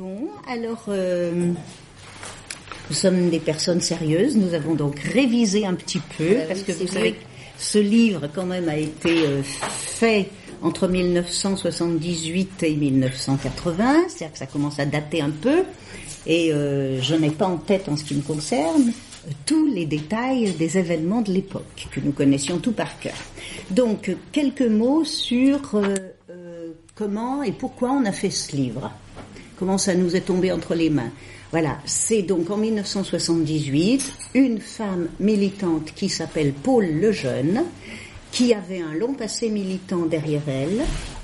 Bon, alors, euh, nous sommes des personnes sérieuses. Nous avons donc révisé un petit peu, Bah parce oui, que vous savez, bien. que ce livre, quand même, a été euh, fait entre 1978 et 1980, c'est-à-dire que ça commence à dater un peu, et euh, je n'ai pas en tête, en ce qui me concerne, tous les détails des événements de l'époque, que nous connaissions tout par cœur. Donc, quelques mots sur euh, euh, comment et pourquoi on a fait ce livre comment ça nous est tombé entre les mains. Voilà, c'est donc en 1978 une femme militante qui s'appelle Paul Lejeune, qui avait un long passé militant derrière elle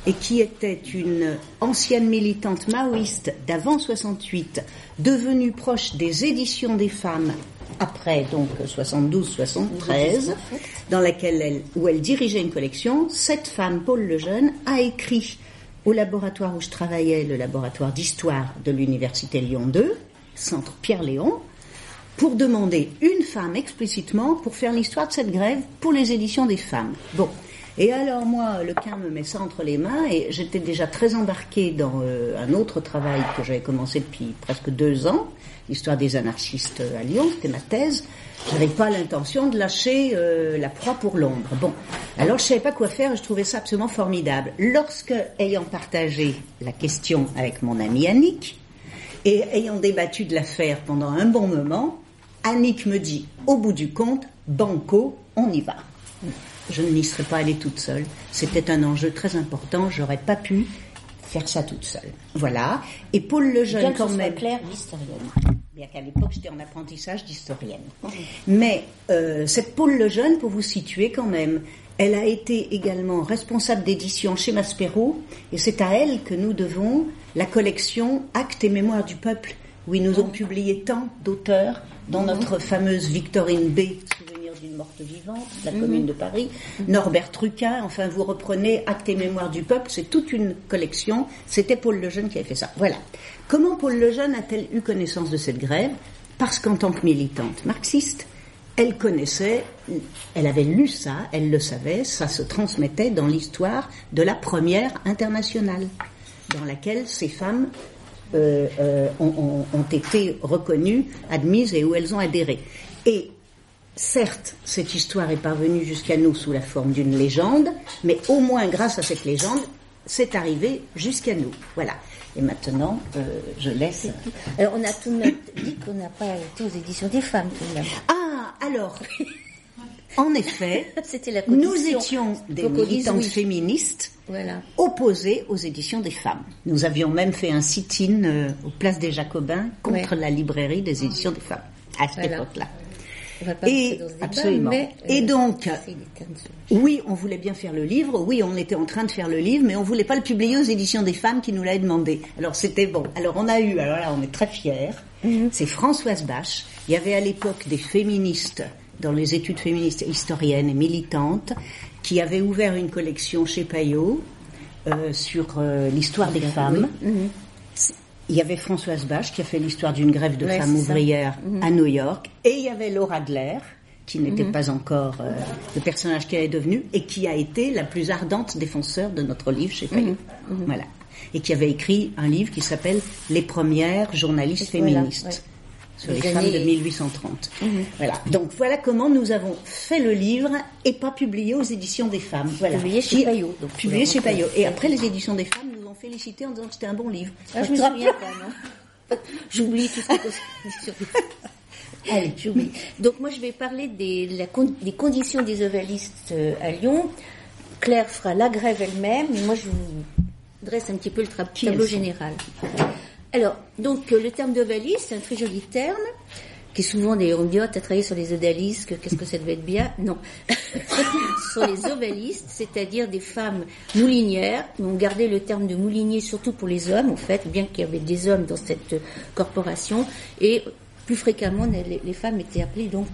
et qui était une ancienne militante maoïste d'avant 68, devenue proche des éditions des femmes après donc 72-73, dans laquelle elle, où elle dirigeait une collection. Cette femme, Paul Lejeune, a écrit au laboratoire où je travaillais, le laboratoire d'histoire de l'université Lyon 2, centre Pierre-Léon, pour demander une femme explicitement pour faire l'histoire de cette grève pour les éditions des femmes. Bon. Et alors moi, le quin me met ça entre les mains et j'étais déjà très embarquée dans euh, un autre travail que j'avais commencé depuis presque deux ans, l'histoire des anarchistes à Lyon, c'était ma thèse. J'avais pas l'intention de lâcher euh, la proie pour l'ombre. Bon, alors je savais pas quoi faire et je trouvais ça absolument formidable. Lorsque, ayant partagé la question avec mon ami Annick, et ayant débattu de l'affaire pendant un bon moment, Annick me dit, au bout du compte, banco, on y va. Je n'y serais pas allée toute seule. C'était un enjeu très important. J'aurais pas pu faire ça toute seule. Voilà. Et Paul Bien Lejeune, que quand soit même. clair, l'historienne. Bien qu'à l'époque, j'étais en apprentissage d'historienne. Mais euh, cette Paul Lejeune, pour vous situer quand même, elle a été également responsable d'édition chez Maspero, et c'est à elle que nous devons la collection Actes et Mémoires du Peuple, où ils nous ont publié tant d'auteurs, dans notre fameuse Victorine B, Souvenir d'une morte vivante, la commune de Paris, Norbert Truquin, enfin vous reprenez Actes et Mémoires du Peuple, c'est toute une collection, c'était Paul Lejeune qui avait fait ça. Voilà. Comment Paul Lejeune a-t-elle eu connaissance de cette grève? Parce qu'en tant que militante marxiste, elle connaissait, elle avait lu ça, elle le savait, ça se transmettait dans l'histoire de la première internationale, dans laquelle ces femmes euh, euh, ont, ont- ont été reconnues, admises et où elles ont adhéré. Et certes, cette histoire est parvenue jusqu'à nous sous la forme d'une légende, mais au moins grâce à cette légende, c'est arrivé jusqu'à nous. Voilà. Et maintenant, euh, je laisse. Alors, on a tout de même dit qu'on n'a pas été aux éditions des femmes, tout de même. Ah, alors, en effet, la nous étions des militantes oui. féministes Voilà. opposées aux éditions des femmes. Nous avions même fait un sit-in euh, aux places des Jacobins contre Ouais. la librairie des éditions des femmes, à cette Voilà. époque-là. On va pas Et- rentrer dans ce débat, absolument. mais, euh, Et donc, Oui, on voulait bien faire le livre, oui, on était en train de faire le livre, mais on voulait pas le publier aux éditions des femmes qui nous l'avaient demandé. Alors c'était bon. Alors on a eu, alors là on est très fiers, c'est Françoise Bache. Il y avait à l'époque des féministes, dans les études féministes historiennes et militantes, qui avaient ouvert une collection chez Payot euh, sur euh, l'histoire des femmes. Il y avait Françoise Bache qui a fait l'histoire d'une grève de Ouais, femmes ouvrières à New York. Et il y avait Laura Adler, qui n'était pas encore euh, le personnage qu'elle est devenue, et qui a été la plus ardente défenseur de notre livre chez Payot. Voilà. Et qui avait écrit un livre qui s'appelle Les premières journalistes Voilà, féministes. ouais. Sur les Les femmes de années- 1830. Voilà. Donc voilà comment nous avons fait le livre et pas publié aux éditions des femmes. Voilà. Publié chez Payot, donc, Publié chez. Payot. Et après les éditions des femmes nous ont félicité en disant que c'était un bon livre. Ah, je me souviens pas, non. J'oublie tout ce que Allez, j'oublie. Donc moi, je vais parler des, la des conditions des ovalistes euh, à Lyon. Claire fera la grève elle-même, mais moi, je vous dresse un petit peu le tableau général. Alors, donc le terme d'ovaliste, c'est un très joli terme, qui est souvent d'ailleurs on dit, oh, sur les odalisques, qu'est-ce que ça devait être bien? Non. Sont les ovalistes, c'est-à-dire des femmes moulinières. On gardait le terme de moulinier surtout pour les hommes, en fait, bien qu'il y avait des hommes dans cette corporation. Et plus fréquemment, les femmes étaient appelées donc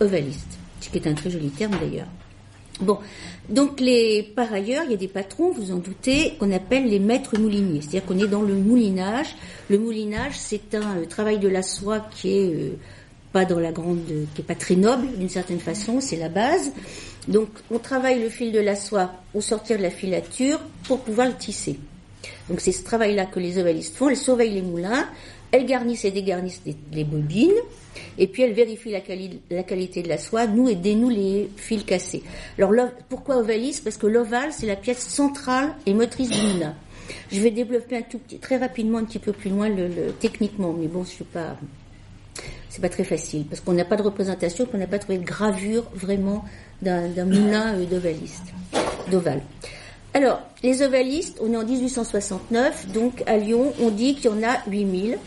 ovalistes, ce qui est un très joli terme d'ailleurs. Bon, donc les, par ailleurs, il y a des patrons, vous en doutez, qu'on appelle les maîtres mouliniers. C'est-à-dire qu'on est dans le moulinage. Le moulinage, c'est un euh, travail de la soie qui est euh, pas dans la grande, qui est pas très noble d'une certaine façon, c'est la base. Donc, on travaille le fil de la soie au sortir de la filature pour pouvoir le tisser. Donc c'est ce travail-là que les ovalistes font. Elles surveillent les moulins, elles garnissent et dégarnissent les, bobines, et puis elles vérifient la, qualité de la soie, nous et dénouent les fils cassés. Alors pourquoi ovaliste? Parce que l'ovale, c'est la pièce centrale et motrice du moulin. Je vais développer un tout petit, très rapidement, un petit peu plus loin, le, techniquement, mais bon, je suis pas, c'est pas très facile parce qu'on n'a pas de représentation, qu'on n'a pas trouvé de gravure vraiment d'un moulin euh, d'ovaliste, d'ovale. Alors, les ovalistes, on est en 1869, donc à Lyon, on dit qu'il y en a 8000,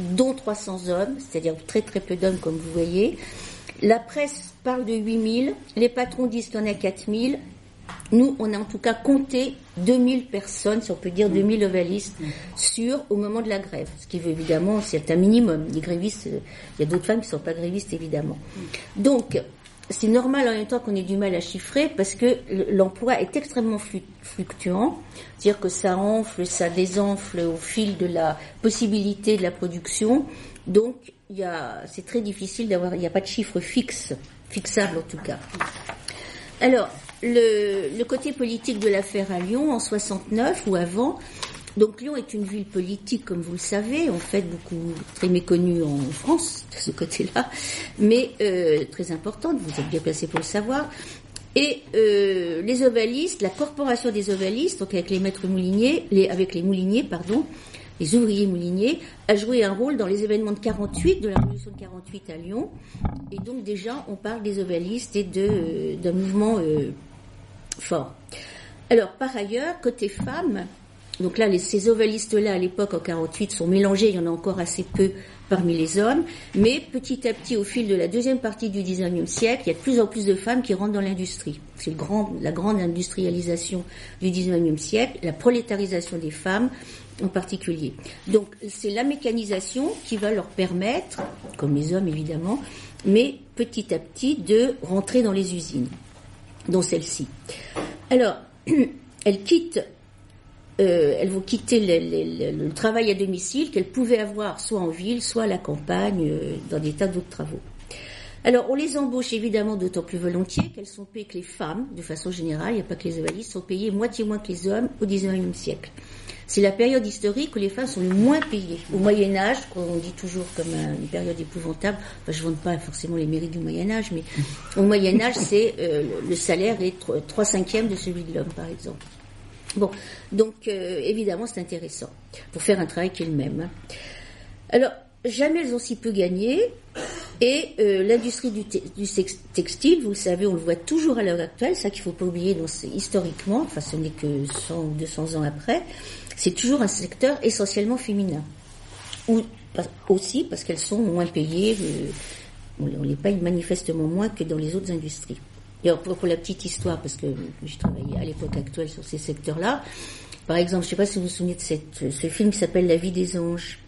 dont 300 hommes, c'est-à-dire très très peu d'hommes comme vous voyez. La presse parle de 8000, les patrons disent en a 4000, nous, on a en tout cas compté 2000 personnes, si on peut dire 2000 ovalistes, sur au moment de la grève. Ce qui veut évidemment, c'est un minimum. Les grévistes, euh, il y a d'autres femmes qui ne sont pas grévistes, évidemment. Donc, c'est normal en même temps qu'on ait du mal à chiffrer parce que l'emploi est extrêmement fluctuant. C'est-à-dire que ça enfle, ça désenfle au fil de la possibilité de la production. Donc, c'est très difficile d'avoir, il n'y a pas de chiffre fixe, fixable en tout cas. Alors, le, côté politique de l'affaire à Lyon en 69 ou avant. Donc Lyon est une ville politique, comme vous le savez, en fait beaucoup très méconnue en France de ce côté-là, mais euh, très importante. Vous êtes bien placé pour le savoir. Et euh, les ovalistes, la corporation des ovalistes, donc avec les maîtres mouliniers, les, avec les mouliniers, pardon, les ouvriers mouliniers, a joué un rôle dans les événements de 48, de la révolution de 48 à Lyon. Et donc déjà, on parle des ovalistes et euh, d'un mouvement fort. Alors, par ailleurs, côté femmes, donc là, ces ovalistes-là, à l'époque, en 48, sont mélangés, il y en a encore assez peu parmi les hommes, mais petit à petit, au fil de la deuxième partie du 19e siècle, il y a de plus en plus de femmes qui rentrent dans l'industrie. C'est grand, la grande industrialisation du 19e siècle, la prolétarisation des femmes en particulier. Donc, c'est la mécanisation qui va leur permettre, comme les hommes évidemment, mais petit à petit, de rentrer dans les usines dont celle-ci. Alors, elles quittent, euh, elles vont quitter le, travail à domicile qu'elles pouvaient avoir soit en ville, soit à la campagne, euh, dans des tas d'autres travaux. Alors, on les embauche évidemment d'autant plus volontiers qu'elles sont payées que les femmes, de façon générale, il n'y a pas que les ovalistes, sont payées moitié moins que les hommes au XIXe siècle. C'est la période historique où les femmes sont le moins payées. Au Moyen Âge, qu'on dit toujours comme une période épouvantable, je ne vante pas forcément les mérites du Moyen Âge, mais au Moyen Âge, c'est euh, le salaire est trois cinquièmes de celui de l'homme, par exemple. Bon, donc euh, évidemment, c'est intéressant pour faire un travail qui est le même. Alors, jamais elles ont si peu gagné. Et euh, l'industrie du, textile, vous le savez, on le voit toujours à l'heure actuelle, ça qu'il ne faut pas oublier historiquement, enfin ce n'est que 100 ou 200 ans après, c'est toujours un secteur essentiellement féminin. Ou aussi parce qu'elles sont moins payées, euh, on, les paye manifestement moins que dans les autres industries. Et pour, la petite histoire, parce que je travaillais à l'époque actuelle sur ces secteurs-là, par exemple, je ne sais pas si vous vous souvenez de cette, ce film qui s'appelle La vie des anges,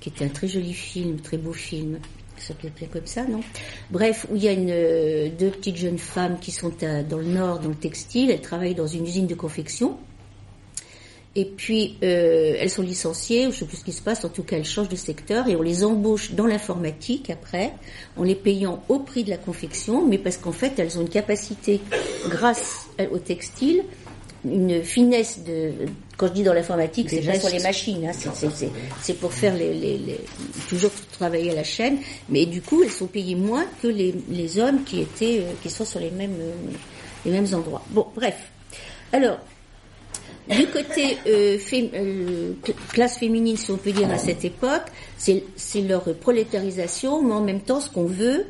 qui était un très joli film, très beau film, ça s'appelait comme ça, non? Bref, où il y a une, deux petites jeunes femmes qui sont dans le nord, dans le textile, elles travaillent dans une usine de confection, et puis, euh, elles sont licenciées, je ne sais plus ce qui se passe, en tout cas, elles changent de secteur et on les embauche dans l'informatique après, en les payant au prix de la confection, mais parce qu'en fait, elles ont une capacité, grâce au textile, une finesse de. Quand je dis dans l'informatique, c'est pas sur les machines, hein, c'est pour faire les, les, les, toujours travailler à la chaîne, mais du coup, elles sont payées moins que les, les hommes qui étaient, euh, qui sont sur les mêmes, euh, les mêmes endroits. Bon, bref. Alors, du côté euh, euh, classe féminine, si on peut dire, à cette époque, c'est leur prolétarisation, mais en même temps, ce qu'on veut,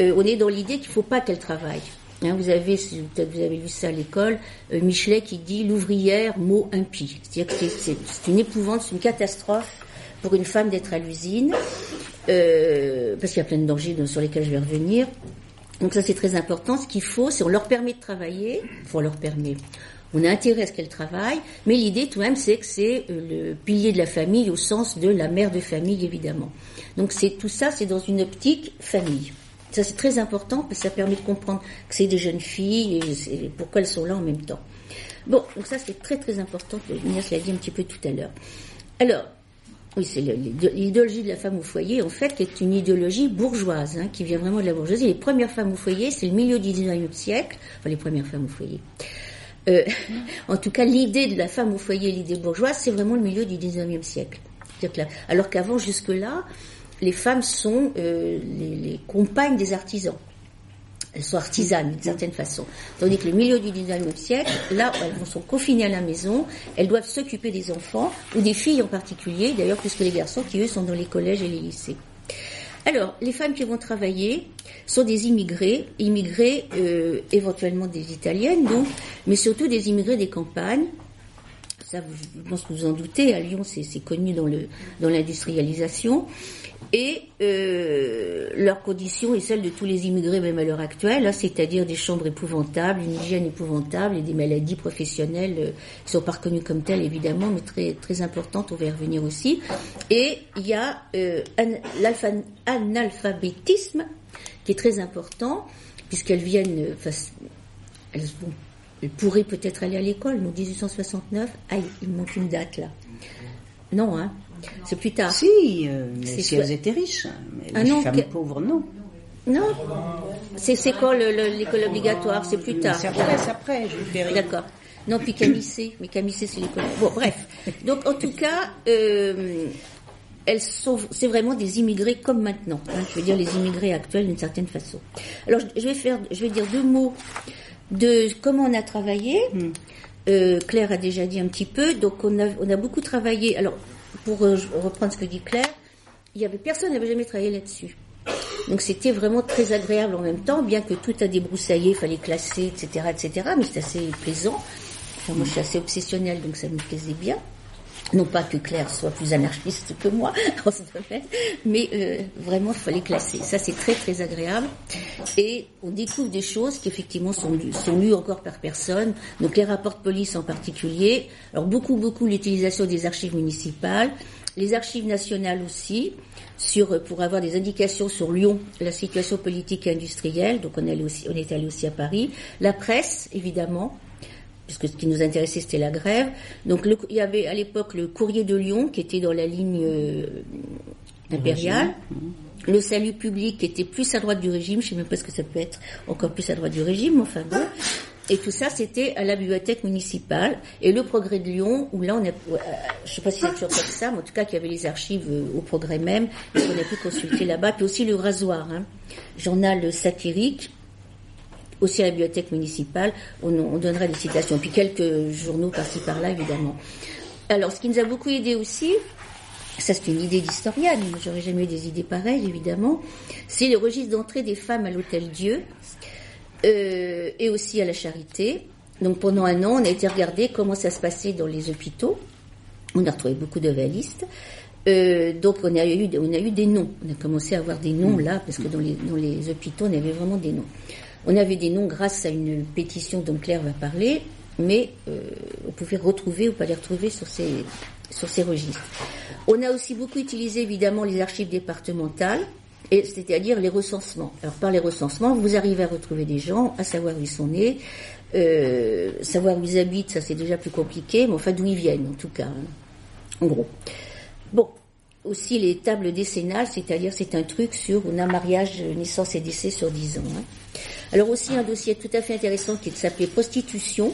euh, on est dans l'idée qu'il ne faut pas qu'elle travaille. Hein, vous avez, peut-être vous avez lu ça à l'école, Michelet qui dit l'ouvrière, mot impie. C'est-à-dire que c'est une épouvante, c'est une catastrophe pour une femme d'être à l'usine, parce qu'il y a plein de dangers sur lesquels je vais revenir. Donc ça c'est très important. Ce qu'il faut, c'est on leur permet de travailler, on leur permet, on a intérêt à ce qu'elle travaille, mais l'idée tout de même, c'est que c'est euh, le pilier de la famille au sens de la mère de famille, évidemment. Donc c'est tout ça, c'est dans une optique famille. Ça c'est très important parce que ça permet de comprendre que c'est des jeunes filles et, pourquoi elles sont là en même temps. Bon, donc ça c'est très très important. Ignace l'a dit un petit peu tout à l'heure. Alors, oui, c'est l'idéologie de la femme au foyer, en fait, qui est une idéologie bourgeoise, hein, qui vient vraiment de la bourgeoisie. Les premières femmes au foyer, c'est le milieu du 19e siècle, enfin les premières femmes au foyer. Euh, en tout cas, l'idée de la femme au foyer, l'idée bourgeoise, c'est vraiment le milieu du 19e siècle. Alors qu'avant, jusque-là, les femmes sont euh, les, compagnes des artisans. Elles sont artisanes d'une certaine façon. Tandis que le milieu du 19e siècle, là, elles sont confinées à la maison, elles doivent s'occuper des enfants, ou des filles en particulier, d'ailleurs, puisque les garçons qui, eux, sont dans les collèges et les lycées. Alors, les femmes qui vont travailler sont des immigrés, immigrés euh, éventuellement des italiennes, donc, mais surtout des immigrés des campagnes. Ça, je pense que vous en doutez, à Lyon, c'est connu dans l'industrialisation. Et euh, leur condition est celle de tous les immigrés même à l'heure actuelle, hein, c'est-à-dire des chambres épouvantables, une hygiène épouvantable et des maladies professionnelles euh, qui sont pas reconnues comme telles évidemment, mais très très importantes, on va y revenir aussi. Et il y a euh, l'analphabétisme qui est très important puisqu'elles viennent, euh, elles pourraient peut-être aller à l'école, nous 1869, aïe, il manque une date là. Non, hein c'est plus tard. Si, euh, si elles étaient riches. Mais ah les non, femmes pauvres, non. Non. C'est quoi l'école obligatoire? C'est plus tard. C'est après, c'est après, je D'accord. Non, puis Camissé. Mais Camissé, c'est l'école. Bon, bref. Donc, en tout cas, euh, elles sont, c'est vraiment des immigrés comme maintenant. Hein, je veux dire les immigrés actuels d'une certaine façon. Alors, je vais faire, je vais dire deux mots de comment on a travaillé. Hmm. Euh, Claire a déjà dit un petit peu. Donc, on a, on a beaucoup travaillé. Alors, pour euh, reprendre ce que dit Claire, il y avait personne n'avait jamais travaillé là-dessus. Donc c'était vraiment très agréable en même temps, bien que tout a débroussaillé, il fallait classer, etc., etc. Mais c'est assez plaisant. moi, je suis assez obsessionnelle, donc ça me plaisait bien. Non pas que Claire soit plus anarchiste que moi en ce domaine, mais euh, vraiment il fallait classer. Ça c'est très très agréable et on découvre des choses qui effectivement sont lues, sont lues encore par personne. Donc les rapports de police en particulier. Alors beaucoup beaucoup l'utilisation des archives municipales, les archives nationales aussi sur pour avoir des indications sur Lyon, la situation politique et industrielle. Donc on est allé aussi on est allé aussi à Paris, la presse évidemment puisque ce qui nous intéressait c'était la grève. Donc il y avait à l'époque le courrier de Lyon qui était dans la ligne euh, impériale. Le salut public qui était plus à droite du régime, je sais même pas ce que ça peut être encore plus à droite du régime, enfin bon. Et tout ça, c'était à la bibliothèque municipale. Et le Progrès de Lyon, où là, on a, euh, je sais pas si c'est toujours comme ça, mais en tout cas, qu'il y avait les archives euh, au Progrès même, et qu'on a pu consulter là-bas. Puis aussi le rasoir, hein. journal satirique, aussi à la bibliothèque municipale, on, donnera des citations. Puis quelques journaux par-ci par-là, évidemment. Alors, ce qui nous a beaucoup aidé aussi, ça c'est une idée d'historienne, j'aurais jamais eu des idées pareilles, évidemment, c'est le registre d'entrée des femmes à l'Hôtel Dieu euh, et aussi à la Charité. Donc pendant un an, on a été regarder comment ça se passait dans les hôpitaux. On a retrouvé beaucoup de valistes. Euh, donc on a eu on a eu des noms. On a commencé à avoir des noms là parce que dans les dans les hôpitaux on avait vraiment des noms. On avait des noms grâce à une pétition dont Claire va parler, mais euh, on pouvait retrouver ou pas les retrouver sur ces, sur ces registres. On a aussi beaucoup utilisé évidemment les archives départementales, c'est-à-dire les recensements. Alors par les recensements, vous arrivez à retrouver des gens, à savoir où ils sont nés, euh, savoir où ils habitent, ça c'est déjà plus compliqué, mais enfin d'où ils viennent en tout cas, hein, en gros. Bon, aussi les tables décennales, c'est-à-dire c'est un truc sur on a mariage, naissance et décès sur 10 ans. Hein. Alors aussi un dossier tout à fait intéressant qui s'appelait Prostitution,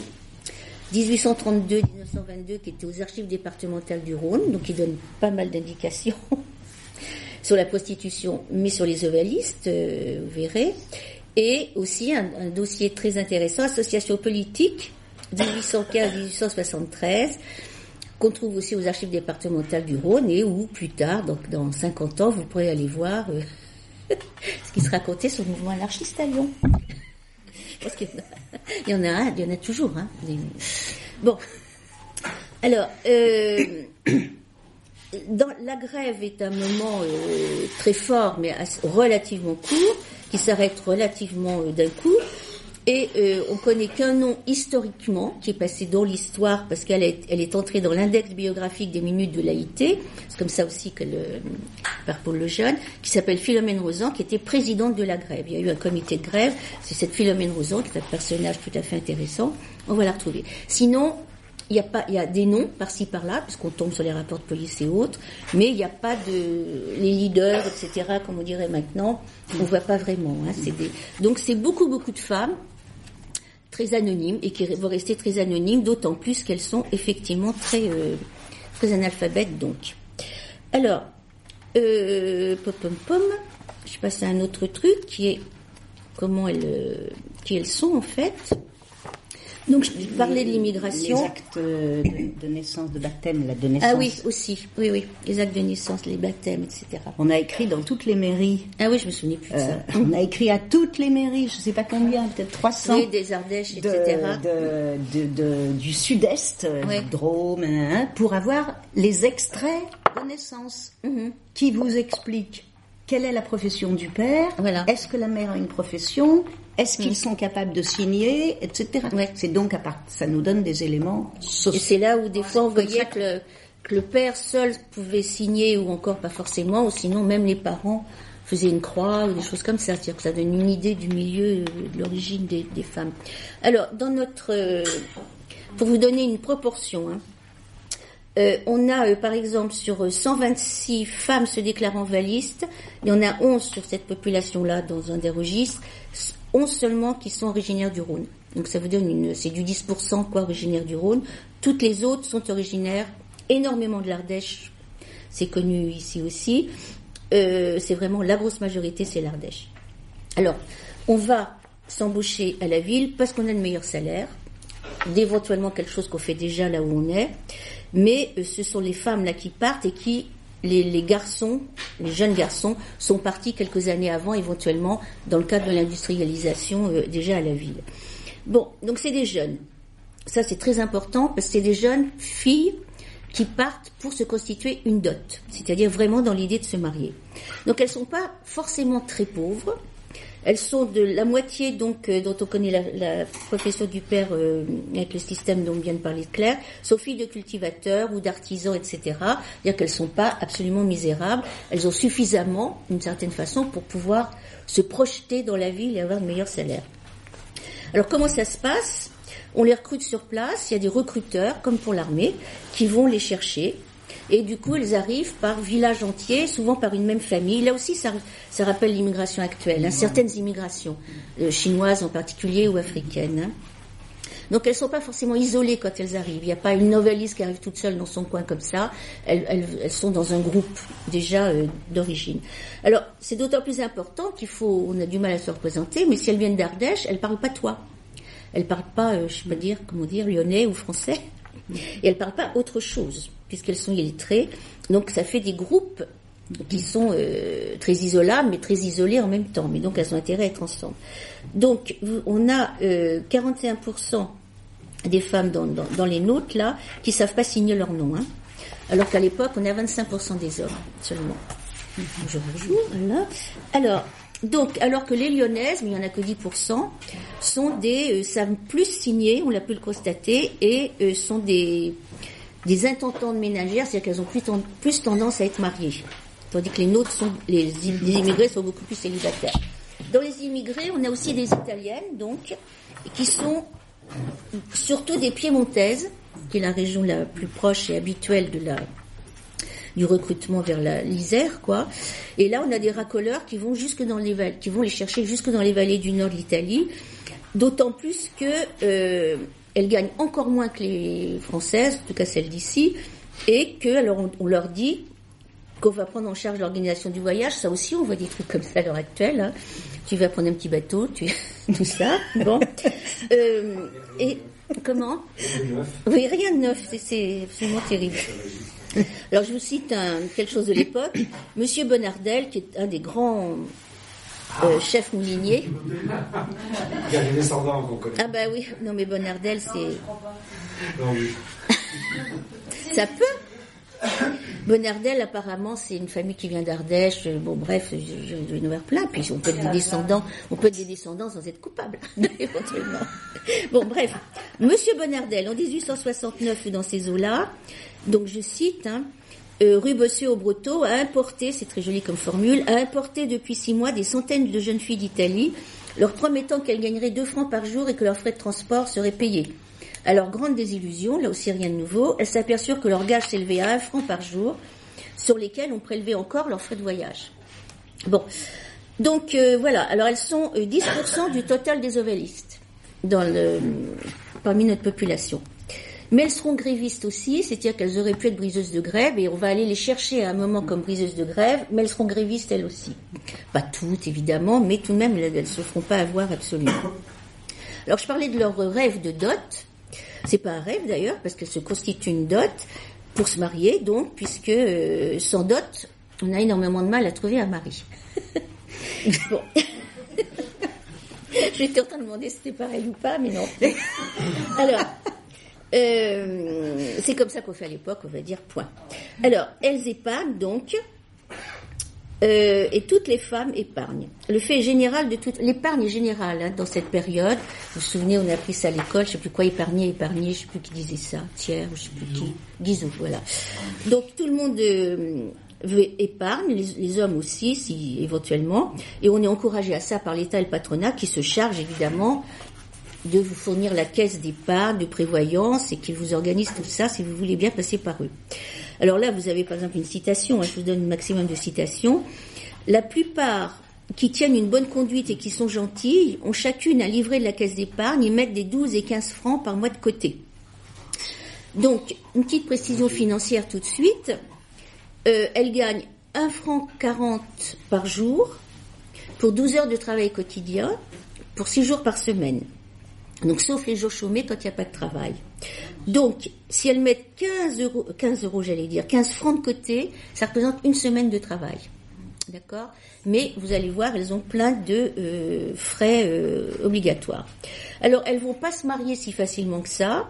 1832-1922, qui était aux archives départementales du Rhône, donc qui donne pas mal d'indications sur la prostitution, mais sur les ovalistes, euh, vous verrez. Et aussi un, dossier très intéressant, Association politique, 1815-1873, qu'on trouve aussi aux archives départementales du Rhône et où plus tard, donc dans 50 ans, vous pourrez aller voir euh, ce qui se racontait sur le mouvement anarchiste à Lyon. Parce qu'il y en a, il y en a toujours. Hein, Bon, alors, euh, la grève est un moment euh, très fort, mais relativement court, qui s'arrête relativement euh, d'un coup. Et euh, on connaît qu'un nom historiquement qui est passé dans l'histoire parce qu'elle est, elle est entrée dans l'index biographique des minutes de l'AIT, c'est comme ça aussi que le, par Paul Lejeune, qui s'appelle Philomène Rosan, qui était présidente de la grève. Il y a eu un comité de grève, c'est cette Philomène Rosan qui est un personnage tout à fait intéressant. On va la retrouver. Sinon, il y a pas, il y a des noms par-ci par-là, parce qu'on tombe sur les rapports de police et autres, mais il n'y a pas de les leaders, etc. Comme on dirait maintenant, on voit pas vraiment. Hein, c'est des... Donc c'est beaucoup beaucoup de femmes très anonymes et qui vont rester très anonymes, d'autant plus qu'elles sont effectivement très, euh, très analphabètes donc. Alors, euh, pom pom pom, je passe à un autre truc qui est comment elles, euh, qui elles sont en fait. Donc je parlais de l'immigration. Les actes de, naissance, de baptême, la de naissance. Ah oui, aussi, oui, oui, les actes de naissance, les baptêmes, etc. On a écrit dans toutes les mairies. Ah oui, je me souviens plus de ça. Euh, on a écrit à toutes les mairies, je ne sais pas combien, peut-être 300. Oui, des Ardèches, etc. De, du sud-est, euh, du Drôme, hein, hein, pour avoir les extraits de naissance mhm. qui vous expliquent quelle est la profession du père voilà. Est-ce que la mère a une profession Est-ce qu'ils mm. sont capables de signer, etc. C'est donc à part, ça nous donne des éléments sociaux. Et c'est là où des fois on voyait que le, que le, père seul pouvait signer ou encore pas forcément, ou sinon même les parents faisaient une croix ou des choses comme ça. C'est-à-dire que ça donne une idée du milieu, de l'origine des, des, femmes. Alors dans notre, euh, pour vous donner une proportion. Hein, euh, on a, euh, par exemple, sur 126 euh, femmes se déclarant valistes, il y en a 11 sur cette population-là dans un des registres, 11 seulement qui sont originaires du Rhône. Donc ça veut dire une, c'est du 10% quoi originaires du Rhône. Toutes les autres sont originaires énormément de l'Ardèche. C'est connu ici aussi. c'est vraiment la grosse majorité, c'est l'Ardèche. Alors, on va s'embaucher à la ville parce qu'on a le meilleur salaire, d'éventuellement quelque chose qu'on fait déjà là où on est mais euh, ce sont les femmes là qui partent et qui les, garçons, les jeunes garçons, sont partis quelques années avant, éventuellement, dans le cadre de l'industrialisation, euh, déjà à la ville. Bon, donc c'est des jeunes. Ça, c'est très important parce que c'est des jeunes filles qui partent pour se constituer une dot, c'est-à-dire vraiment dans l'idée de se marier. Donc elles sont pas forcément très pauvres, elles sont de la moitié donc euh, dont on connaît la, profession du père euh, avec le système dont vient de parler Claire, sont filles de cultivateurs ou d'artisans, etc. C'est-à-dire qu'elles sont pas absolument misérables. Elles ont suffisamment, d'une certaine façon, pour pouvoir se projeter dans la ville et avoir de meilleurs salaires. Alors comment ça se passe? On les recrute sur place. Il y a des recruteurs, comme pour l'armée, qui vont les chercher et du coup, elles arrivent par village entier, souvent par une même famille. Là aussi, ça, ça rappelle l'immigration actuelle, hein, certaines immigrations, euh, chinoises en particulier ou africaines. Hein. Donc elles ne sont pas forcément isolées quand elles arrivent. Il n'y a pas une noveliste qui arrive toute seule dans son coin comme ça. Elles, elles, elles sont dans un groupe déjà euh, d'origine. Alors c'est d'autant plus important qu'il faut, on a du mal à se représenter, mais si elles viennent d'Ardèche, elles parlent pas toi. Elles parlent pas, euh, je sais pas dire, comment dire, lyonnais ou français. Et elles parlent pas autre chose puisqu'elles sont illettrées. Donc ça fait des groupes qui sont euh, très isolables, mais très isolés en même temps. Mais donc elles ont intérêt à être ensemble. Donc on a 41% euh, des femmes dans, les notes là qui savent pas signer leur nom, hein. alors qu'à l'époque on a 25% des hommes seulement. Je rejoue, voilà. Alors, donc, alors que les lyonnaises, mais il n'y en a que 10%, sont des, euh, savent plus signer, on l'a pu le constater, et sont des des intentantes ménagères, c'est-à-dire qu'elles ont plus, tendance à être mariées. Tandis que les nôtres sont, les, immigrés sont beaucoup plus célibataires. Dans les immigrés, on a aussi des italiennes, donc, qui sont surtout des piémontaises, qui est la région la plus proche et habituelle de la, du recrutement vers l'Isère, quoi. Et là, on a des racoleurs qui vont jusque dans les qui vont les chercher jusque dans les vallées du nord de l'Italie. D'autant plus que euh, elles gagnent encore moins que les françaises, en tout cas celles d'ici, et que alors on, leur dit qu'on va prendre en charge l'organisation du voyage. Ça aussi, on voit des trucs comme ça à l'heure actuelle. Hein. Tu vas prendre un petit bateau, tu tout ça. Bon. Euh, et comment Oui, rien de neuf. C'est absolument terrible. Alors je vous cite quelque chose de l'époque. Monsieur Bonardel, qui est un des grands euh, chef moulinier. Il y a des descendants qu'on connaît. Ah bah oui, non mais Bonardel c'est... Ça peut Bonardel, apparemment, c'est une famille qui vient d'Ardèche. Bon, bref, je, vais nous plein. Puis on peut être des descendants, on peut être des descendants sans être coupable, éventuellement. Bon, bref. Monsieur Bonardel, en 1869, dans ces eaux-là, donc je cite, hein, euh, au Brotteau a importé, c'est très joli comme formule, a importé depuis six mois des centaines de jeunes filles d'Italie, leur promettant qu'elles gagneraient deux francs par jour et que leurs frais de transport seraient payés. À leur grande désillusion, là aussi rien de nouveau, elles s'aperçurent que leur gage s'élevait à un franc par jour, sur lesquels on prélevait encore leurs frais de voyage. Bon, donc euh, voilà, alors elles sont 10% euh, du total des ovalistes. dans parmi notre population. Mais elles seront grévistes aussi, c'est-à-dire qu'elles auraient pu être briseuses de grève, et on va aller les chercher à un moment comme briseuses de grève, mais elles seront grévistes elles aussi. Pas toutes, évidemment, mais tout de même, elles ne se feront pas avoir absolument. Alors, je parlais de leur rêve de dot. C'est pas un rêve d'ailleurs, parce qu'elles se constituent une dot pour se marier, donc, puisque euh, sans dot, on a énormément de mal à trouver un mari. bon. J'étais en train de demander si c'était pareil ou pas, mais non. Alors, euh, c'est comme ça qu'on fait à l'époque, on va dire point. Alors, elles épargnent donc, euh, et toutes les femmes épargnent. Le fait général de toute l'épargne est générale hein, dans cette période. Vous vous souvenez, on a appris ça à l'école, je sais plus quoi, épargner, épargner, je sais plus qui disait ça, tiers, je sais plus qui, Guizot, voilà. Donc tout le monde euh, veut épargne, les, hommes aussi, si éventuellement, et on est encouragé à ça par l'État et le patronat qui se charge évidemment de vous fournir la caisse d'épargne, de prévoyance, et qui vous organise tout ça si vous voulez bien passer par eux. Alors là, vous avez par exemple une citation, hein, je vous donne un maximum de citations. La plupart qui tiennent une bonne conduite et qui sont gentilles ont chacune un livret de la caisse d'épargne et mettent des 12 et 15 francs par mois de côté. Donc, une petite précision financière tout de suite. Euh, elle gagne 1 franc 40 par jour pour 12 heures de travail quotidien pour 6 jours par semaine. Donc, sauf les jours chômés quand il n'y a pas de travail. Donc, si elles mettent 15 euros, 15 euros, j'allais dire, 15 francs de côté, ça représente une semaine de travail. D'accord? Mais vous allez voir, elles ont plein de euh, frais euh, obligatoires. Alors, elles vont pas se marier si facilement que ça.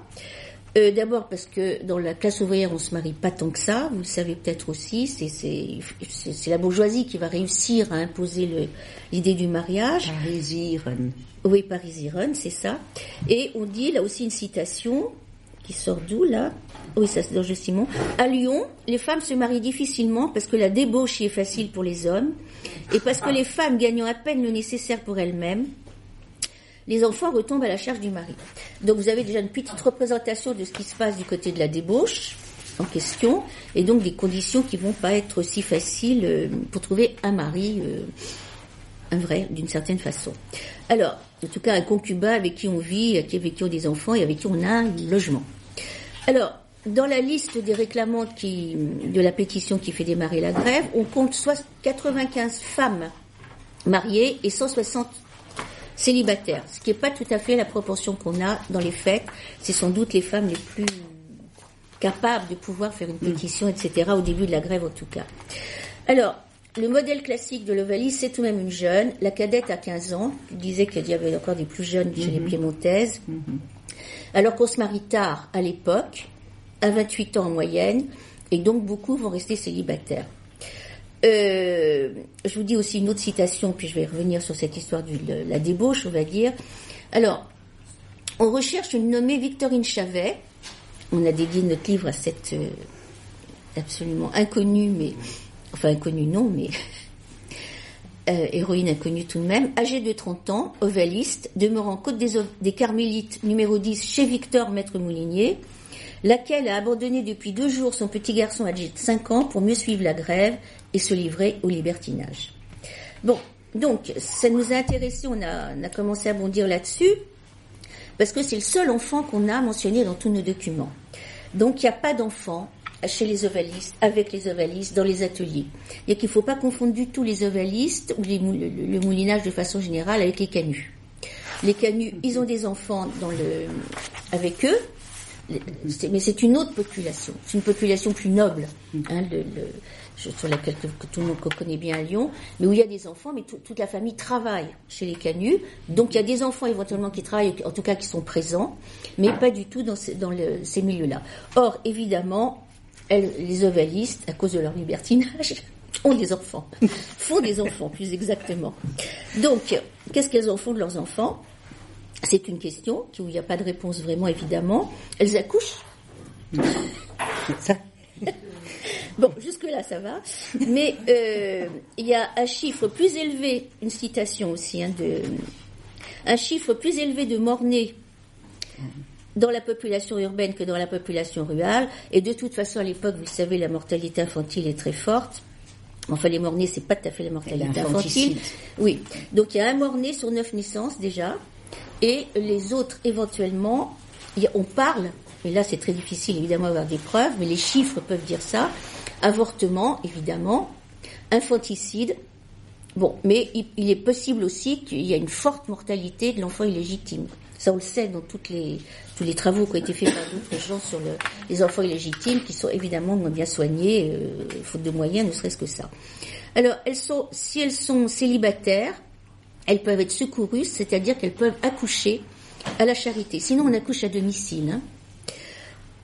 Euh, D'abord parce que dans la classe ouvrière, on se marie pas tant que ça. Vous le savez peut-être aussi. C'est la bourgeoisie qui va réussir à imposer l'idée du mariage. Parisiren. Oui, Parisiren, c'est ça. Et on dit là aussi une citation qui sort d'où là? Oui, ça c'est d'Ange Simon. À Lyon, les femmes se marient difficilement parce que la débauche y est facile pour les hommes et parce que les femmes gagnant à peine le nécessaire pour elles-mêmes les enfants retombent à la charge du mari. Donc vous avez déjà une petite représentation de ce qui se passe du côté de la débauche en question, et donc des conditions qui vont pas être si faciles euh, pour trouver un mari, euh, un vrai, d'une certaine façon. Alors, en tout cas, un concubin avec qui on vit, avec qui on a des enfants et avec qui on a un logement. Alors, dans la liste des réclamantes qui, de la pétition qui fait démarrer la grève, on compte soit 95 femmes mariées et 160 célibataires, ce qui n'est pas tout à fait la proportion qu'on a dans les faits. C'est sans doute les femmes les plus capables de pouvoir faire une mm. pétition, etc., au début de la grève en tout cas. Alors, le modèle classique de l'Ovalie, c'est tout de même une jeune. La cadette a 15 ans. Je disais qu'il y avait encore des plus jeunes chez les mm-hmm. Piémontaises. Mm-hmm. Alors qu'on se marie tard à l'époque, à 28 ans en moyenne, et donc beaucoup vont rester célibataires. Euh, je vous dis aussi une autre citation, puis je vais revenir sur cette histoire de la débauche, on va dire. Alors, on recherche une nommée Victorine Chavet. On a dédié notre livre à cette euh, absolument inconnue, mais enfin inconnue non, mais euh, héroïne inconnue tout de même, âgée de 30 ans, ovaliste, demeurant Côte des, des Carmélites numéro 10 chez Victor Maître Moulinier, laquelle a abandonné depuis deux jours son petit garçon âgé de 5 ans pour mieux suivre la grève et se livrer au libertinage. Bon, donc, ça nous a intéressé, on a, commencé à bondir là-dessus, parce que c'est le seul enfant qu'on a mentionné dans tous nos documents. Donc, il n'y a pas d'enfant chez les ovalistes, avec les ovalistes, dans les ateliers. Il qu'il ne faut pas confondre du tout les ovalistes ou les, le, moulinage de façon générale avec les canuts. Les canuts, ils ont des enfants dans le, avec eux, mais c'est une autre population. C'est une population plus noble. Hein, sur laquelle que, tout le monde connaît bien à Lyon, mais où il y a des enfants, mais toute la famille travaille chez les canuts. Donc il y a des enfants éventuellement qui travaillent, en tout cas qui sont présents, mais pas du tout dans, dans ces milieux-là. Or, évidemment, les ovalistes, à cause de leur libertinage, ont des enfants, font des enfants plus exactement. Donc, qu'est-ce qu'elles en font de leurs enfants? C'est une question où il n'y a pas de réponse vraiment évidemment. Elles accouchent. Ça. Bon, jusque-là, ça va. Mais euh, il y a un chiffre plus élevé, une citation aussi, hein, de, un chiffre plus élevé de morts-nés dans la population urbaine que dans la population rurale. Et de toute façon, à l'époque, vous savez, la mortalité infantile est très forte. Enfin, les morts-nés, c'est pas tout à fait la mortalité infantile. Oui. Donc, il y a un mort-né sur neuf naissances déjà. Et les autres, éventuellement, on parle, et là c'est très difficile évidemment d'avoir des preuves, mais les chiffres peuvent dire ça, avortement, évidemment, infanticide, Bon, mais il, est possible aussi qu'il y ait une forte mortalité de l'enfant illégitime. Ça, on le sait dans toutes les, tous les travaux qui ont été faits par d'autres gens sur le, les enfants illégitimes, qui sont évidemment moins bien soignés, euh, faute de moyens, ne serait-ce que ça. Alors, elles sont, si elles sont célibataires, elles peuvent être secourues, c'est-à-dire qu'elles peuvent accoucher à la charité. Sinon, on accouche à domicile. Hein.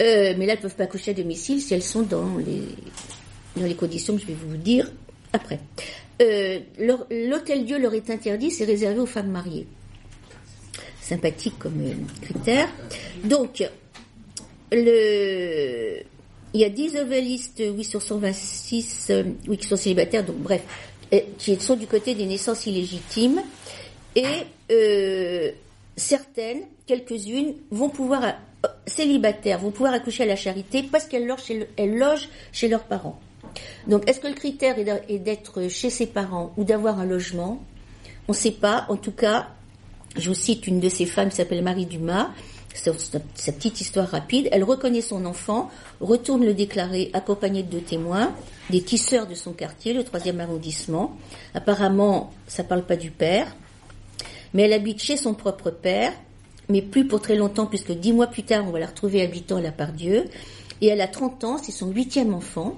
Euh, mais là, elles ne peuvent pas accoucher à domicile si elles sont dans les, dans les conditions que je vais vous dire après. Euh, l'hôtel-dieu leur est interdit, c'est réservé aux femmes mariées. Sympathique comme euh, critère. Donc, le, il y a 10 ovélistes, oui, sur 126, euh, oui, qui sont célibataires, donc bref, qui sont du côté des naissances illégitimes. Et certaines, quelques-unes, vont pouvoir, célibataires, vont pouvoir accoucher à la charité parce qu'elles logent chez leurs parents. Donc, est-ce que le critère est d'être chez ses parents ou d'avoir un logement? On ne sait pas. En tout cas, je vous cite une de ces femmes qui s'appelle Marie Dumas. C'est sa petite histoire rapide. Elle reconnaît son enfant, retourne le déclarer accompagnée de deux témoins, des tisseurs de son quartier, le troisième arrondissement. Apparemment, ça ne parle pas du père, mais elle habite chez son propre père, mais plus pour très longtemps, puisque dix mois plus tard, on va la retrouver habitant à la Pardieu. Et elle a 30 ans, c'est son huitième enfant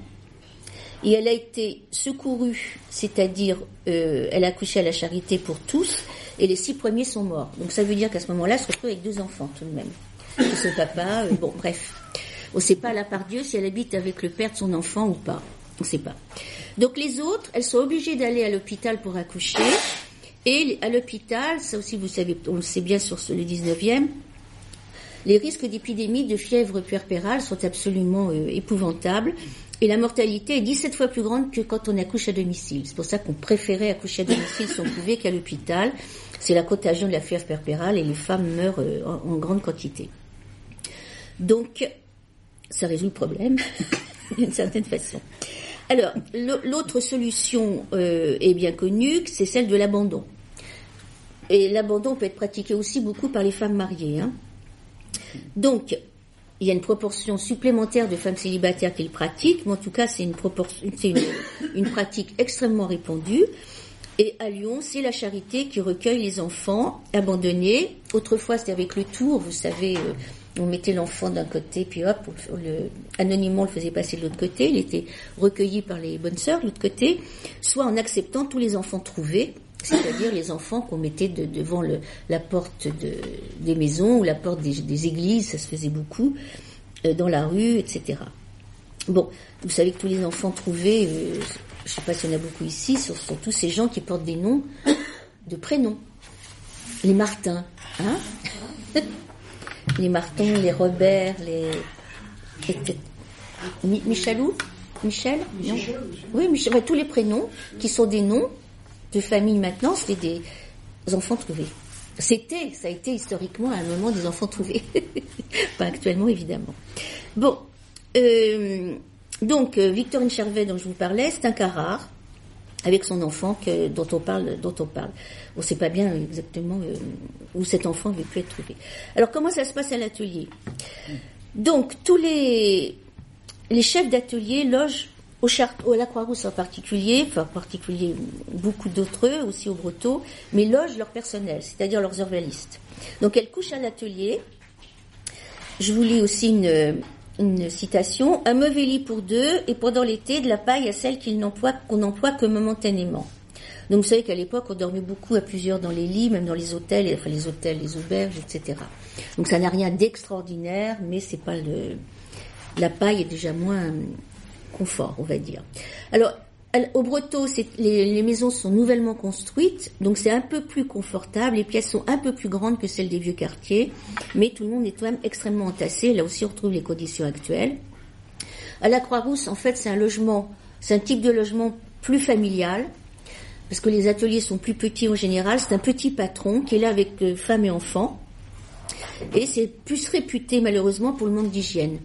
et elle a été secourue, c'est-à-dire euh, elle a accouché à la charité pour tous, et les six premiers sont morts. Donc ça veut dire qu'à ce moment-là, elle se retrouve avec deux enfants tout de même. Et son papa, euh, bon, bref. On ne sait pas, là, par Dieu, si elle habite avec le père de son enfant ou pas. On ne sait pas. Donc les autres, elles sont obligées d'aller à l'hôpital pour accoucher. Et à l'hôpital, ça aussi vous savez, on le sait bien sur le 19e, les risques d'épidémie de fièvre puerpérale sont absolument euh, épouvantables. Et la mortalité est 17 fois plus grande que quand on accouche à domicile. C'est pour ça qu'on préférait accoucher à domicile si on pouvait qu'à l'hôpital. C'est la contagion de la fièvre perpérale et les femmes meurent euh, en, grande quantité. Donc, ça résout le problème d'une certaine façon. Alors, l'autre solution euh, est bien connue, c'est celle de l'abandon. Et l'abandon peut être pratiqué aussi beaucoup par les femmes mariées. Hein. Donc, il y a une proportion supplémentaire de femmes célibataires qui le pratiquent, mais en tout cas, c'est une, une, pratique extrêmement répandue. Et à Lyon, c'est la charité qui recueille les enfants abandonnés. Autrefois, c'était avec le tour, vous savez, euh, on mettait l'enfant d'un côté, puis hop, anonymement, on le faisait passer de l'autre côté. Il était recueilli par les bonnes sœurs de l'autre côté, soit en acceptant tous les enfants trouvés, c'est-à-dire les enfants qu'on mettait devant la porte des maisons ou la porte des, églises, ça se faisait beaucoup, euh, dans la rue, etc. Bon, vous savez que tous les enfants trouvés, euh, je ne sais pas s'il y en a beaucoup ici, sont, tous ces gens qui portent des noms de prénoms. Les Martins, hein? Les Martins, les Robert, les... Michelou Michel? Non Oui, Michel, tous les prénoms qui sont des noms de famille maintenant, c'était des enfants trouvés. C'était, ça a été historiquement à un moment des enfants trouvés. Pas actuellement, évidemment. Bon, euh, donc euh, Victorine Chervet dont je vous parlais, c'est un cas rare avec son enfant dont on parle, dont on parle. On ne sait pas bien exactement euh, où cet enfant avait pu être trouvé. Alors comment ça se passe à l'atelier? Donc tous les les chefs d'atelier logent au à la Croix-Rousse en particulier, enfin en particulier beaucoup d'autres aussi au Breteau, mais logent leur personnel, c'est-à-dire leurs orvalistes. Donc elles couchent à l'atelier. Je vous lis aussi une, une citation. Un mauvais lit pour deux et pendant l'été de la paille à celle qu'on n'emploie, qu'on emploie que momentanément. Donc vous savez qu'à l'époque on dormait beaucoup à plusieurs dans les lits, même dans les hôtels, enfin les hôtels, les auberges, etc. Donc ça n'a rien d'extraordinaire, mais c'est pas le la paille est déjà moins confort, on va dire. Alors, au Breteau, les, maisons sont nouvellement construites, donc c'est un peu plus confortable. Les pièces sont un peu plus grandes que celles des vieux quartiers, mais tout le monde est quand même extrêmement entassé. Là aussi, on retrouve les conditions actuelles. À la Croix-Rousse, en fait, c'est un logement, c'est un type de logement plus familial, parce que les ateliers sont plus petits en général. C'est un petit patron qui est là avec euh, femmes et enfants, et c'est plus réputé malheureusement pour le manque d'hygiène.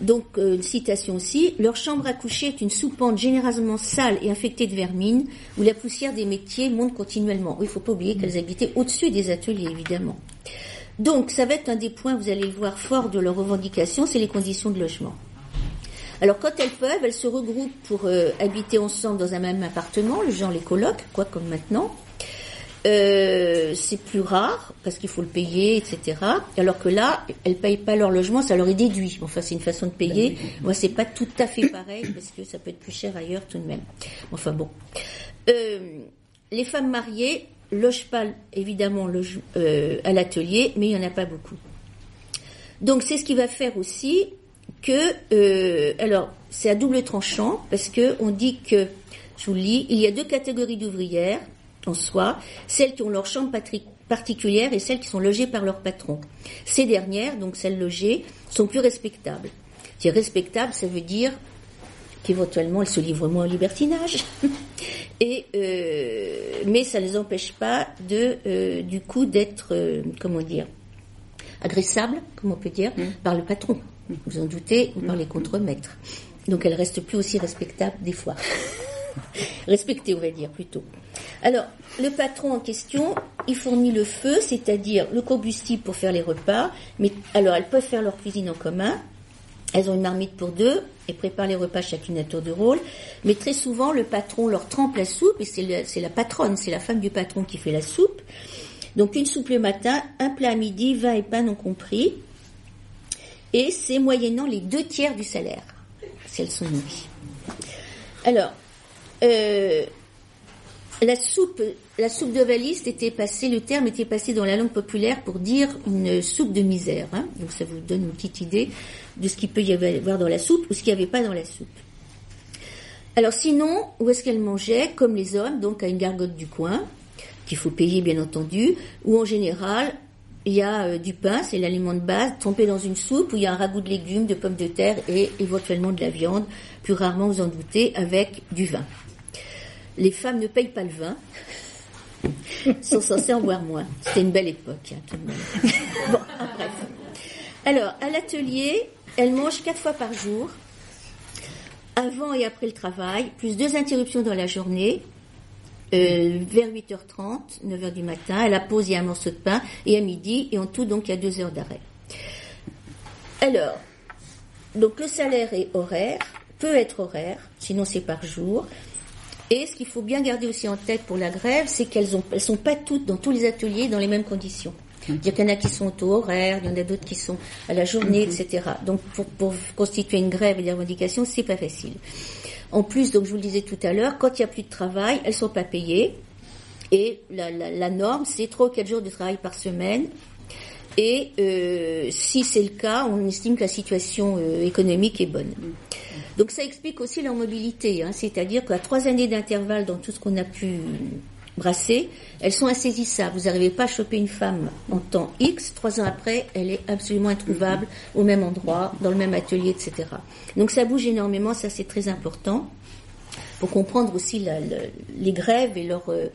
Donc, euh, une citation aussi, leur chambre à coucher est une soupente généralement sale et infectée de vermine, où la poussière des métiers monte continuellement. Il faut pas oublier qu'elles habitaient au-dessus des ateliers, évidemment. Donc, ça va être un des points, vous allez le voir, fort de leur revendication, c'est les conditions de logement. Alors, quand elles peuvent, elles se regroupent pour euh, habiter ensemble dans un même appartement, le genre les colocs, quoi, comme maintenant. Euh, c'est plus rare parce qu'il faut le payer, etc. Alors que là, elles payent pas leur logement, ça leur est déduit. Enfin, c'est une façon de payer. Moi, c'est pas tout à fait pareil parce que ça peut être plus cher ailleurs tout de même. Enfin bon, euh, les femmes mariées logent pas évidemment loge, euh, à l'atelier, mais il y en a pas beaucoup. Donc c'est ce qui va faire aussi que, alors c'est à double tranchant parce que on dit que, je vous le lis, il y a deux catégories d'ouvrières en soi, celles qui ont leur chambre particulière et celles qui sont logées par leur patron. Ces dernières, donc celles logées, sont plus respectables. Dire respectable, ça veut dire qu'éventuellement elles se livrent moins au libertinage, et euh, mais ça ne les empêche pas de, euh, du coup, d'être, euh, comment dire, agressables, comme on peut dire, mmh. par le patron. Vous en doutez, ou par les contremaîtres. Donc elles restent plus aussi respectables des fois. Respectées, on va dire plutôt. Alors, le patron en question, il fournit le feu, c'est-à-dire le combustible pour faire les repas. Mais alors, elles peuvent faire leur cuisine en commun. Elles ont une marmite pour deux et préparent les repas chacune à tour de rôle. Mais très souvent, le patron leur trempe la soupe et c'est la patronne, c'est la femme du patron qui fait la soupe. Donc une soupe le matin, un plat à midi, vin et pain non compris. Et c'est moyennant les deux tiers du salaire, si elles sont nourries. Alors, euh, la soupe, la soupe était passée, le terme était passé dans la langue populaire pour dire une soupe de misère. Hein. Donc ça vous donne une petite idée de ce qu'il peut y avoir dans la soupe ou ce qu'il n'y avait pas dans la soupe. Alors sinon, où est-ce qu'elle mangeait? Comme les hommes, donc à une gargote du coin, qu'il faut payer bien entendu, ou en général, il y a euh, du pain, c'est l'aliment de base, trempé dans une soupe, où il y a un ragoût de légumes, de pommes de terre et éventuellement de la viande, plus rarement vous en doutez, avec du vin les femmes ne payent pas le vin, sont censées en boire moins. C'était une belle époque, hein, tout de même. Bon, bref. Alors, à l'atelier, elles mangent quatre fois par jour, avant et après le travail, plus deux interruptions dans la journée, euh, vers 8h30, 9h du matin. À la pause, a un morceau de pain, et à midi, et en tout, donc, il y a deux heures d'arrêt. Alors, donc le salaire est horaire, peut être horaire, sinon c'est par jour. Et ce qu'il faut bien garder aussi en tête pour la grève, c'est qu'elles ne sont pas toutes dans tous les ateliers dans les mêmes conditions. Il y en a qui sont au taux horaire, il y en a d'autres qui sont à la journée, mhm. etc. Donc pour, constituer une grève et des revendications, c'est pas facile. En plus, donc je vous le disais tout à l'heure, quand il n'y a plus de travail, elles sont pas payées. Et la, norme, c'est trois ou quatre jours de travail par semaine. Et euh, si c'est le cas, on estime que la situation euh, économique est bonne. Donc ça explique aussi leur mobilité, hein, c'est-à-dire qu'à trois années d'intervalle dans tout ce qu'on a pu brasser, elles sont insaisissables. Vous n'arrivez pas à choper une femme en temps X, trois ans après, elle est absolument introuvable au même endroit, dans le même atelier, etc. Donc ça bouge énormément, ça c'est très important pour comprendre aussi la, les grèves et leur euh,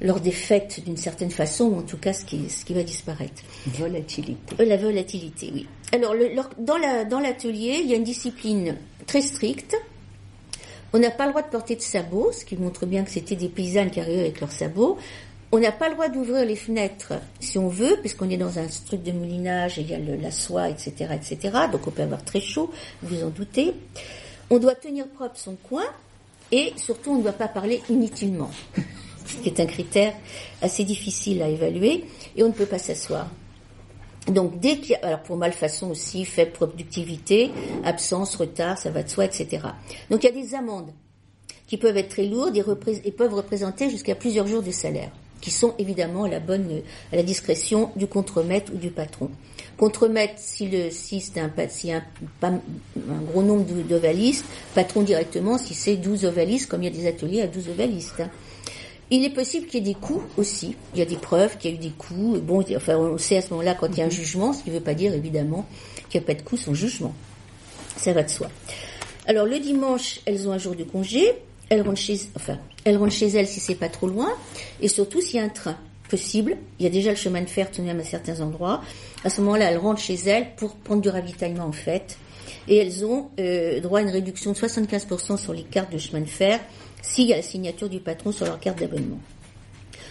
leur défaite d'une certaine façon, ou en tout cas ce qui, ce qui va disparaître. Volatilité. Euh, la volatilité, oui. Alors, le, dans l'atelier, la, il y a une discipline très stricte. On n'a pas le droit de porter de sabots, ce qui montre bien que c'était des paysannes qui arrivaient avec leurs sabots. On n'a pas le droit d'ouvrir les fenêtres si on veut, puisqu'on est dans un truc de moulinage, et il y a la soie, etc., etc. Donc on peut avoir très chaud, vous en doutez. On doit tenir propre son coin, et surtout on ne doit pas parler inutilement ce qui est un critère assez difficile à évaluer, et on ne peut pas s'asseoir. Donc dès qu'il y a, alors pour malfaçon aussi, faible productivité, absence, retard, ça va de soi, etc. Donc il y a des amendes qui peuvent être très lourdes et, peuvent représenter jusqu'à plusieurs jours de salaire, qui sont évidemment à la bonne, à la discrétion du contremaître ou du patron. Contremaître si le si c'est un, si un, un, gros nombre d'ovalistes, patron directement si c'est 12 ovalistes, comme il y a des ateliers à 12 ovalistes. Hein. Il est possible qu'il y ait des coups aussi. Il y a des preuves qu'il y a eu des coups. Bon, enfin, on sait à ce moment-là quand il y a un jugement, ce qui ne veut pas dire évidemment qu'il n'y a pas de coups sans jugement. Ça va de soi. Alors le dimanche, elles ont un jour de congé. Elles rentrent chez, enfin, elles rentrent chez elles si c'est pas trop loin, et surtout s'il y a un train possible. Il y a déjà le chemin de fer tout de même à certains endroits. À ce moment-là, elles rentrent chez elles pour prendre du ravitaillement en fait et elles ont euh, droit à une réduction de 75% sur les cartes de chemin de fer s'il y a la signature du patron sur leur carte d'abonnement.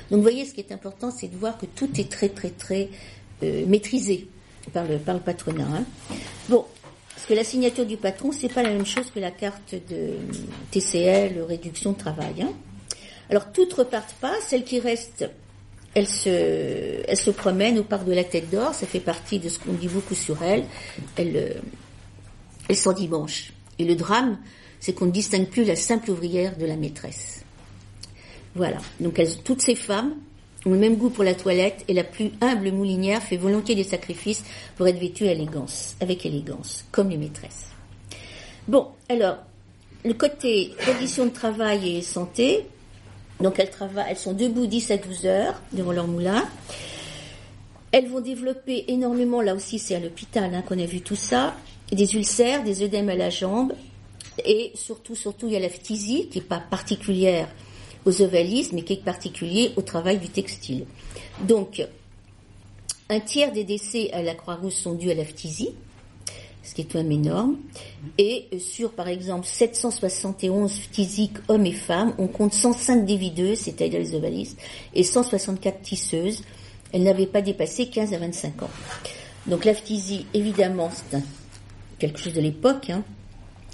Donc vous voyez, ce qui est important, c'est de voir que tout est très très très euh, maîtrisé par le, par le patronat. Hein. Bon, parce que la signature du patron, c'est pas la même chose que la carte de TCL, réduction de travail. Hein. Alors toutes repartent pas, celles qui restent, elles se, elles se promènent au parc de la Tête d'Or, ça fait partie de ce qu'on dit beaucoup sur elles, elles, euh, elles sont dimanche. Et le drame, c'est qu'on ne distingue plus la simple ouvrière de la maîtresse. Voilà, donc toutes ces femmes ont le même goût pour la toilette et la plus humble moulinière fait volontiers des sacrifices pour être vêtue avec élégance, comme les maîtresses. Bon, alors, le côté conditions de travail et santé, donc elles sont debout 10 à 12 heures devant leur moulin. Elles vont développer énormément, là aussi c'est à l'hôpital hein, qu'on a vu tout ça, des ulcères, des œdèmes à la jambe, et surtout, surtout, il y a la phtisie qui n'est pas particulière aux ovalistes, mais qui est particulier au travail du textile. Donc, un tiers des décès à la Croix-Rouge sont dus à la phtisie, ce qui est quand même énorme. Et sur, par exemple, 771 phtisiques hommes et femmes, on compte 105 dévideuses, c'est-à-dire les ovalistes, et 164 tisseuses. Elles n'avaient pas dépassé 15 à 25 ans. Donc la phtisie, évidemment, c'est quelque chose de l'époque, hein,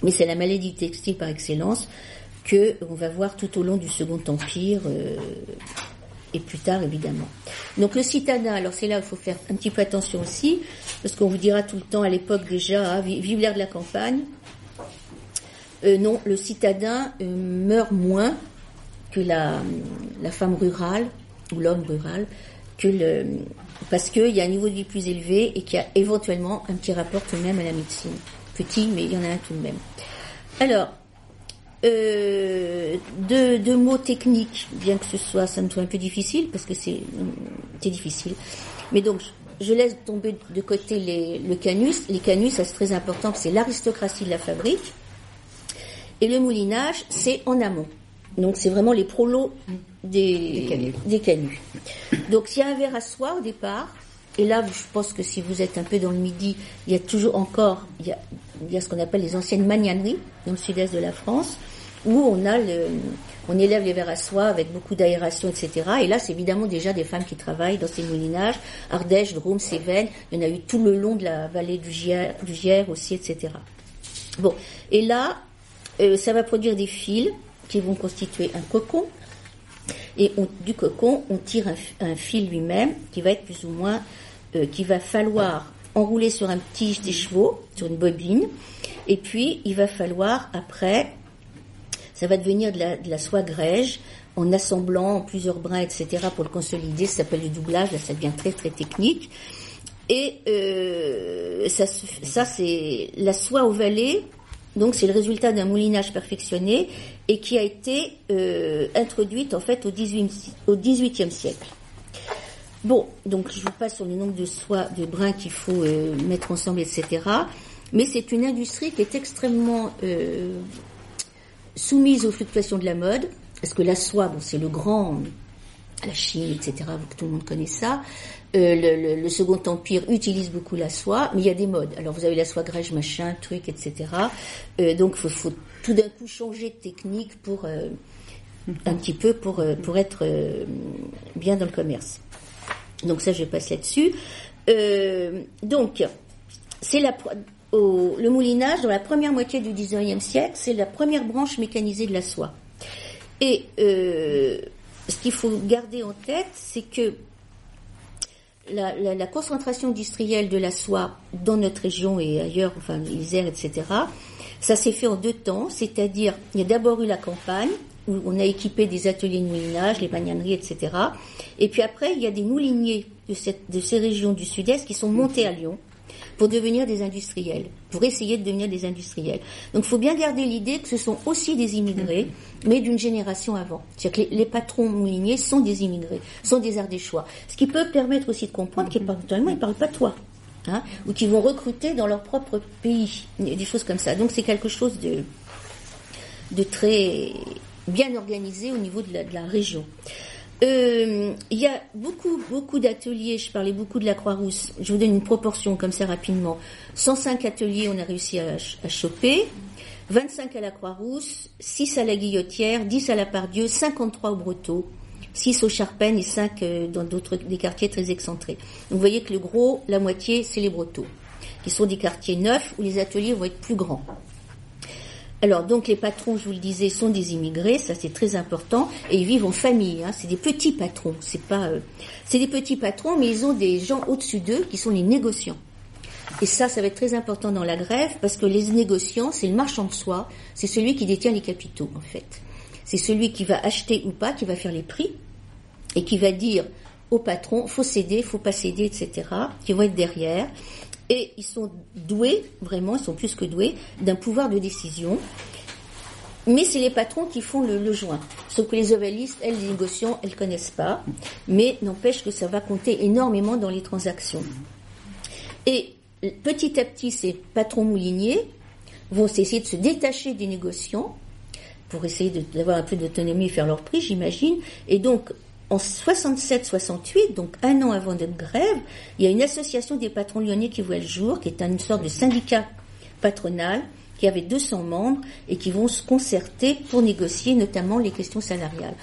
mais c'est la maladie textile par excellence que on va voir tout au long du Second Empire euh, et plus tard évidemment. Donc le citadin, alors c'est là où il faut faire un petit peu attention aussi, parce qu'on vous dira tout le temps à l'époque déjà, ah, vive l'air de la campagne. Euh, non, le citadin euh, meurt moins que la, la femme rurale ou l'homme rural, que le, parce qu'il y a un niveau de vie plus élevé et qu'il y a éventuellement un petit rapport tout de même à la médecine. Petit, mais il y en a un tout de même. Alors, euh, deux, mots techniques, bien que ce soit, ça me soit un peu difficile, parce que c'est difficile. Mais donc, je laisse tomber de côté les, le canus. Les canus, ça c'est très important, c'est l'aristocratie de la fabrique. Et le moulinage, c'est en amont. Donc c'est vraiment les prolos des, des canus. Donc il y a un verre à soie au départ. Et là, je pense que si vous êtes un peu dans le midi, il y a toujours encore, il y a, il y a ce qu'on appelle les anciennes magnaneries dans le sud-est de la France où on a on élève les verres à soie avec beaucoup d'aération, etc. Et là, c'est évidemment déjà des femmes qui travaillent dans ces moulinages, Ardèche, Drôme, Cévennes. Il y en a eu tout le long de la vallée du Gier, du Gier aussi, etc. Bon, et là, euh, ça va produire des fils qui vont constituer un cocon. Et du cocon, on tire un, fil lui-même qui va être plus ou moins, euh, qui va falloir enrouler sur un tige des chevaux, sur une bobine. Et puis, il va falloir après ça va devenir de la, soie grège en assemblant plusieurs brins, etc. pour le consolider. Ça s'appelle le doublage. Là, ça devient très très technique. Et euh, ça, ça c'est la soie ovallée. Donc c'est le résultat d'un moulinage perfectionné et qui a été euh, introduite en fait au 18, au 18e siècle. Bon, donc je vous passe sur le nombre de soies, de brins qu'il faut euh, mettre ensemble, etc. Mais c'est une industrie qui est extrêmement euh, soumise aux fluctuations de la mode, parce que la soie, bon, c'est le grand, la Chine, etc., tout le monde connaît ça. Euh, le, le, Second Empire utilise beaucoup la soie, mais il y a des modes. Alors vous avez la soie grège, machin, truc, etc. Euh, donc il faut, tout d'un coup changer de technique pour euh, un petit peu pour euh, pour être bien dans le commerce. Donc ça, je passe là-dessus. donc c'est la le moulinage, dans la première moitié du XIXe siècle, c'est la première branche mécanisée de la soie. Et euh, ce qu'il faut garder en tête, c'est que la, concentration industrielle de la soie dans notre région et ailleurs, enfin l'Isère, etc., ça s'est fait en deux temps, c'est-à-dire il y a d'abord eu la campagne, où on a équipé des ateliers de moulinage, les magnaneries, etc. Et puis après, il y a des mouliniers de, ces régions du sud-est qui sont montés à Lyon, pour devenir des industriels, pour essayer de devenir des industriels. Donc il faut bien garder l'idée que ce sont aussi des immigrés, mais d'une génération avant. C'est-à-dire que les, patrons mouliniers sont des immigrés, sont des Ardéchois. Ce qui peut permettre aussi de comprendre qu'éventuellement ils ne parlent pas toi. Hein, ou qu'ils vont recruter dans leur propre pays, des choses comme ça. Donc c'est quelque chose de très bien organisé au niveau de la, région. Euh, il y a beaucoup, beaucoup d'ateliers. Je parlais beaucoup de la Croix-Rousse. Je vous donne une proportion comme ça rapidement. 105 ateliers, on a réussi à, à choper. 25 à la Croix-Rousse, 6 à la Guillotière, 10 à la Pardieu, 53 au Breteau, 6 au Charpennes et 5 euh, dans d'autres des quartiers très excentrés. Vous voyez que le gros, la moitié, c'est les Bretaux, qui sont des quartiers neufs où les ateliers vont être plus grands. Alors donc les patrons, je vous le disais, sont des immigrés, ça c'est très important, et ils vivent en famille. Hein, c'est des petits patrons, c'est pas, euh, c'est des petits patrons, mais ils ont des gens au-dessus d'eux qui sont les négociants. Et ça, ça va être très important dans la grève parce que les négociants, c'est le marchand de soi, c'est celui qui détient les capitaux en fait. C'est celui qui va acheter ou pas, qui va faire les prix et qui va dire au patron, faut céder, faut pas céder, etc. Qui vont être derrière. Et ils sont doués, vraiment, ils sont plus que doués, d'un pouvoir de décision. Mais c'est les patrons qui font le, le, joint. Sauf que les ovalistes, elles, les négociants, elles connaissent pas. Mais n'empêche que ça va compter énormément dans les transactions. Et petit à petit, ces patrons mouliniers vont essayer de se détacher des négociants pour essayer d'avoir un peu d'autonomie et faire leur prix, j'imagine. Et donc, en 67-68, donc un an avant notre grève, il y a une association des patrons lyonnais qui voit le jour, qui est une sorte de syndicat patronal, qui avait 200 membres et qui vont se concerter pour négocier notamment les questions salariales.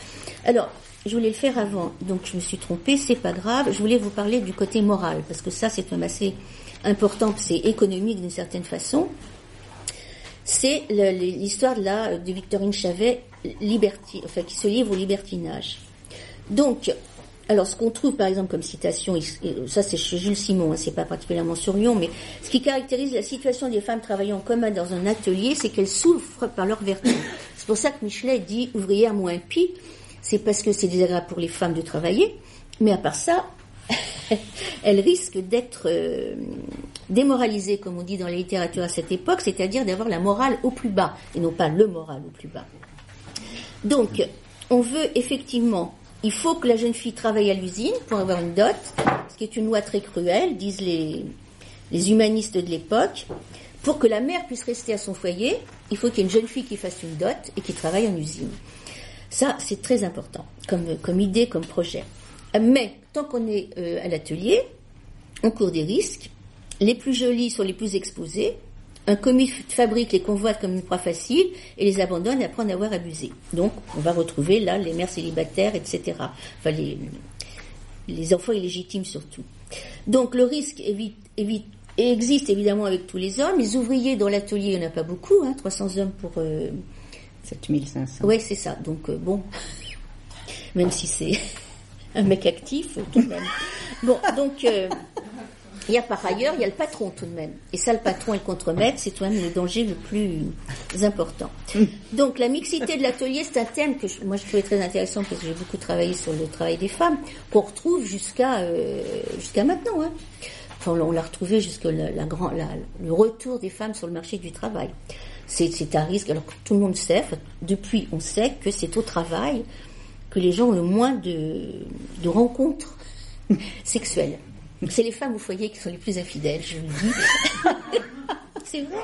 Alors, je voulais le faire avant, donc je me suis trompée, c'est pas grave. Je voulais vous parler du côté moral, parce que ça, c'est un assez important, c'est économique d'une certaine façon, c'est l'histoire de Victorine Chavet, liberti, enfin, qui se livre au libertinage. Donc, alors ce qu'on trouve par exemple comme citation, ça c'est chez Jules Simon, hein, c'est pas particulièrement sur Lyon, mais ce qui caractérise la situation des femmes travaillant en commun dans un atelier, c'est qu'elles souffrent par leur vertu. C'est pour ça que Michelet dit ouvrière moins pie, c'est parce que c'est désagréable pour les femmes de travailler, mais à part ça, elle risque d'être euh, démoralisée, comme on dit dans la littérature à cette époque, c'est-à-dire d'avoir la morale au plus bas, et non pas le moral au plus bas. Donc, on veut effectivement, il faut que la jeune fille travaille à l'usine pour avoir une dot, ce qui est une loi très cruelle, disent les, les humanistes de l'époque. Pour que la mère puisse rester à son foyer, il faut qu'il y ait une jeune fille qui fasse une dot et qui travaille en usine. Ça, c'est très important comme, comme idée, comme projet. Mais tant qu'on est euh, à l'atelier, on court des risques. Les plus jolis sont les plus exposés. Un commis fabrique les convoite comme une proie facile et les abandonne après en avoir abusé. Donc, on va retrouver là les mères célibataires, etc. Enfin, les, les enfants illégitimes surtout. Donc, le risque évite, évite, existe évidemment avec tous les hommes. Les ouvriers dans l'atelier, il n'y en a pas beaucoup, hein, 300 hommes pour... Euh... 7500. Oui, c'est ça. Donc, euh, bon, même si c'est un mec actif tout de même. Bon, donc euh, il y a par ailleurs, il y a le patron tout de même. Et ça, le patron et le contremaître, c'est de même le danger le plus important. Donc la mixité de l'atelier, c'est un thème que moi je trouvais très intéressant parce que j'ai beaucoup travaillé sur le travail des femmes, qu'on retrouve jusqu'à euh, jusqu'à maintenant. Hein. Enfin, on l'a retrouvé jusqu'à la, la, la, le retour des femmes sur le marché du travail. C'est un risque, alors que tout le monde sait, depuis on sait que c'est au travail que les gens ont le moins de, de rencontres sexuelles. C'est les femmes au foyer qui sont les plus infidèles, je vous le dis. c'est vrai.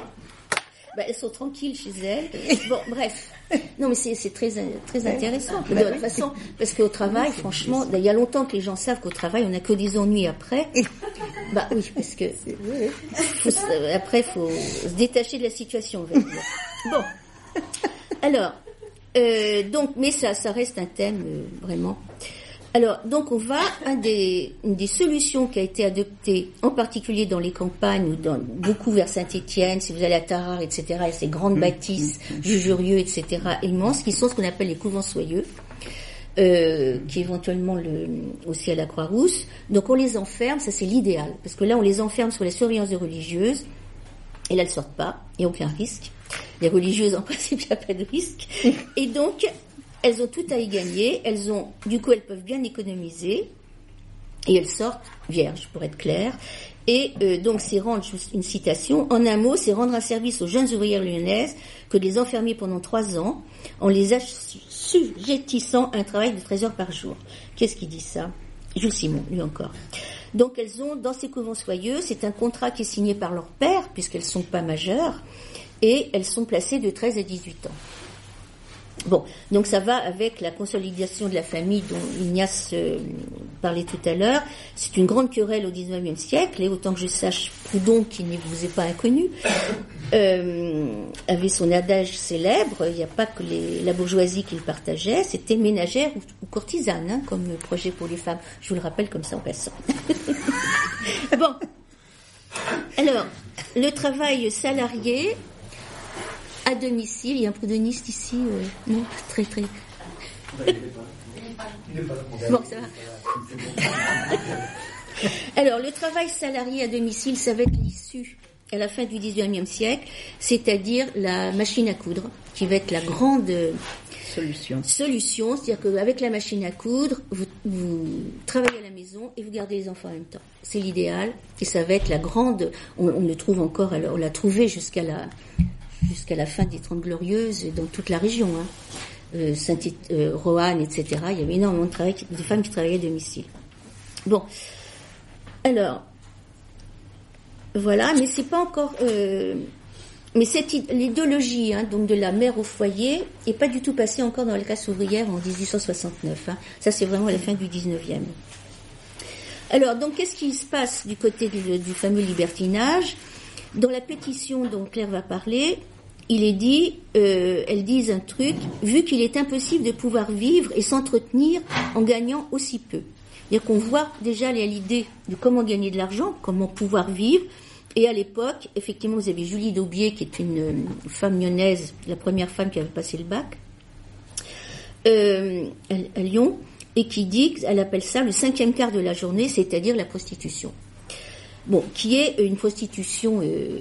Bah, elles sont tranquilles chez elles. Bon, bref. Non, mais c'est très, très intéressant. De toute façon, parce qu'au travail, franchement, il y a longtemps que les gens savent qu'au travail, on n'a que des ennuis après. Bah oui, parce que faut, après, il faut se détacher de la situation. Bon. Alors, euh, donc, mais ça, ça reste un thème euh, vraiment. Alors, donc on va, un des, une des solutions qui a été adoptée, en particulier dans les campagnes ou dans, beaucoup vers Saint-Étienne, si vous allez à Tarare, etc., et ces grandes bâtisses, Jujurieux, etc., immenses, qui sont ce qu'on appelle les couvents soyeux, euh, qui éventuellement le, aussi à la Croix-Rousse. Donc on les enferme, ça c'est l'idéal, parce que là on les enferme sur la surveillance des religieuses, et là elles sortent pas, il n'y a aucun risque. Les religieuses, en principe, il n'y a pas de risque. Et donc, elles ont tout à y gagner. Elles ont, du coup, elles peuvent bien économiser. Et elles sortent vierges, pour être clair. Et euh, donc, c'est rendre, une citation, en un mot, c'est rendre un service aux jeunes ouvrières lyonnaises que les enfermer pendant trois ans en les assujettissant à un travail de 13 heures par jour. Qu'est-ce qui dit ça? Jules Simon, lui encore. Donc elles ont, dans ces couvents soyeux, c'est un contrat qui est signé par leur père, puisqu'elles sont pas majeures, et elles sont placées de 13 à 18 ans. Bon, donc ça va avec la consolidation de la famille dont Ignace euh, parlait tout à l'heure. C'est une grande querelle au XIXe siècle, et autant que je sache, Proudhon, qui ne vous est pas inconnu, euh, avait son adage célèbre, il n'y a pas que la bourgeoisie qui le partageait, c'était ménagère ou, ou courtisane, hein, comme projet pour les femmes. Je vous le rappelle comme ça en passant. bon, alors, le travail salarié à domicile, il y a un proudhoniste ici, euh, non, très très. Bon, ça va. Alors, le travail salarié à domicile, ça va être l'issue à la fin du XIXe siècle, c'est-à-dire la machine à coudre, qui va être la grande euh, Solution. solution, c'est-à-dire qu'avec la machine à coudre, vous, vous travaillez à la maison et vous gardez les enfants en même temps. C'est l'idéal et ça va être la grande. On, on le trouve encore, alors on l'a trouvé jusqu'à la jusqu'à la fin des Trente Glorieuses dans toute la région, hein. Euh, Saint euh, Roanne, etc. Il y avait énormément de, travail, de femmes qui travaillaient à domicile. Bon, alors voilà, mais c'est pas encore. euh, mais cette id- l'idéologie hein, donc de la mère au foyer est pas du tout passée encore dans la classe ouvrière en 1869. hein. Ça, c'est vraiment la fin du 19e. Alors, donc, qu'est-ce qui se passe du côté du fameux libertinage? Dans la pétition dont Claire va parler, il est dit, euh, elles disent un truc, vu qu'il est impossible de pouvoir vivre et s'entretenir en gagnant aussi peu. Qu'on voit déjà l'idée de comment gagner de l'argent, comment pouvoir vivre, et à l'époque, effectivement, vous avez Julie Daubier, qui est une euh, femme lyonnaise, la première femme qui avait passé le bac, euh, à, à Lyon, et qui dit, elle appelle ça le cinquième quart de la journée, c'est-à-dire la prostitution. Bon, qui est une prostitution euh,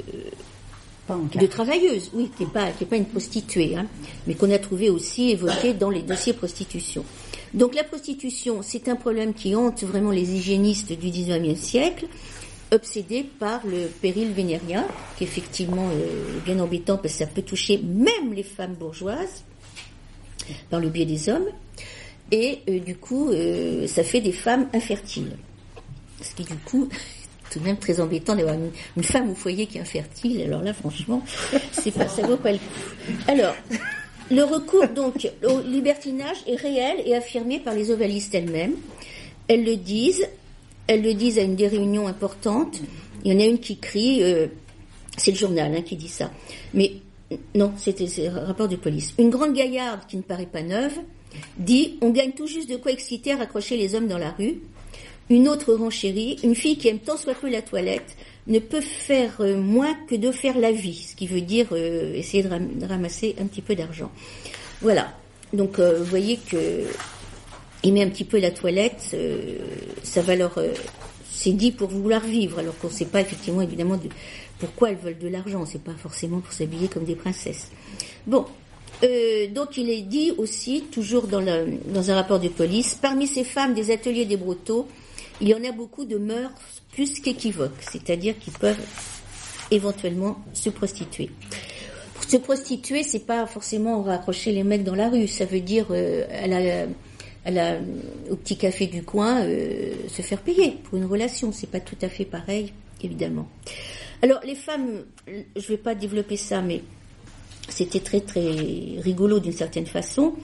de travailleuse, oui, qui n'est pas, qui est pas une prostituée, hein, mais qu'on a trouvé aussi évoqué dans les dossiers prostitution. Donc la prostitution, c'est un problème qui hante vraiment les hygiénistes du 19e siècle, obsédés par le péril vénérien, qui est effectivement euh, bien embêtant parce que ça peut toucher même les femmes bourgeoises par le biais des hommes, et euh, du coup, euh, ça fait des femmes infertiles. Ce qui du coup, tout de même très embêtant d'avoir une, femme au foyer qui est infertile. Alors là, franchement, c'est pas, ça vaut pas le coup. Alors, le recours donc au libertinage est réel et affirmé par les ovalistes elles-mêmes. Elles le disent, elles le disent à une des réunions importantes. Il y en a une qui crie, euh, c'est le journal hein, qui dit ça. Mais non, c'était un rapport de police. Une grande gaillarde qui ne paraît pas neuve dit On gagne tout juste de quoi exciter à raccrocher les hommes dans la rue. Une autre renchérit Une fille qui aime tant soit peu la toilette ne peut faire euh, moins que de faire la vie, ce qui veut dire euh, essayer de, ram- de ramasser un petit peu d'argent. Voilà. Donc, euh, vous voyez que aimer un petit peu la toilette, ça va leur. c'est dit pour vouloir vivre, alors qu'on ne sait pas effectivement évidemment de, pourquoi elles veulent de l'argent. C'est pas forcément pour s'habiller comme des princesses. Bon. Donc il est dit aussi, toujours dans, dans un rapport de police, parmi ces femmes des ateliers des brotteaux, il y en a beaucoup de mœurs plus qu'équivoques, c'est-à-dire qui peuvent éventuellement se prostituer. Pour se prostituer, c'est pas forcément raccrocher les mecs dans la rue, ça veut dire euh, à la- au petit café du coin euh, se faire payer pour une relation. C'est pas tout à fait pareil, évidemment. Alors les femmes, je vais pas développer ça, mais c'était très très rigolo d'une certaine façon,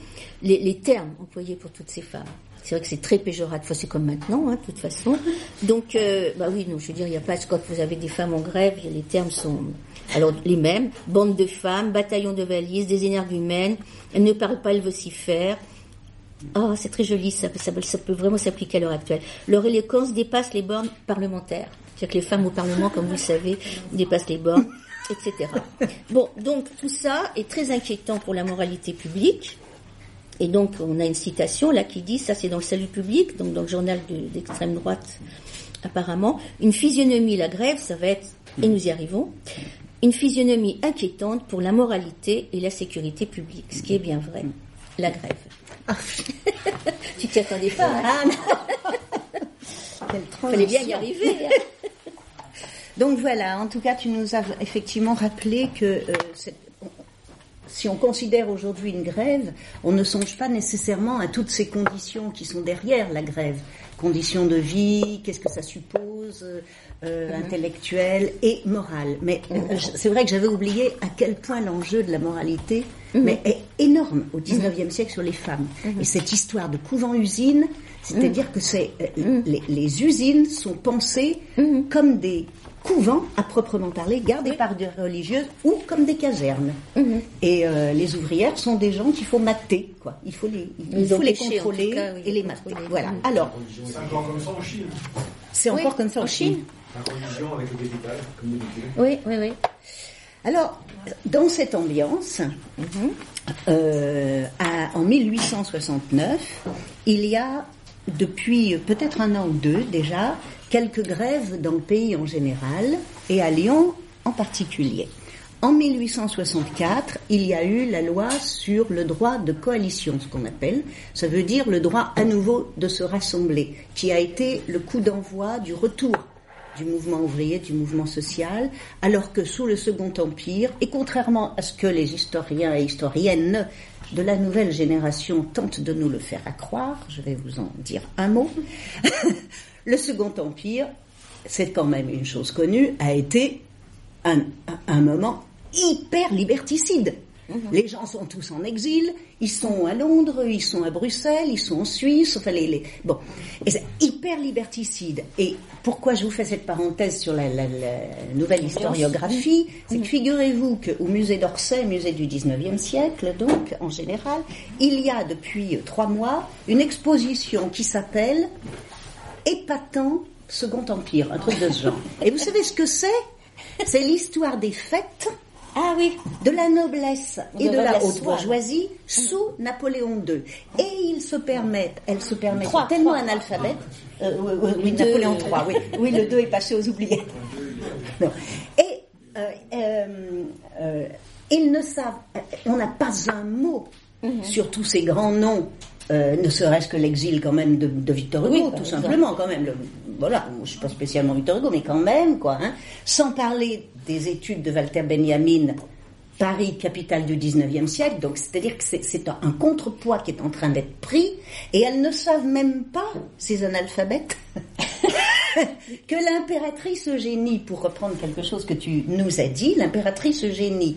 les termes employés pour toutes ces femmes. C'est vrai que c'est très péjoratif, Enfin, c'est comme maintenant, hein, de toute façon. Donc, euh, bah oui, non, je veux dire, il n'y a pas, quand vous avez des femmes en grève, les termes sont alors les mêmes. Bande de femmes, bataillon de valises, des énergumènes, elles ne parlent pas, elles vocifèrent. Ah, c'est très joli, ça, ça peut vraiment s'appliquer à l'heure actuelle. Leur éloquence dépasse les bornes parlementaires. C'est-à-dire que les femmes au Parlement, comme vous le savez, dépassent les bornes, etc. Bon, donc tout ça est très inquiétant pour la moralité publique. Et donc, on a une citation là qui dit, ça c'est dans le salut public, donc dans le journal de- d'extrême droite apparemment, une physionomie, la grève, ça va être, et nous y arrivons, une physionomie inquiétante pour la moralité et la sécurité publique, ce qui est bien vrai, la grève. tu t'y attendais pas, hein Quelle Fallait bien y arriver. hein. Donc voilà, en tout cas, tu nous as effectivement rappelé que euh, cette- si on considère aujourd'hui une grève, on ne songe pas nécessairement à toutes ces conditions qui sont derrière la grève. Conditions de vie, qu'est-ce que ça suppose, euh, intellectuelles et morales. Mais euh, je- c'est vrai que j'avais oublié à quel point l'enjeu de la moralité mais est énorme au 19e siècle sur les femmes. Et cette histoire de couvent-usine, c'est-à-dire que c'est euh, les, les usines sont pensées comme des couvents à proprement parler, gardés par des religieuses ou comme des casernes. Et euh, les ouvrières sont des gens qu'il faut mater, quoi. Il faut les, il faut les contrôler tout cas, oui, et les les mater. Voilà. Mhm. Alors, C'est encore comme ça en Chine. c'est Oui, encore comme ça en en Chine. Chine. La religion avec le capital, comme. Oui, oui, oui. Alors, dans cette ambiance, euh, à- en 1869, il y a, depuis peut-être un an ou deux déjà, quelques grèves dans le pays en général et à Lyon en particulier. En 1864, il y a eu la loi sur le droit de coalition, ce qu'on appelle. Ça veut dire le droit à nouveau de se rassembler, qui a été le coup d'envoi du retour du mouvement ouvrier, du mouvement social, alors que sous le Second Empire, et contrairement à ce que les historiens et historiennes de la nouvelle génération tentent de nous le faire accroire, je vais vous en dire un mot, le Second Empire, c'est quand même une chose connue, a été un, moment hyper liberticide. Les gens sont tous en exil, ils sont à Londres, ils sont à Bruxelles, ils sont en Suisse, enfin les, les- bon, et c'est hyper liberticide. Et pourquoi je vous fais cette parenthèse sur la, la- la nouvelle historiographie, c'est que figurez-vous qu'au musée d'Orsay, musée du 19e siècle, donc en général, il y a depuis trois mois une exposition qui s'appelle épatant Second Empire, un truc de ce genre. Et vous savez ce que c'est? C'est l'histoire des fêtes Ah oui. de la noblesse et De de la haute bourgeoisie sous Napoléon II. Et ils se permettent, elles se permettent, tellement analphabètes. Euh, oui, oui, oui, Deux. Napoléon III, oui. Oui, le 2 est passé aux oubliés. Non. Et euh, euh, euh, ils ne savent, on n'a pas un mot Mhm. sur tous ces grands noms. Euh, ne serait-ce que l'exil quand même de, de Victor Hugo, Oui, tout exemple. simplement quand même. Le- voilà, je suis pas spécialement Victor Hugo, mais quand même quoi. Hein, sans parler des études de Walter Benjamin, Paris, capitale du 19e siècle. Donc c'est-à-dire que c'est un contrepoids qui est en train d'être pris, et elles ne savent même pas ces analphabètes. que l'impératrice Eugénie, pour reprendre quelque chose que tu nous as dit, l'impératrice Eugénie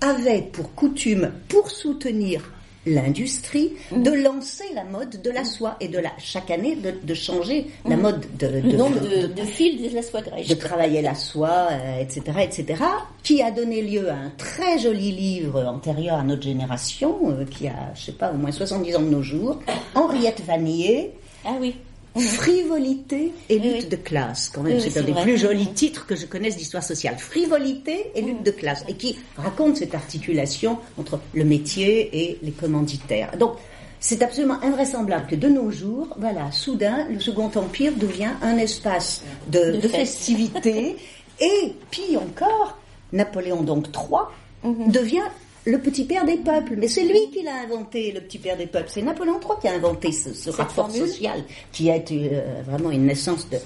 avait pour coutume, pour soutenir l'industrie, Mm. de lancer la mode de la soie et de la chaque année de, de changer la mode de, de- nombre de- de, fils de la soie grèche. de travailler la soie, euh, etc., etc., qui a donné lieu à un très joli livre antérieur à notre génération, euh, qui a, je sais pas, au moins 70 ans de nos jours, Henriette Vanier, Ah oui. Frivolité et Oui, lutte oui. de classe, quand même, Oui, c'est un des vrai. plus jolis titres que je connaisse d'histoire sociale. Frivolité et lutte de classe, et qui raconte cette articulation entre le métier et les commanditaires. Donc, c'est absolument invraisemblable que de nos jours, voilà, soudain, le Second Empire devient un espace de, De festivité, et puis encore, Napoléon donc III Mhm. devient le petit père des peuples. Mais c'est lui qui l'a inventé, le petit père des peuples. C'est Napoléon III qui a inventé ce, ce rapport formule. social qui a été euh, vraiment une naissance de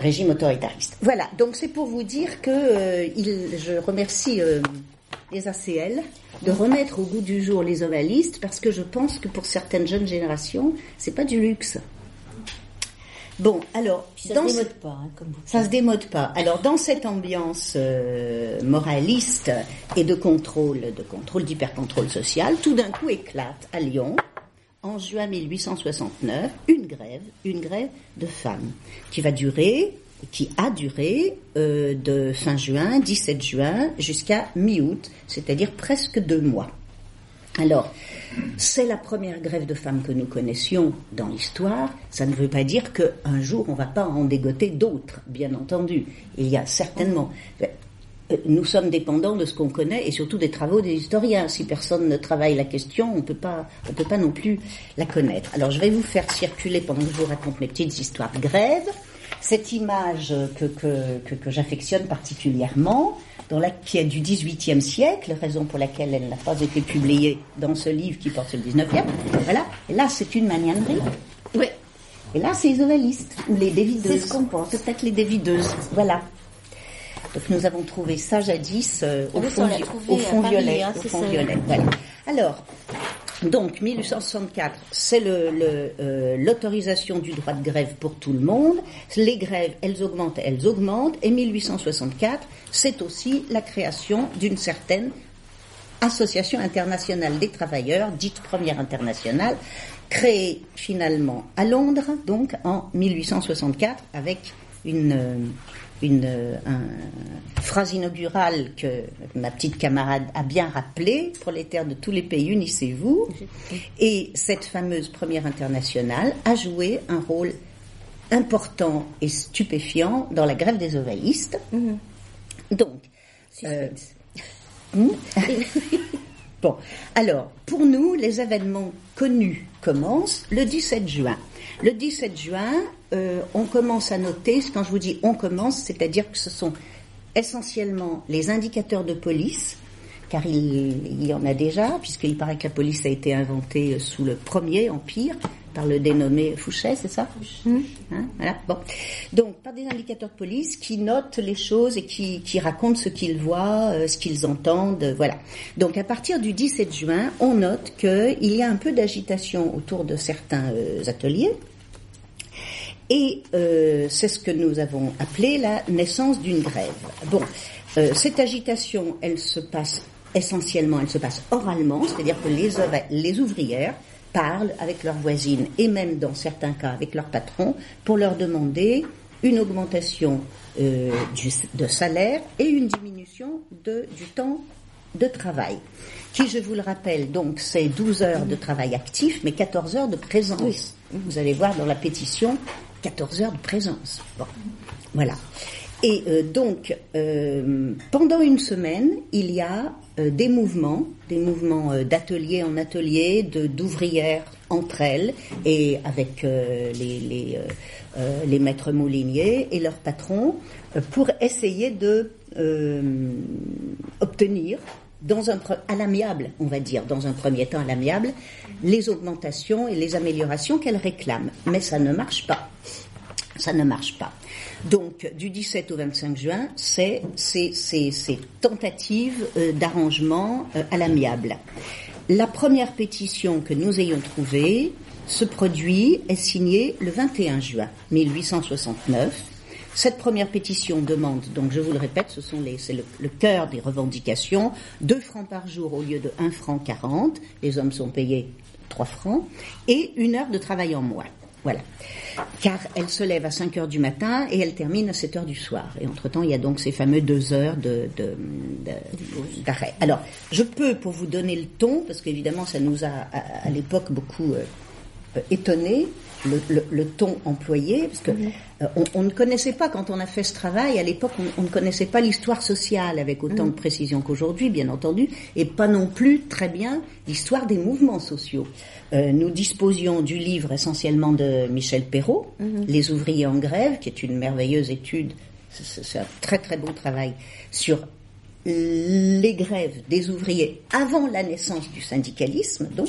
régime autoritariste. Voilà, donc c'est pour vous dire que euh, il, je remercie euh, les ACL de remettre au goût du jour les ovalistes parce que je pense que pour certaines jeunes générations, c'est pas du luxe. Bon, alors, Puis ça dans se démode pas, hein, comme vous. ça se démode pas. Alors dans cette ambiance euh, moraliste et de contrôle, de contrôle d'hypercontrôle social, tout d'un coup éclate à Lyon, en juin 1869, une grève, une grève de femmes qui va durer, qui a duré euh, de fin juin, 17 juin, jusqu'à mi-août, c'est-à-dire presque deux mois. Alors, c'est la première grève de femmes que nous connaissions dans l'histoire. Ça ne veut pas dire qu'un jour on ne va pas en dégoter d'autres, bien entendu. Il y a certainement. euh, Nous sommes dépendants de ce qu'on connaît et surtout des travaux des historiens. Si personne ne travaille la question, on on peut pas non plus la connaître. Alors, je vais vous faire circuler pendant que je vous raconte mes petites histoires de grève cette image que j'affectionne particulièrement, dans la, qui est du XVIIIe siècle, raison pour laquelle elle n'a pas été publiée dans ce livre qui porte sur le XIXe. Voilà. Et là, c'est une magnanerie. Oui. Et là, c'est les ovalistes, ou les dévideuses. C'est ce qu'on pense. Peut-être les dévideuses. Voilà. Donc nous avons trouvé ça jadis euh, au, fond, au fond Paris, violet. hein, au fond violet. Voilà. Alors, donc 1864, c'est euh, l'autorisation du droit de grève pour tout le monde. Les grèves, elles augmentent, elles augmentent. Et 1864, c'est aussi la création d'une certaine Association internationale des travailleurs, dite première internationale, créée finalement à Londres, donc en 1864, avec une, euh, une euh, un- phrase inaugurale que ma petite camarade a bien rappelée, prolétaires de tous les pays, unissez-vous. Et cette fameuse première internationale a joué un rôle important et stupéfiant dans la grève des ovalistes. Donc, euh, hmm? Bon, alors, pour nous, les événements connus commencent le 17 juin. Le 17 juin, euh, on commence à noter, quand je vous dis on commence, c'est-à-dire que ce sont essentiellement les indicateurs de police, car il, il y en a déjà, puisqu'il paraît que la police a été inventée euh, sous le premier empire par le dénommé Fouché, c'est ça Hein, voilà. Bon. Donc, par des indicateurs de police qui notent les choses et qui, qui racontent ce qu'ils voient, euh, ce qu'ils entendent, euh, voilà. Donc, à partir du 17 juin, on note qu'il y a un peu d'agitation autour de certains euh, ateliers. Et euh, c'est ce que nous avons appelé la naissance d'une grève. Bon, euh, cette agitation, elle se passe essentiellement, elle se passe oralement, c'est-à-dire que les, ouvrières parlent avec leurs voisines et même dans certains cas avec leurs patrons pour leur demander une augmentation euh, du, de salaire et une diminution de, du temps de travail, qui, je vous le rappelle, donc c'est 12 heures de travail actif, mais 14 heures de présence. Vous allez voir dans la pétition, 14 heures de présence. Bon, voilà. Et euh, donc, euh, pendant une semaine, il y a euh, des mouvements, des mouvements d'atelier en atelier, d'ouvrières entre elles et avec les, les, les maîtres mouliniers et leurs patrons pour essayer de obtenir dans un à l'amiable, on va dire, dans un premier temps à l'amiable, les augmentations et les améliorations qu'elles réclament. Mais ça ne marche pas. Ça ne marche pas. Donc, du 17 au 25 juin, c'est ces, ces, ces tentatives euh, d'arrangement euh, à l'amiable. La première pétition que nous ayons trouvée, ce produit est signé le 21 juin 1869. Cette première pétition demande, donc je vous le répète, ce sont les, c'est le, cœur des revendications, 2 francs par jour au lieu de 1 franc 40, les hommes sont payés 3 francs, et une heure de travail en moins. Voilà. Car elle se lève à 5 heures du matin et elle termine à 7 heures du soir. Et entre-temps, il y a donc ces fameux deux heures de, d'arrêt. Alors, je peux, pour vous donner le ton, parce qu'évidemment, ça nous a, à, l'époque, beaucoup euh, euh, étonné, le, le- le ton employé, parce que euh, on, on ne connaissait pas, quand on a fait ce travail, à l'époque, on, on ne connaissait pas l'histoire sociale avec autant de précision qu'aujourd'hui, bien entendu, et pas non plus très bien l'histoire des mouvements sociaux. Euh, nous disposions du livre essentiellement de Michel Perrault, Les ouvriers en grève, qui est une merveilleuse étude, c'est un très très beau travail sur les grèves des ouvriers avant la naissance du syndicalisme, donc,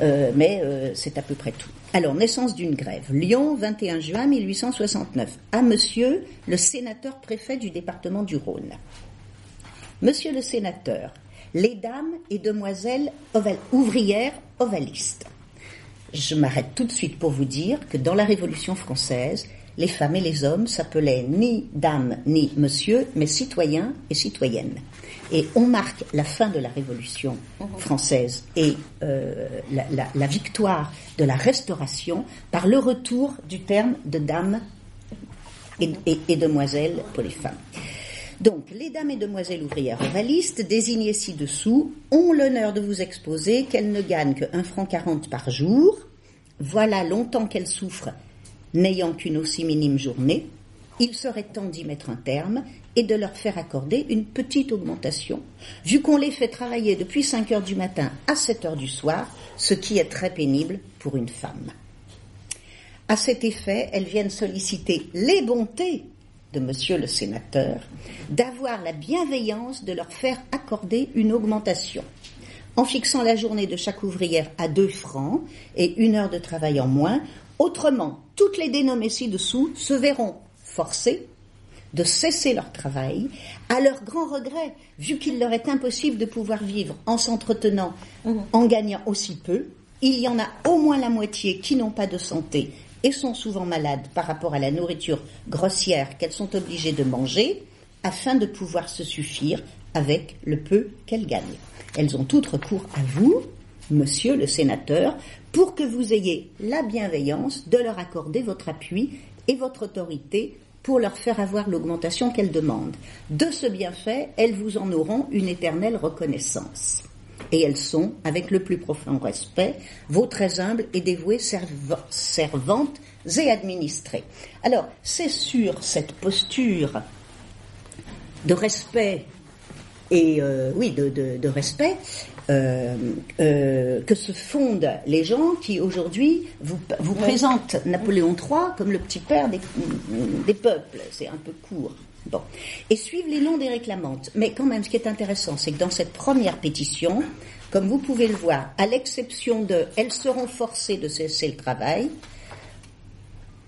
euh, mais c'est à peu près tout. Alors, naissance d'une grève. Lyon, 21 juin 1869. À monsieur le sénateur préfet du département du Rhône. Monsieur le sénateur, les dames et demoiselles ouvrières ovalistes. Je m'arrête tout de suite pour vous dire que dans la Révolution française, les femmes et les hommes s'appelaient ni dame ni monsieur, mais citoyens et citoyennes. Et on marque la fin de la Révolution française et euh, la, victoire de la Restauration par le retour du terme de dame et, demoiselles pour les femmes. Donc, les dames et demoiselles ouvrières ovalistes, désignées ci-dessous, ont l'honneur de vous exposer qu'elles ne gagnent que 1 franc 40 par jour. Voilà longtemps qu'elles souffrent, n'ayant qu'une aussi minime journée. Il serait temps d'y mettre un terme et de leur faire accorder une petite augmentation, vu qu'on les fait travailler depuis 5 heures du matin à 7 heures du soir, ce qui est très pénible pour une femme. À cet effet, elles viennent solliciter les bontés de monsieur le sénateur d'avoir la bienveillance de leur faire accorder une augmentation. En fixant la journée de chaque ouvrière à 2 francs et une heure de travail en moins, autrement, toutes les dénommées ci-dessous se verront forcées de cesser leur travail, à leur grand regret, vu qu'il leur est impossible de pouvoir vivre en s'entretenant, en gagnant aussi peu. Il y en a au moins la moitié qui n'ont pas de santé et sont souvent malades par rapport à la nourriture grossière qu'elles sont obligées de manger, afin de pouvoir se suffire avec le peu qu'elles gagnent. Elles ont toutes recours à vous, monsieur le sénateur, pour que vous ayez la bienveillance de leur accorder votre appui et votre autorité pour leur faire avoir l'augmentation qu'elles demandent. De ce bienfait, elles vous en auront une éternelle reconnaissance. Et elles sont, avec le plus profond respect, vos très humbles et dévouées serv- servantes et administrées. Alors, c'est sur cette posture de respect et euh, oui, de, de- de respect, euh, euh, que se fondent les gens qui aujourd'hui vous, vous présentent Napoléon III comme le petit père des, des peuples. C'est un peu court. Bon. Et suivent les noms des réclamantes. Mais quand même, ce qui est intéressant, c'est que dans cette première pétition, comme vous pouvez le voir, à l'exception de elles seront forcées de cesser le travail,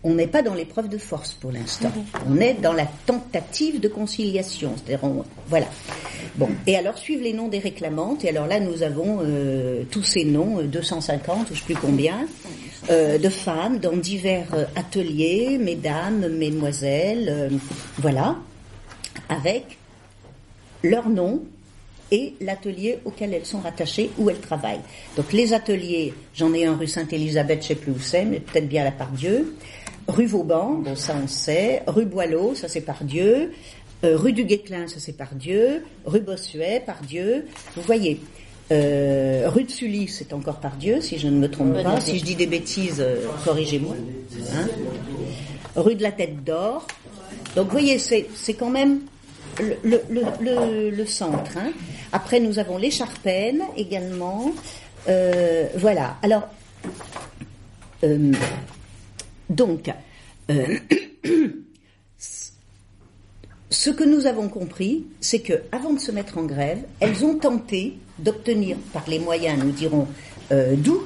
on n'est pas dans l'épreuve de force pour l'instant. On est dans la tentative de conciliation. C'est-à-dire, on- voilà. Bon. Et alors suivent les noms des réclamantes. Et alors là, nous avons euh, tous ces noms, euh, 250, ou je sais plus combien, euh, de femmes dans divers euh, ateliers, mesdames, mesdemoiselles, euh, voilà, avec leur nom et l'atelier auquel elles sont rattachées, où elles travaillent. Donc les ateliers, j'en ai un rue Sainte-Élisabeth, je sais plus où c'est, mais peut-être bien à la Pardieu. Rue Vauban, bon ça on sait. Rue Boileau, ça c'est Pardieu. Euh, rue du Guesclin, ça c'est Pardieu. Rue Bossuet, Pardieu. Vous voyez. Euh, rue de Sully, c'est encore Pardieu, si je ne me trompe pas. Si je dis des bêtises, euh, corrigez-moi. Hein rue de la Tête d'Or. Donc vous voyez, c'est quand même le, centre. hein. Après, nous avons l'écharpène également. Euh, voilà. Alors, donc, euh, ce que nous avons compris, c'est que avant de se mettre en grève, elles ont tenté d'obtenir, par les moyens, nous dirons, euh, doux,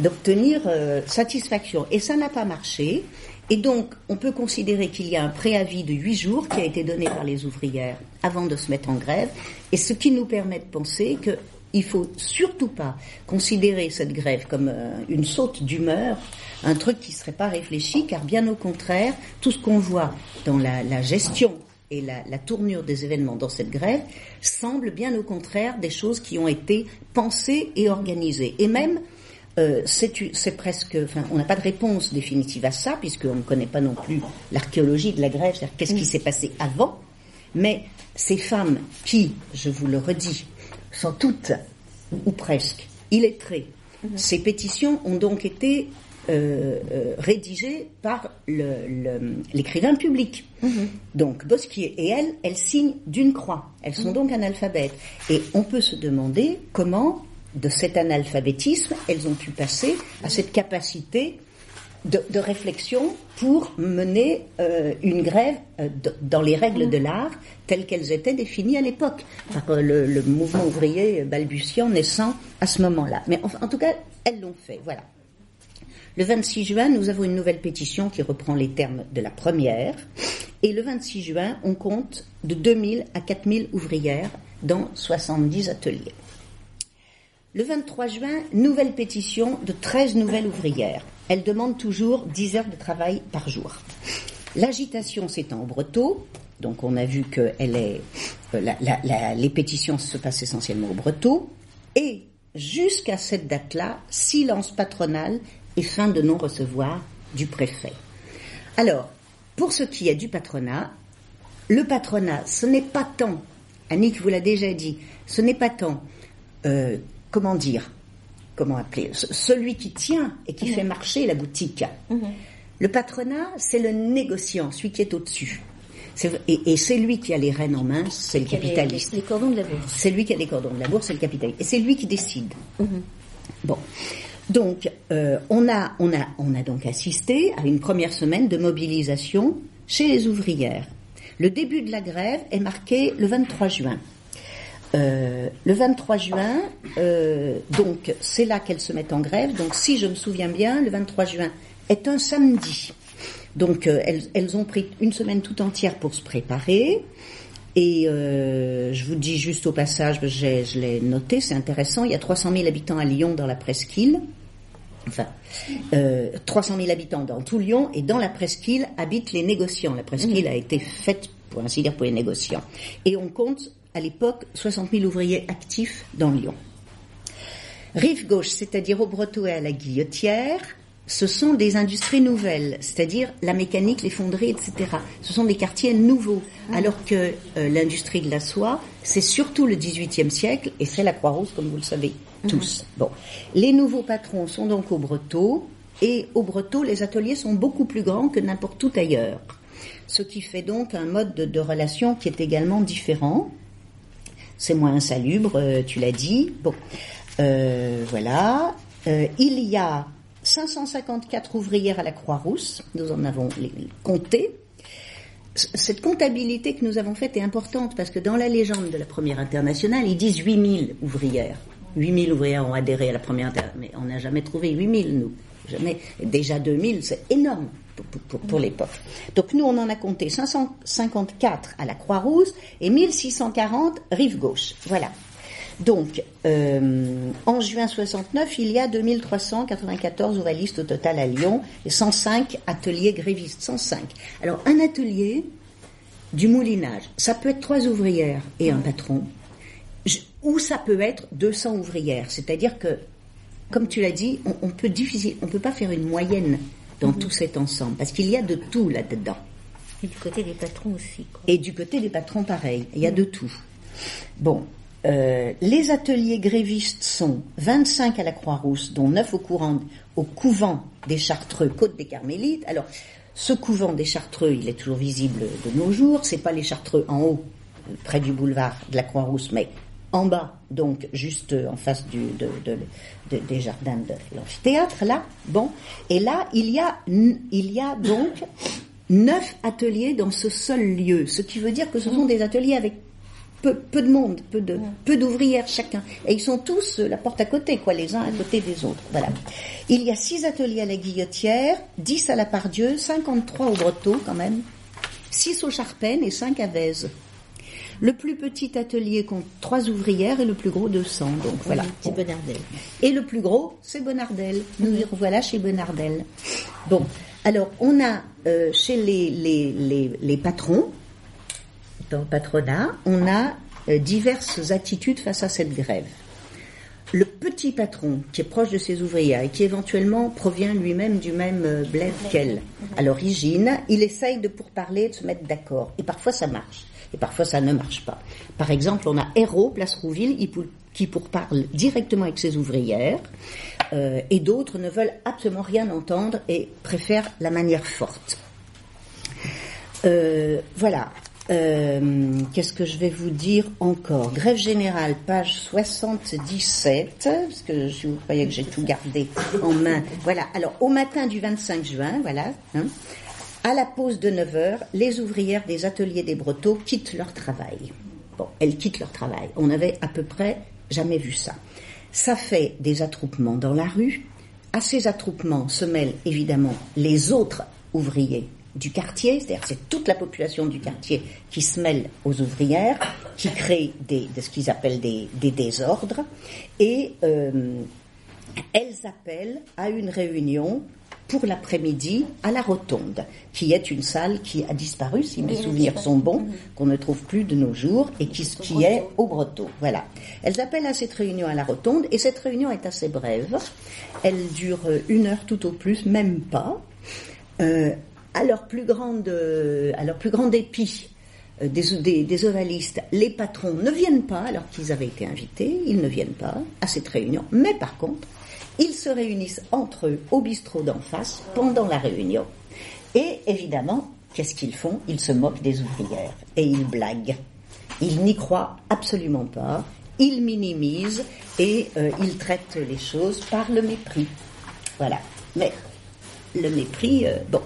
d'obtenir euh, satisfaction. Et ça n'a pas marché. Et donc, on peut considérer qu'il y a un préavis de huit jours qui a été donné par les ouvrières avant de se mettre en grève, et ce qui nous permet de penser que il faut surtout pas considérer cette grève comme euh, une saute d'humeur, un truc qui serait pas réfléchi, car bien au contraire, tout ce qu'on voit dans la, la gestion et la, la tournure des événements dans cette grève semble bien au contraire des choses qui ont été pensées et organisées. Et même, euh, c'est c'est presque, enfin, on n'a pas de réponse définitive à ça, puisqu'on ne connaît pas non plus l'archéologie de la grève, c'est-à-dire qu'est-ce qui s'est passé avant. Mais ces femmes qui, je vous le redis, sont toutes, ou presque, illettrées, ces pétitions ont donc été euh, euh, rédigées par l'écrivain public. Donc Bosquier et elle, elles signent d'une croix. Elles sont donc analphabètes. Et on peut se demander comment, de cet analphabétisme, elles ont pu passer à cette capacité de, réflexion pour mener euh, une grève euh, dans les règles de l'art telles qu'elles étaient définies à l'époque par le, mouvement ouvrier balbutiant naissant à ce moment-là. Mais en, en tout cas, elles l'ont fait. Voilà. Le 26 juin, nous avons une nouvelle pétition qui reprend les termes de la première. Et le 26 juin, on compte de 2000 à 4000 ouvrières dans 70 ateliers. Le 23 juin, nouvelle pétition de 13 nouvelles ouvrières. Elles demandent toujours 10 heures de travail par jour. L'agitation s'étend au Breteau, donc on a vu que euh, les pétitions se passent essentiellement au Breteau, et jusqu'à cette date-là, silence patronal et fin de non-recevoir du préfet. Alors, pour ce qui est du patronat, le patronat, ce n'est pas tant, Annick vous l'a déjà dit, ce n'est pas tant, euh, comment dire, comment appeler, ce- celui qui tient et qui fait marcher la boutique. Le patronat, c'est le négociant, celui qui est au-dessus. Et, et c'est lui qui a les rênes en main, c'est le capitaliste. Les, les cordons de la bourse. C'est lui qui a les cordons de la bourse, c'est le capitaliste. Et c'est lui qui décide. Bon. Donc, euh, on, a, on, a, on a donc assisté à une première semaine de mobilisation chez les ouvrières. Le début de la grève est marqué le 23 juin. Euh, le 23 juin, euh, donc c'est là qu'elles se mettent en grève. Donc si je me souviens bien, le 23 juin est un samedi. Donc euh, elles, elles ont pris une semaine tout entière pour se préparer. Et euh, je vous dis juste au passage, j'ai- je l'ai noté, c'est intéressant, il y a 300 000 habitants à Lyon dans la presqu'île. Enfin, euh, 300 000 habitants dans tout Lyon et dans la presqu'île habitent les négociants. La presqu'île a été faite, pour ainsi dire, pour les négociants. Et on compte à l'époque 60 000 ouvriers actifs dans Lyon. Rive gauche, c'est-à-dire au Breteau et à la Guillotière, ce sont des industries nouvelles, c'est-à-dire la mécanique, les fonderies, etc. Ce sont des quartiers nouveaux, alors que euh, l'industrie de la soie, c'est surtout le XVIIIe siècle, et c'est la Croix-Rousse, comme vous le savez tous. Bon, les nouveaux patrons sont donc au Breteau, et au Breteau, les ateliers sont beaucoup plus grands que n'importe où ailleurs, ce qui fait donc un mode de, de relation qui est également différent. C'est moins insalubre, euh, tu l'as dit. Bon, euh, voilà. Euh, il y a 554 ouvrières à la Croix-Rousse, nous en avons compté. Cette comptabilité que nous avons faite est importante parce que dans la légende de la première internationale, ils disent 8000 ouvrières. 8000 ouvrières ont adhéré à la première internationale, mais on n'a jamais trouvé 8000 nous. Jamais. Déjà 2000, c'est énorme pour, l'époque. Donc nous, on en a compté 554 à la Croix-Rousse et 1640 rive gauche. Voilà. Donc, euh, en juin 69, il y a 2394 ovalistes au total à Lyon et 105 ateliers grévistes. 105. Alors, un atelier du moulinage, ça peut être trois ouvrières et un patron, ou ça peut être 200 ouvrières. C'est-à-dire que, comme tu l'as dit, on, on peut difficile, on peut pas faire une moyenne dans tout cet ensemble parce qu'il y a de tout là-dedans. Et du côté des patrons aussi. Quoi. Et du côté des patrons, pareil. Il y a de tout. Bon. euh, les ateliers grévistes sont 25 à la Croix-Rousse, dont 9 au, courant, au couvent des Chartreux, Côte des Carmélites. Alors, ce couvent des Chartreux, il est toujours visible de nos jours. C'est pas les Chartreux en haut, euh, près du boulevard de la Croix-Rousse, mais en bas, donc juste en face du, de, de- de- des jardins de l'amphithéâtre, là. Bon. Et là, il y a, il y a donc neuf ateliers dans ce seul lieu, ce qui veut dire que ce sont des ateliers avec peu, peu de monde, peu de peu d'ouvrières chacun, et ils sont tous euh, la porte à côté, quoi, les uns à côté des autres. Voilà. Il y a six ateliers à la Guillotière, 10 à la Pardieu, 53 au Breteau quand même, 6 au Charpennes et 5 à Vèze. Le plus petit atelier compte trois ouvrières et le plus gros 200. Donc voilà. C'est Bonardel. Et le plus gros, c'est Bonardel. Nous y revoilà chez Bonardel. Bon, alors on a euh, chez les, les, les, les patrons, dans le patronat, on a euh, diverses attitudes face à cette grève. Le petit patron, qui est proche de ses ouvrières et qui éventuellement provient lui-même du même euh, bled qu'elle, à l'origine, il essaye de pourparler, de se mettre d'accord. Et parfois ça marche, et parfois ça ne marche pas. Par exemple, on a Hérault, place Rouville, qui pourparle directement avec ses ouvrières, euh, et d'autres ne veulent absolument rien entendre et préfèrent la manière forte. Euh, voilà. Euh, Qu'est-ce que je vais vous dire encore? Grève générale, page 77, parce que je vous croyais que j'ai tout gardé en main. Voilà. Alors, au matin du 25 juin, voilà, hein, à la pause de 9 heures, les ouvrières des ateliers des Brotteaux quittent leur travail. Bon, elles quittent leur travail. On n'avait à peu près jamais vu ça. Ça fait des attroupements dans la rue. À ces attroupements se mêlent évidemment les autres ouvriers du quartier, c'est-à-dire c'est toute la population du quartier qui se mêle aux ouvrières, qui crée des, de ce qu'ils appellent des, des désordres, et euh, elles appellent à une réunion pour l'après-midi à la Rotonde, qui est une salle qui a disparu, si mes souvenirs sont bons, qu'on ne trouve plus de nos jours, et qui, qui est au Breteau. Voilà. Elles appellent à cette réunion à la Rotonde, et cette réunion est assez brève. Elle dure euh, une heure tout au plus, même pas. Euh, à leur plus grande, euh, à leur plus grand dépit, euh, des, des, des ovalistes, les patrons ne viennent pas alors qu'ils avaient été invités, ils ne viennent pas à cette réunion. Mais par contre, ils se réunissent entre eux au bistrot d'en face pendant la réunion. Et évidemment, qu'est-ce qu'ils font? Ils se moquent des ouvrières et ils blaguent. Ils n'y croient absolument pas. Ils minimisent et euh, ils traitent les choses par le mépris. Voilà. Mais le mépris, euh, bon.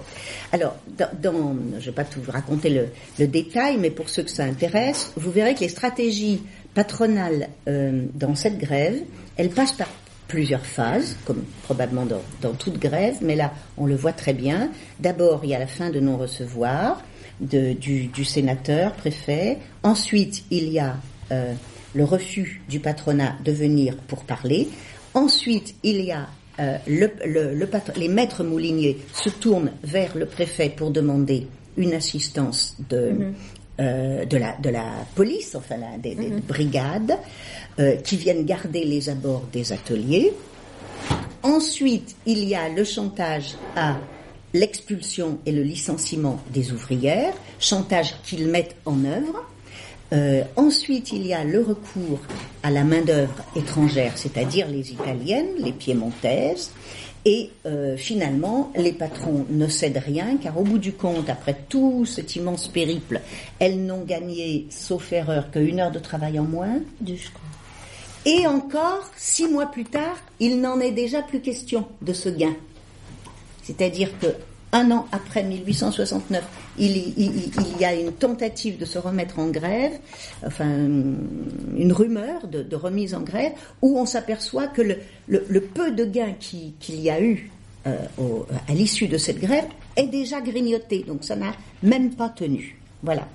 Alors, je ne vais pas tout vous raconter le, le détail, mais pour ceux que ça intéresse, vous verrez que les stratégies patronales euh, dans cette grève, elles passent par plusieurs phases, comme probablement dans, dans toute grève, mais là, on le voit très bien. D'abord, il y a la fin de non-recevoir de- du, du sénateur, préfet. Ensuite, il y a euh, le refus du patronat de venir pour parler. Ensuite, il y a euh, le, le- le patron- les maîtres mouliniers se tournent vers le préfet pour demander une assistance de, euh, de, la, de la police, enfin la, des, des brigades, euh, qui viennent garder les abords des ateliers. Ensuite, il y a le chantage à l'expulsion et le licenciement des ouvrières, chantage qu'ils mettent en œuvre. Euh, ensuite, il y a le recours à la main-d'œuvre étrangère, c'est-à-dire les italiennes, les piémontaises. Et euh, finalement, les patrons ne cèdent rien, car au bout du compte, après tout cet immense périple, elles n'ont gagné, sauf erreur, qu'une heure de travail en moins. Et encore, six mois plus tard, il n'en est déjà plus question de ce gain. C'est-à-dire que un an après 1869, il, y- il- y a une tentative de se remettre en grève, enfin une rumeur de, remise en grève, où on s'aperçoit que le, peu de gains qui- qu'il y a eu euh, à l'issue de cette grève est déjà grignoté, donc ça n'a même pas tenu. Voilà.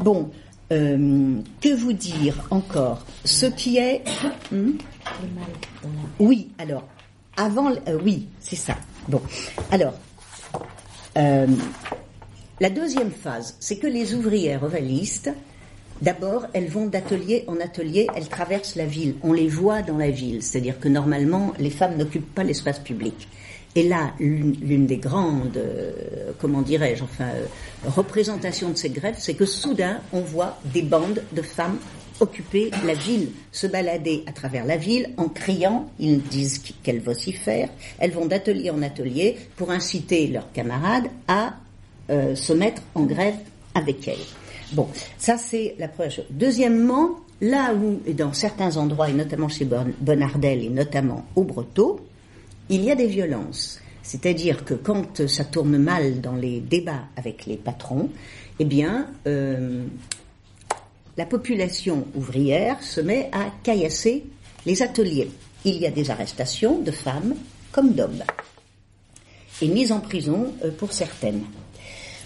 Bon, euh, que vous dire encore Ce qui est... Hmm? Oui, alors, avant, euh, oui, c'est ça. Bon, alors, euh, la deuxième phase, c'est que les ouvrières ovalistes, d'abord, elles vont d'atelier en atelier, elles traversent la ville, on les voit dans la ville, c'est-à-dire que normalement, les femmes n'occupent pas l'espace public. Et là, l'une des grandes, euh, comment dirais-je, enfin, euh, représentations de cette grève, c'est que soudain, on voit des bandes de femmes occuper la ville, se balader à travers la ville en criant, ils disent qu'elles vocifèrent, elles vont d'atelier en atelier pour inciter leurs camarades à euh, se mettre en grève avec elles. Bon, ça c'est la première chose. Deuxièmement, là où, et dans certains endroits, et notamment chez Bon- Bonardel et notamment au Breteau, il y a des violences. C'est-à-dire que quand ça tourne mal dans les débats avec les patrons, eh bien, euh, la population ouvrière se met à caillasser les ateliers. Il y a des arrestations de femmes comme d'hommes et mises en prison euh, pour certaines.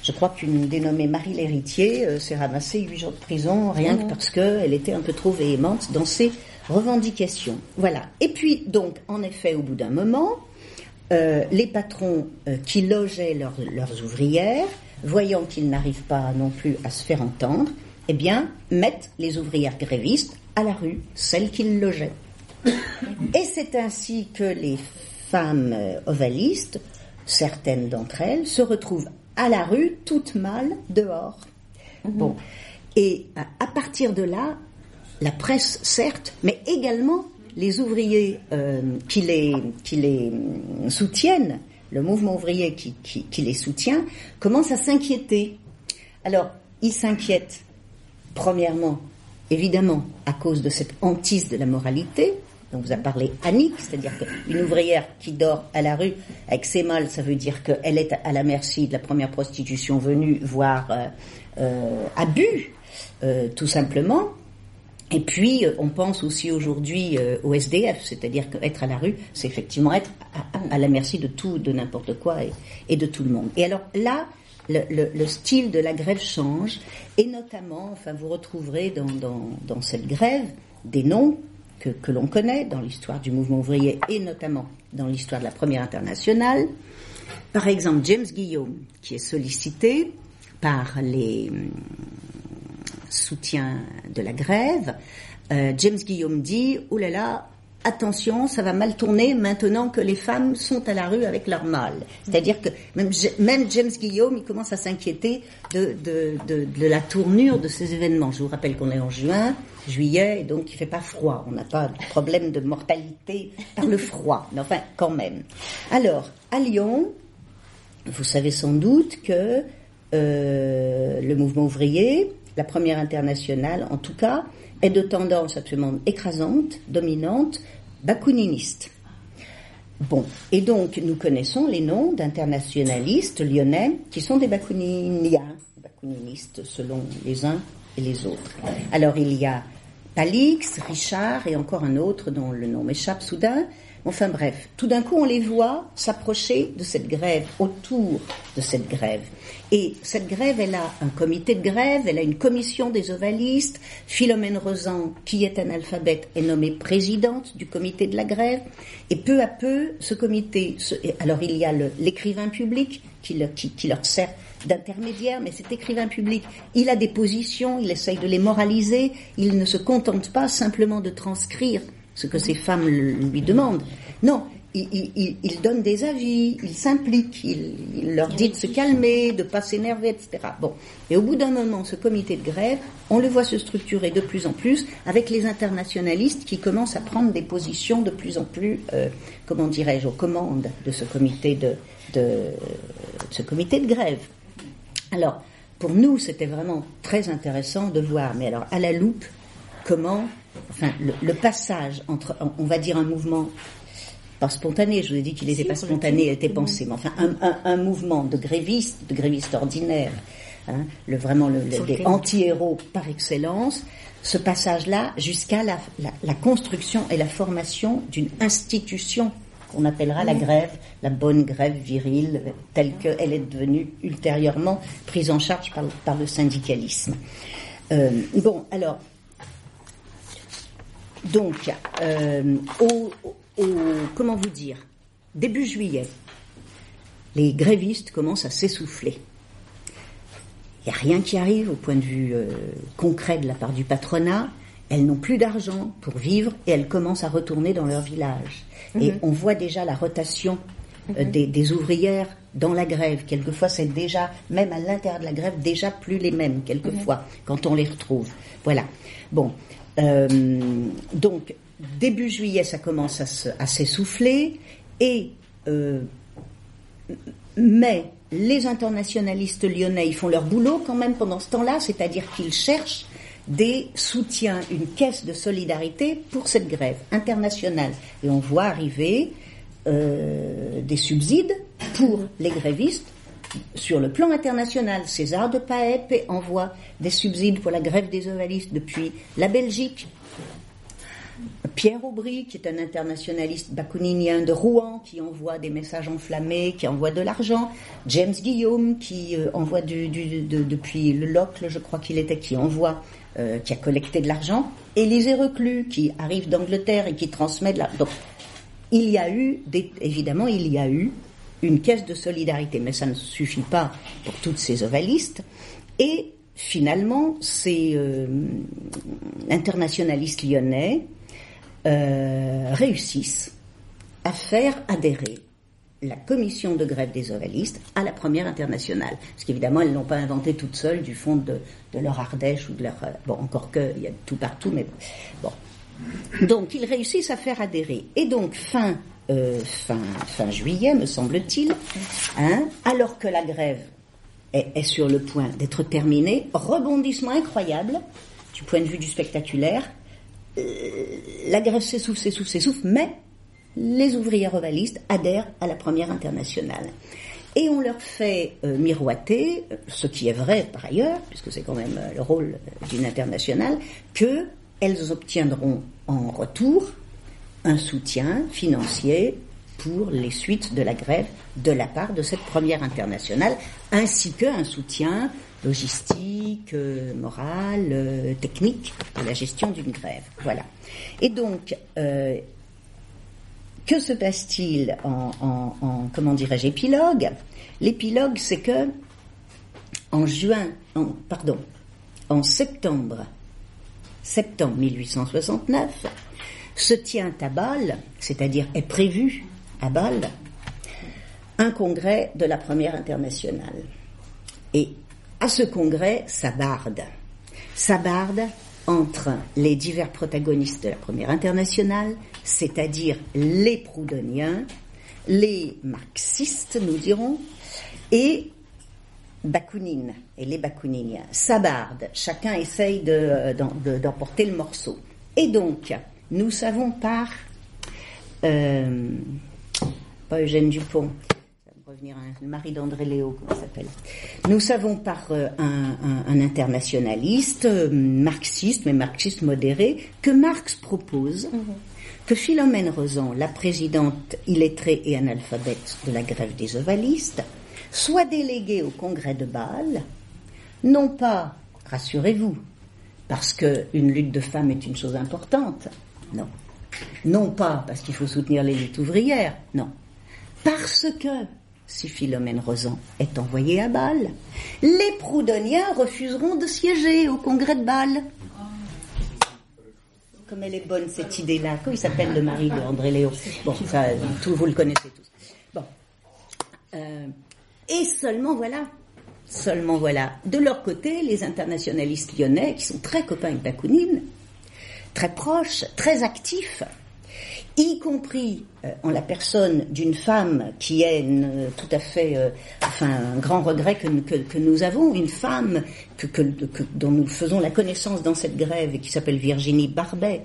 Je crois qu'une dénommée Marie l'héritier euh, s'est ramassée huit jours de prison rien que parce qu'elle était un peu trop véhémente dans ses revendications. Voilà. Et puis donc, en effet, au bout d'un moment, euh, les patrons euh, qui logeaient leurs, leurs ouvrières, voyant qu'ils n'arrivent pas non plus à se faire entendre, eh bien, mettent les ouvrières grévistes à la rue, celles qu'ils logeaient. Et c'est ainsi que les femmes euh, ovalistes, certaines d'entre elles, se retrouvent à la rue, toutes mal, dehors. Bon. Et à, à partir de là, la presse, certes, mais également les ouvriers euh, qui, les, qui les soutiennent, le mouvement ouvrier qui, qui, qui les soutient, commence à s'inquiéter. Alors, ils s'inquiètent, premièrement, évidemment, à cause de cette hantise de la moralité, dont vous a parlé Annick, c'est-à-dire qu'une ouvrière qui dort à la rue avec ses mâles, ça veut dire qu'elle est à la merci de la première prostitution venue, voire euh, euh, abus, euh, tout simplement. Et puis, euh, on pense aussi aujourd'hui euh, au SDF, c'est-à-dire qu'être à la rue, c'est effectivement être à, la merci de tout, de n'importe quoi et, de tout le monde. Et alors là, le, le- le style de la grève change, et notamment, enfin, vous retrouverez dans, cette grève des noms que, l'on connaît dans l'histoire du mouvement ouvrier et notamment dans l'histoire de la première internationale. Par exemple, James Guillaume, qui est sollicité par les soutien de la grève, euh, James Guillaume dit « Oh là là, attention, ça va mal tourner maintenant que les femmes sont à la rue avec leur mâle. » C'est-à-dire que même, James Guillaume, il commence à s'inquiéter de, de, de, de la tournure de ces événements. Je vous rappelle qu'on est en juin, juillet, et donc il fait pas froid. On n'a pas de problème de mortalité par le froid, mais enfin quand même. Alors, à Lyon, vous savez sans doute que euh, le mouvement ouvrier, la première internationale en tout cas, est de tendance absolument écrasante, dominante, bakuniniste. Bon, et donc nous connaissons les noms d'internationalistes lyonnais qui sont des bakouniniens, bakuninistes selon les uns et les autres. Alors il y a Palix, Richard et encore un autre dont le nom m'échappe soudain, Enfin bref, tout d'un coup, on les voit s'approcher de cette grève, autour de cette grève. Et cette grève, elle a un comité de grève, elle a une commission des ovalistes. Philomène Rosan, qui est analphabète, est nommée présidente du comité de la grève. Et peu à peu, ce comité, alors il y a l'écrivain public qui, qui leur sert d'intermédiaire, mais cet écrivain public, il a des positions, il essaye de les moraliser, il ne se contente pas simplement de transcrire ce que ces femmes lui demandent. Non, il, donne des avis, il s'implique, il, leur dit de se calmer, de pas s'énerver, etc. Bon, et au bout d'un moment, ce comité de grève, on le voit se structurer de plus en plus avec les internationalistes qui commencent à prendre des positions de plus en plus, euh, comment dirais-je, aux commandes de ce comité de, de ce comité de grève. Alors, pour nous, c'était vraiment très intéressant de voir, mais alors à la loupe, comment, enfin, le, passage entre, on va dire un mouvement pas spontané, je vous ai dit qu'il n'était pas spontané, il était pensé, mais enfin un, mouvement de grévistes, de grévistes ordinaires, hein, le, vraiment le, des anti-héros par excellence, ce passage-là jusqu'à la, la, construction et la formation d'une institution qu'on appellera la grève, la bonne grève virile, telle qu'elle est devenue ultérieurement prise en charge par, par le syndicalisme. Euh, bon, alors, donc, euh, au, comment vous dire, début juillet, les grévistes commencent à s'essouffler. Il n'y a rien qui arrive au point de vue euh, concret de la part du patronat. Elles n'ont plus d'argent pour vivre et elles commencent à retourner dans leur village. Et mhm. on voit déjà la rotation euh, mhm. des, ouvrières dans la grève. Quelquefois, c'est déjà, même à l'intérieur de la grève, déjà plus les mêmes, quelquefois, mhm. quand on les retrouve. Voilà. Bon. Euh, donc, début juillet, ça commence à s'essouffler. Et, euh, mais les internationalistes lyonnais, font leur boulot quand même pendant ce temps-là, c'est-à-dire qu'ils cherchent des soutiens, une caisse de solidarité pour cette grève internationale. Et on voit arriver euh, des subsides pour les grévistes sur le plan international. César de Paep envoie des subsides pour la grève des ovalistes depuis la Belgique. Pierre Aubry, qui est un internationaliste bakuninien de Rouen, qui envoie des messages enflammés, qui envoie de l'argent. James Guillaume, qui euh, envoie depuis le Locle, je crois qu'il était, qui envoie euh, qui a collecté de l'argent, Élisée Reclus, qui arrive d'Angleterre et qui transmet de l'argent. Donc, il y a eu, évidemment, il y a eu une caisse de solidarité, mais ça ne suffit pas pour toutes ces ovalistes. Et finalement, ces euh, internationalistes lyonnais euh, réussissent à faire adhérer la commission de grève des ovalistes à la première internationale. Parce qu'évidemment, elles ne l'ont pas inventé toutes seules du fond de, leur Ardèche ou de leur... Euh, bon, encore que, il y a tout partout, mais bon. Donc, ils réussissent à faire adhérer. Et donc, fin, euh, fin, juillet, me semble-t-il, hein, alors que la grève est, sur le point d'être terminée, rebondissement incroyable du point de vue du spectaculaire, euh, la grève s'essouffle, s'essouffle, s'essouffle, mais les ouvriers ovalistes adhèrent à la première internationale. Et on leur fait euh, miroiter, ce qui est vrai par ailleurs, puisque c'est quand même le rôle d'une internationale, qu'elles obtiendront en retour un soutien financier pour les suites de la grève de la part de cette première internationale, ainsi qu'un soutien logistique, euh, moral, technique à la gestion d'une grève. Voilà. Et donc, que se passe-t-il en, comment dirais-je, épilogue? L'épilogue, c'est que en juin, pardon, en septembre, septembre 1869, se tient à Bâle, c'est-à-dire est prévu à Bâle, un congrès de la première internationale. Et à ce congrès, ça barde. Ça barde entre les divers protagonistes de la première internationale, c'est-à-dire les proudhoniens, les marxistes, nous dirons, et Bakounine et les bakouniniens s'abardent, chacun essaye d'emporter le morceau. Et donc, nous savons par, euh, pas Eugène Dupont, revenir à Marie d'André Léo, comment s'appelle. Nous savons par euh, un, internationaliste, euh, marxiste, mais marxiste modéré, que Marx propose mhm. que Philomène Rosan, la présidente illettrée et analphabète de la grève des ovalistes, soit déléguée au congrès de Bâle, non pas, rassurez-vous, parce qu'une lutte de femmes est une chose importante, non. Non pas parce qu'il faut soutenir les luttes ouvrières, non. Parce que, si Philomène Rosan est envoyée à Bâle, les Proudhoniens refuseront de siéger au congrès de Bâle. Comme elle est bonne cette idée-là. Comment il s'appelle le mari de André Léo Bon, ça, vous le connaissez tous. Bon. Euh, et seulement voilà, seulement voilà. De leur côté, les internationalistes lyonnais, qui sont très copains avec Bakounine, très proches, très actifs, y compris euh, en la personne d'une femme qui est euh, tout à fait, euh, enfin, un grand regret que, que, que nous avons, une femme que, que, dont nous faisons la connaissance dans cette grève et qui s'appelle Virginie Barbet,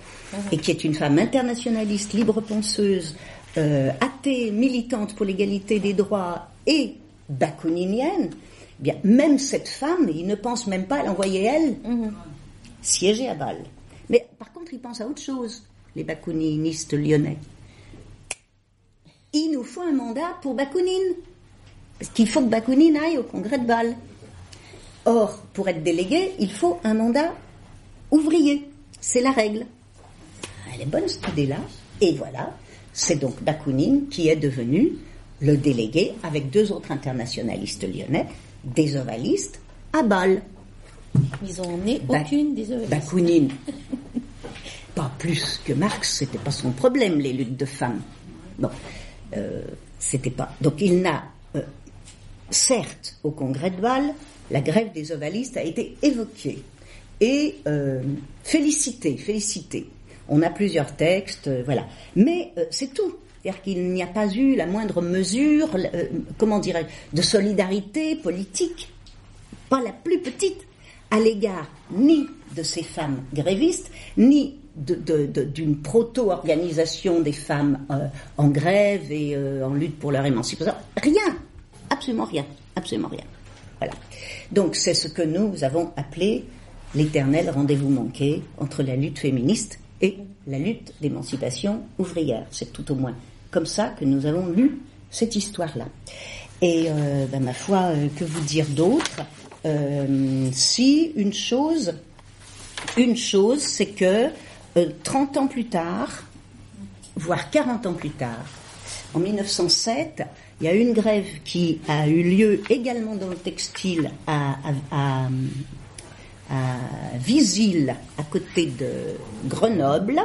et qui est une femme internationaliste, libre penseuse, athée, militante pour l'égalité des droits et bakouninienne, eh bien, même cette femme, il ne pense même pas à l'envoyer elle siéger à Bâle. Mais par contre, il pense à autre chose les bakouninistes lyonnais. Il nous faut un mandat pour Bakounine. Parce qu'il faut que Bakounine aille au congrès de Bâle. Or, pour être délégué, il faut un mandat ouvrier. C'est la règle. Elle est bonne cette idée-là. Et voilà, c'est donc Bakounine qui est devenu le délégué avec deux autres internationalistes lyonnais, des ovalistes, à Bâle. Ils ont emmené aucune des ovalistes. Bakounine pas plus que Marx, c'était pas son problème, les luttes de femmes. Bon, euh, c'était pas. Donc il n'a, euh, certes, au congrès de Bâle, la grève des ovalistes a été évoquée et euh, félicitée, félicitée. On a plusieurs textes, euh, voilà. Mais c'est tout. C'est-à-dire qu'il n'y a pas eu la moindre mesure, comment dirais-je, de solidarité politique, pas la plus petite, à l'égard ni de ces femmes grévistes, ni d'une proto-organisation des femmes euh, en grève et euh, en lutte pour leur émancipation. Rien, absolument rien, absolument rien. Voilà. Donc c'est ce que nous avons appelé l'éternel rendez-vous manqué entre la lutte féministe et la lutte d'émancipation ouvrière. C'est tout au moins comme ça que nous avons lu cette histoire-là. Et euh, ben, ma foi, que vous dire d'autre? Si une chose, une chose, c'est que 30 euh, ans plus tard, voire 40 ans plus tard, en 1907, il y a une grève qui a eu lieu également dans le textile à, à, Visil, à côté de Grenoble.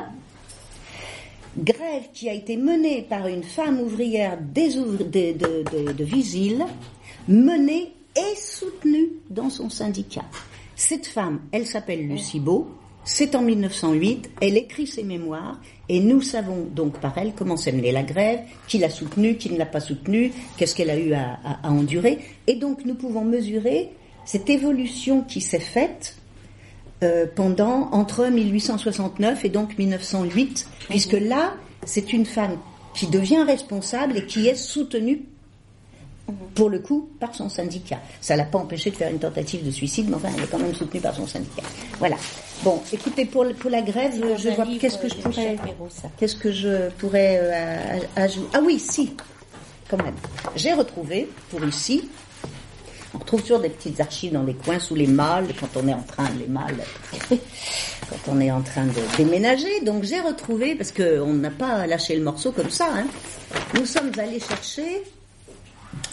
Grève qui a été menée par une femme ouvrière des de, de, de, Visil, menée et soutenue dans son syndicat. Cette femme, elle s'appelle Lucie Beau, c'est en 1908, elle écrit ses mémoires et nous savons donc par elle comment s'est menée la grève, qui l'a soutenue, qui ne l'a pas soutenue, qu'est-ce qu'elle a eu à, endurer. Et donc nous pouvons mesurer cette évolution qui s'est faite euh, pendant entre 1869 et donc 1908, puisque là, c'est une femme qui devient responsable et qui est soutenue pour le coup, par son syndicat. Ça l'a pas empêché de faire une tentative de suicide, mais enfin, elle est quand même soutenue par son syndicat. Voilà. Bon, écoutez, pour, pour la grève, je vois qu'est-ce que je pourrais, qu'est-ce que je pourrais euh, ajouter. Ah oui, si, quand même. J'ai retrouvé pour ici. On retrouve toujours des petites archives dans les coins sous les malles quand on est en train les malles quand on est en train de déménager. Donc j'ai retrouvé parce qu'on n'a pas lâché le morceau comme ça. Hein. Nous sommes allés chercher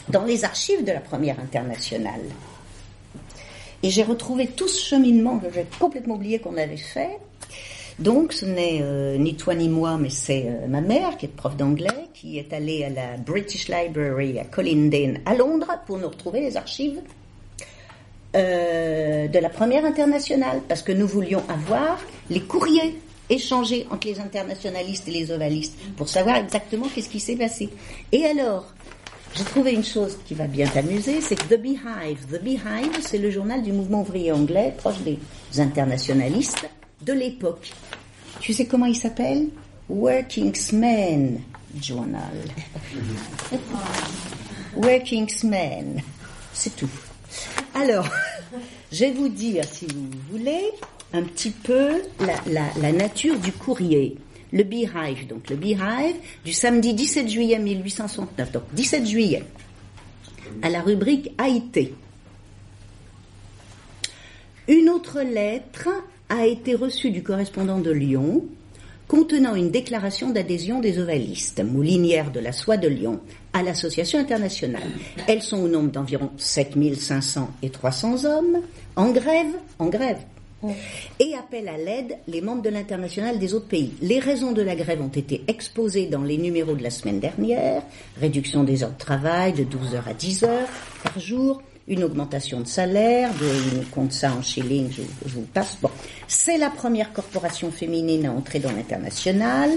dans les archives de la première internationale. Et j'ai retrouvé tout ce cheminement que j'ai complètement oublié qu'on avait fait. Donc, ce n'est euh, ni toi ni moi, mais c'est euh, ma mère, qui est prof d'anglais, qui est allée à la British Library à Colindale, à Londres, pour nous retrouver les archives euh, de la première internationale, parce que nous voulions avoir les courriers échangés entre les internationalistes et les ovalistes, pour savoir exactement qu'est-ce qui s'est passé. Et alors, j'ai trouvé une chose qui va bien t'amuser, c'est que The Beehive. The Beehive, c'est le journal du mouvement ouvrier anglais, proche des internationalistes de l'époque. Tu sais comment il s'appelle? Workingsman Journal. Workingsman. C'est tout. Alors, je vais vous dire, si vous voulez, un petit peu la, la nature du courrier. Le Beehive, donc le Beehive, du samedi 17 juillet 1869, donc 17 juillet, à la rubrique Haïti. Une autre lettre a été reçue du correspondant de Lyon contenant une déclaration d'adhésion des ovalistes, moulinières de la soie de Lyon, à l'association internationale. Elles sont au nombre d'environ 7500 et 300 hommes, en grève, en grève, et appellent à l'aide les membres de l'international des autres pays. Les raisons de la grève ont été exposées dans les numéros de la semaine dernière, réduction des heures de travail de 12 heures à 10 heures par jour, une augmentation de salaire, de, on compte ça en shillings, je, je vous passe. C'est la première corporation féminine à entrer dans l'international.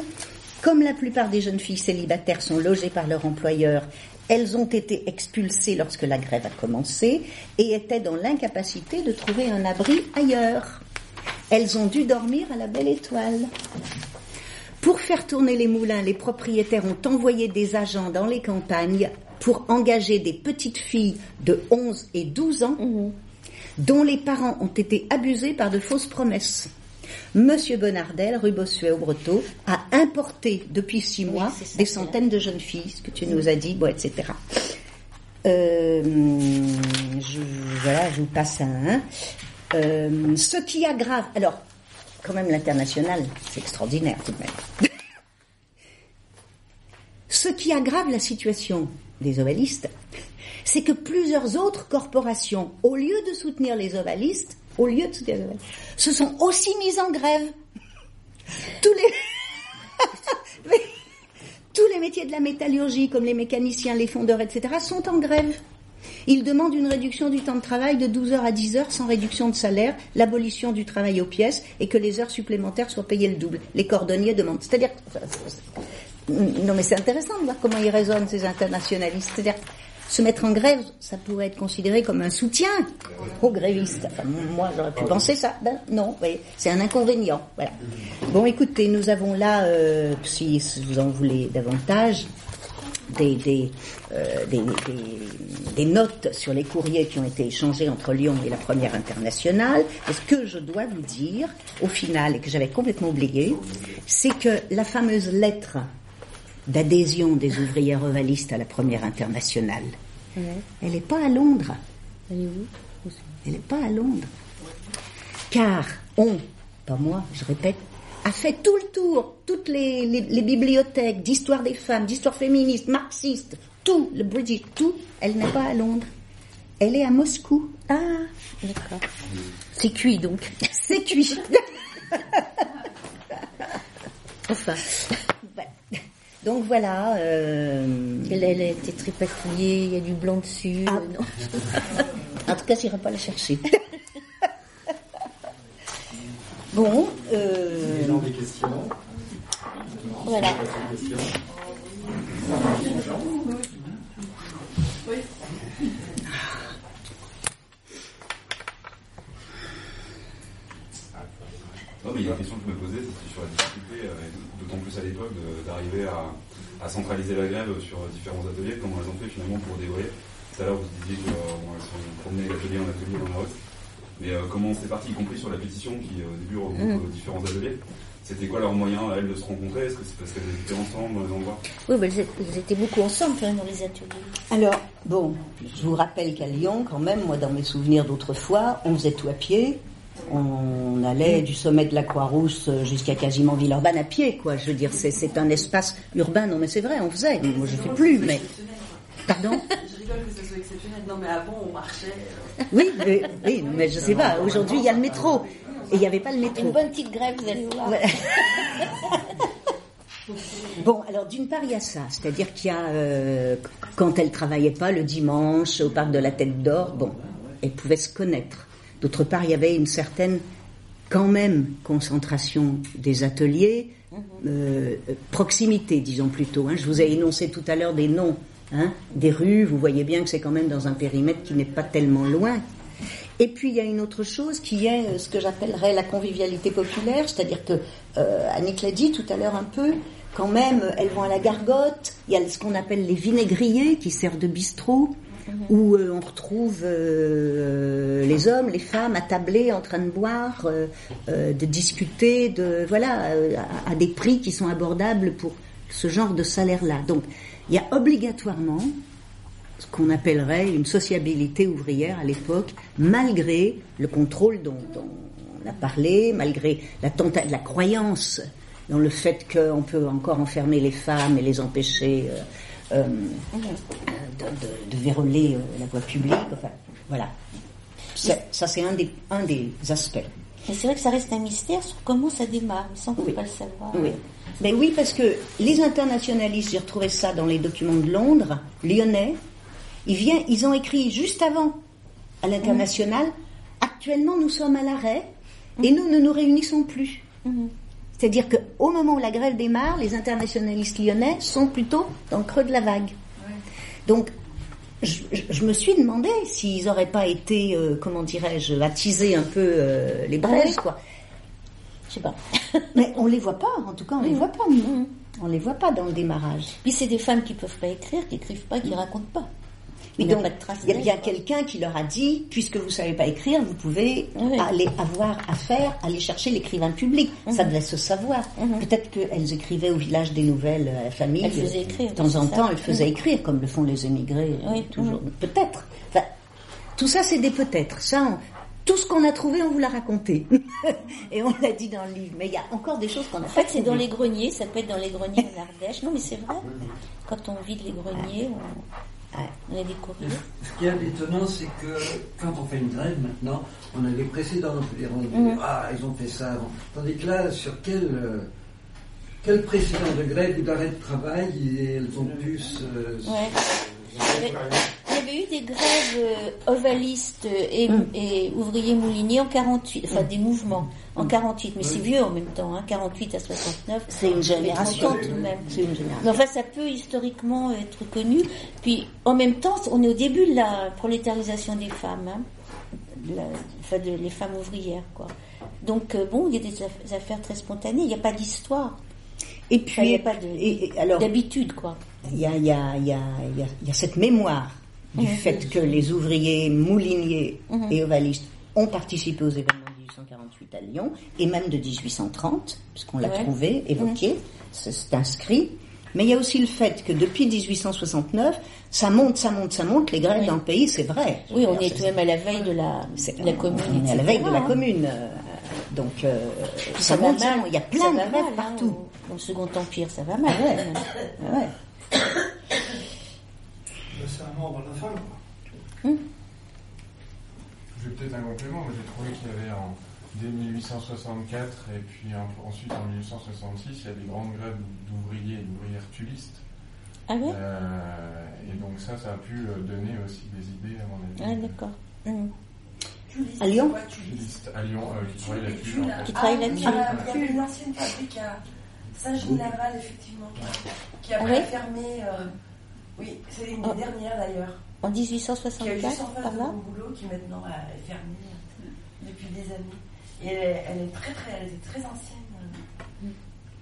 Comme la plupart des jeunes filles célibataires sont logées par leur employeur, elles ont été expulsées lorsque la grève a commencé et étaient dans l'incapacité de trouver un abri ailleurs. Elles ont dû dormir à la belle étoile. Pour faire tourner les moulins, les propriétaires ont envoyé des agents dans les campagnes pour engager des petites filles de 11 et 12 ans dont les parents ont été abusés par de fausses promesses. Monsieur Bonardel, rue Bossuet au Breteau, a importé depuis six mois ça, des centaines de jeunes filles, ce que tu nous as dit, bon, etc. Euh, je, voilà, je vous passe un. Euh, ce qui aggrave, alors, quand même l'international, c'est extraordinaire tout de même. Ce qui aggrave la situation des ovalistes, c'est que plusieurs autres corporations, au lieu de soutenir les ovalistes, au lieu de soutenir les ovalistes, se sont aussi mises en grève. Tous les, métiers de la métallurgie, comme les mécaniciens, les fondeurs, etc., sont en grève. Ils demandent une réduction du temps de travail de 12 heures à 10 heures sans réduction de salaire, l'abolition du travail aux pièces et que les heures supplémentaires soient payées le double. Les cordonniers demandent. C'est-à-dire, non mais c'est intéressant de voir comment ils raisonnent ces internationalistes. Se mettre en grève, ça pourrait être considéré comme un soutien aux grévistes. Enfin, moi, j'aurais pu penser ça. Ben, non, c'est un inconvénient. Voilà. Bon, écoutez, nous avons là, euh, si vous en voulez davantage, des, des, euh, des, des- des notes sur les courriers qui ont été échangés entre Lyon et la première internationale. Et ce que je dois vous dire, au final, et que j'avais complètement oublié, c'est que la fameuse lettre d'adhésion des ouvrières ovalistes à la première internationale, elle n'est pas à Londres. Elle est où Elle n'est pas à Londres. Car on, pas moi, je répète, a fait tout le tour, toutes les, les- les bibliothèques d'histoire des femmes, d'histoire féministe, marxiste, tout, le British, tout, elle n'est pas à Londres. Elle est à Moscou. Ah, d'accord. C'est cuit donc. C'est cuit. Enfin. Donc voilà. euh, elle, elle a été tripatouillée, il y a du blanc dessus. Ah. euh, non? En tout cas, j'irai pas la chercher. bon, euh, des questions. Voilà. Non, mais il y a une question que je me posais, c'était sur la difficulté, euh, et d'autant plus à l'époque, d'arriver à, à centraliser la grève sur différents ateliers, comment elles ont fait finalement pour dévoyer. Tout à l'heure, vous disiez qu'elles sont promenées d'atelier en atelier dans la rue. Mais euh, comment c'était parti, y compris sur la pétition qui euh, au début regroupe euh, différents ateliers? C'était quoi leur moyen à elles de se rencontrer? Est-ce que c'est parce qu'elles étaient ensemble dans les endroits? Oui, mais elles, elles étaient beaucoup ensemble quand même dans les ateliers. Alors, bon, je vous rappelle qu'à Lyon, quand même, moi, dans mes souvenirs d'autrefois, on faisait tout à pied. On allait du sommet de la Croix-Rousse jusqu'à quasiment Villeurbanne à pied, quoi. Je veux dire, c'est, c'est un espace urbain. Non, mais c'est vrai, on faisait. Moi, je fais plus, mais. Pardon? Je rigole que ça soit exceptionnel. Non, mais avant, on marchait. euh, Oui, mais, oui, mais je sais pas. Aujourd'hui, il y a le métro. Et il n'y avait pas le métro. Une bonne petite grève, vous allez voir. Bon, alors d'une part, il y a ça, c'est-à-dire qu'il y a, euh, quand elle travaillait pas le dimanche au parc de la Tête d'Or, bon, elle pouvait se connaître. D'autre part, il y avait une certaine, quand même, concentration des ateliers, euh, euh, proximité, disons plutôt. hein. Je vous ai énoncé tout à l'heure des noms hein, des rues, vous voyez bien que c'est quand même dans un périmètre qui n'est pas tellement loin. Et puis il y a une autre chose qui est euh, ce que j'appellerais la convivialité populaire, c'est-à-dire que euh, Annick l'a dit tout à l'heure un peu, quand même, elles vont à la gargote. Il y a ce qu'on appelle les vinaigriers qui servent de bistrot, où euh, on retrouve euh, les hommes, les femmes attablés en train de boire, euh, euh, de discuter, de voilà, euh, à, des prix qui sont abordables pour ce genre de salaire-là. Donc, il y a obligatoirement ce qu'on appellerait une sociabilité ouvrière à l'époque, malgré le contrôle dont, on a parlé, malgré la croyance dans le fait qu'on peut encore enfermer les femmes et les empêcher euh, euh, de, de- de véroler euh, la voie publique. Enfin, voilà. Ça, c'est un des, un des aspects. Mais c'est vrai que ça reste un mystère sur comment ça démarre, mais ça on ne peut Oui. pas le savoir. Oui. Mais oui, parce que les internationalistes, j'ai retrouvé ça dans les documents de Londres, lyonnais, ils, viennent, ils ont écrit juste avant à l'international, actuellement nous sommes à l'arrêt et nous ne nous réunissons plus. C'est-à-dire qu'au moment où la grève démarre, les internationalistes lyonnais sont plutôt dans le creux de la vague. Donc, je, je- je me suis demandé s'ils n'auraient pas été, euh, comment dirais-je, attiser un peu euh, les braises, quoi. Je sais pas. Mais on les voit pas, en tout cas, on les voit pas, nous. On les voit pas dans le démarrage. Puis c'est des femmes qui peuvent pas écrire, qui écrivent pas, qui racontent pas. Il donc, il y a bien quelqu'un qui leur a dit, puisque vous savez pas écrire, vous pouvez Oui. aller avoir affaire, aller chercher l'écrivain public. Mhm. Ça devait se savoir. Peut-être qu'elles écrivaient au village des nouvelles à la famille. Elles faisaient écrire, De temps en temps, ça. elles faisaient Mhm. écrire, comme le font les émigrés. euh, Oui, toujours. Peut-être. Enfin, tout ça, c'est des peut-être. Ça, on- tout ce qu'on a trouvé, on vous l'a raconté. Et on l'a dit dans le livre. Mais il y a encore des choses qu'on a En fait, c'est dans les greniers, ça peut être dans les greniers en Ardèche. Non, mais c'est vrai. Quand on vide les greniers, on, Ouais. on a des courriers. Ce qu'il y a d'étonnant, c'est que quand on fait une grève maintenant, on a les précédents, on peut dire, on dit, Mhm. ah, ils ont fait ça avant. Tandis que là, sur quel, euh, quel précédent de grève ou d'arrêt de travail elles ont pu se. Ouais. Il y avait- eu des grèves euh, ovalistes et, Mm. et ouvriers mouliniers en 48, enfin des mouvements en 48, mais c'est vieux en même temps, hein, 48 à 69. C'est une génération. Mais 30 ans tout de même. C'est une génération. Enfin, ça peut historiquement être connu. Puis, en même temps, on est au début de la prolétarisation des femmes, hein, de la- enfin, de, les femmes ouvrières, quoi. Donc, euh, bon, il y a des aff- affaires très spontanées. Il n'y a pas d'histoire. Et Enfin, il n'y puis, a pas de- et- et alors, d'habitude, quoi. il y a, y, a, y, a, y, a, cette mémoire du fait que les ouvriers mouliniers Mhm. et ovalistes ont participé aux événements de 1848 à Lyon et même de 1830, puisqu'on l'a Ouais. Mhm. trouvé, évoqué, c'est c'est inscrit. Mais il y a aussi le fait que depuis 1869, ça monte, ça monte, ça monte, les grèves Oui. dans le pays, c'est vrai. Oui, on est tout de même à la veille de la, de la commune. On est à la veille de la hein. commune. euh, Donc, euh, ça va monte, ça mal. Il y a Ça plein de va grèves mal, hein, partout. au- Dans le Second Empire, ça va mal. Ah ouais. quand même. Ah ouais. C'est un ordre à la fin. quoi. J'ai peut-être un complément, mais j'ai trouvé qu'il y avait en, dès 1864 et puis en- ensuite en 1866, il y a des grandes grèves d'ouvriers et d'ouvrières tulistes. Ah ouais? Euh, et donc ça, ça a pu euh, donner aussi des idées, à mon Ah, avis. d'accord. Hum. À Lyon? Tulistes? À Lyon euh, qui en fait. Qui travaillent Ah, là-dessus. Il y a- une ancienne fabrique à Saint-Gilles-Laval, effectivement, qui- qui a Ah ouais? fermé. euh, oui, c'est une des Oh. dernières d'ailleurs. En Qui a eu 1864, par de là mon boulot, qui maintenant est fermée euh, depuis des années. Et elle est, elle est très, très, elle était très ancienne.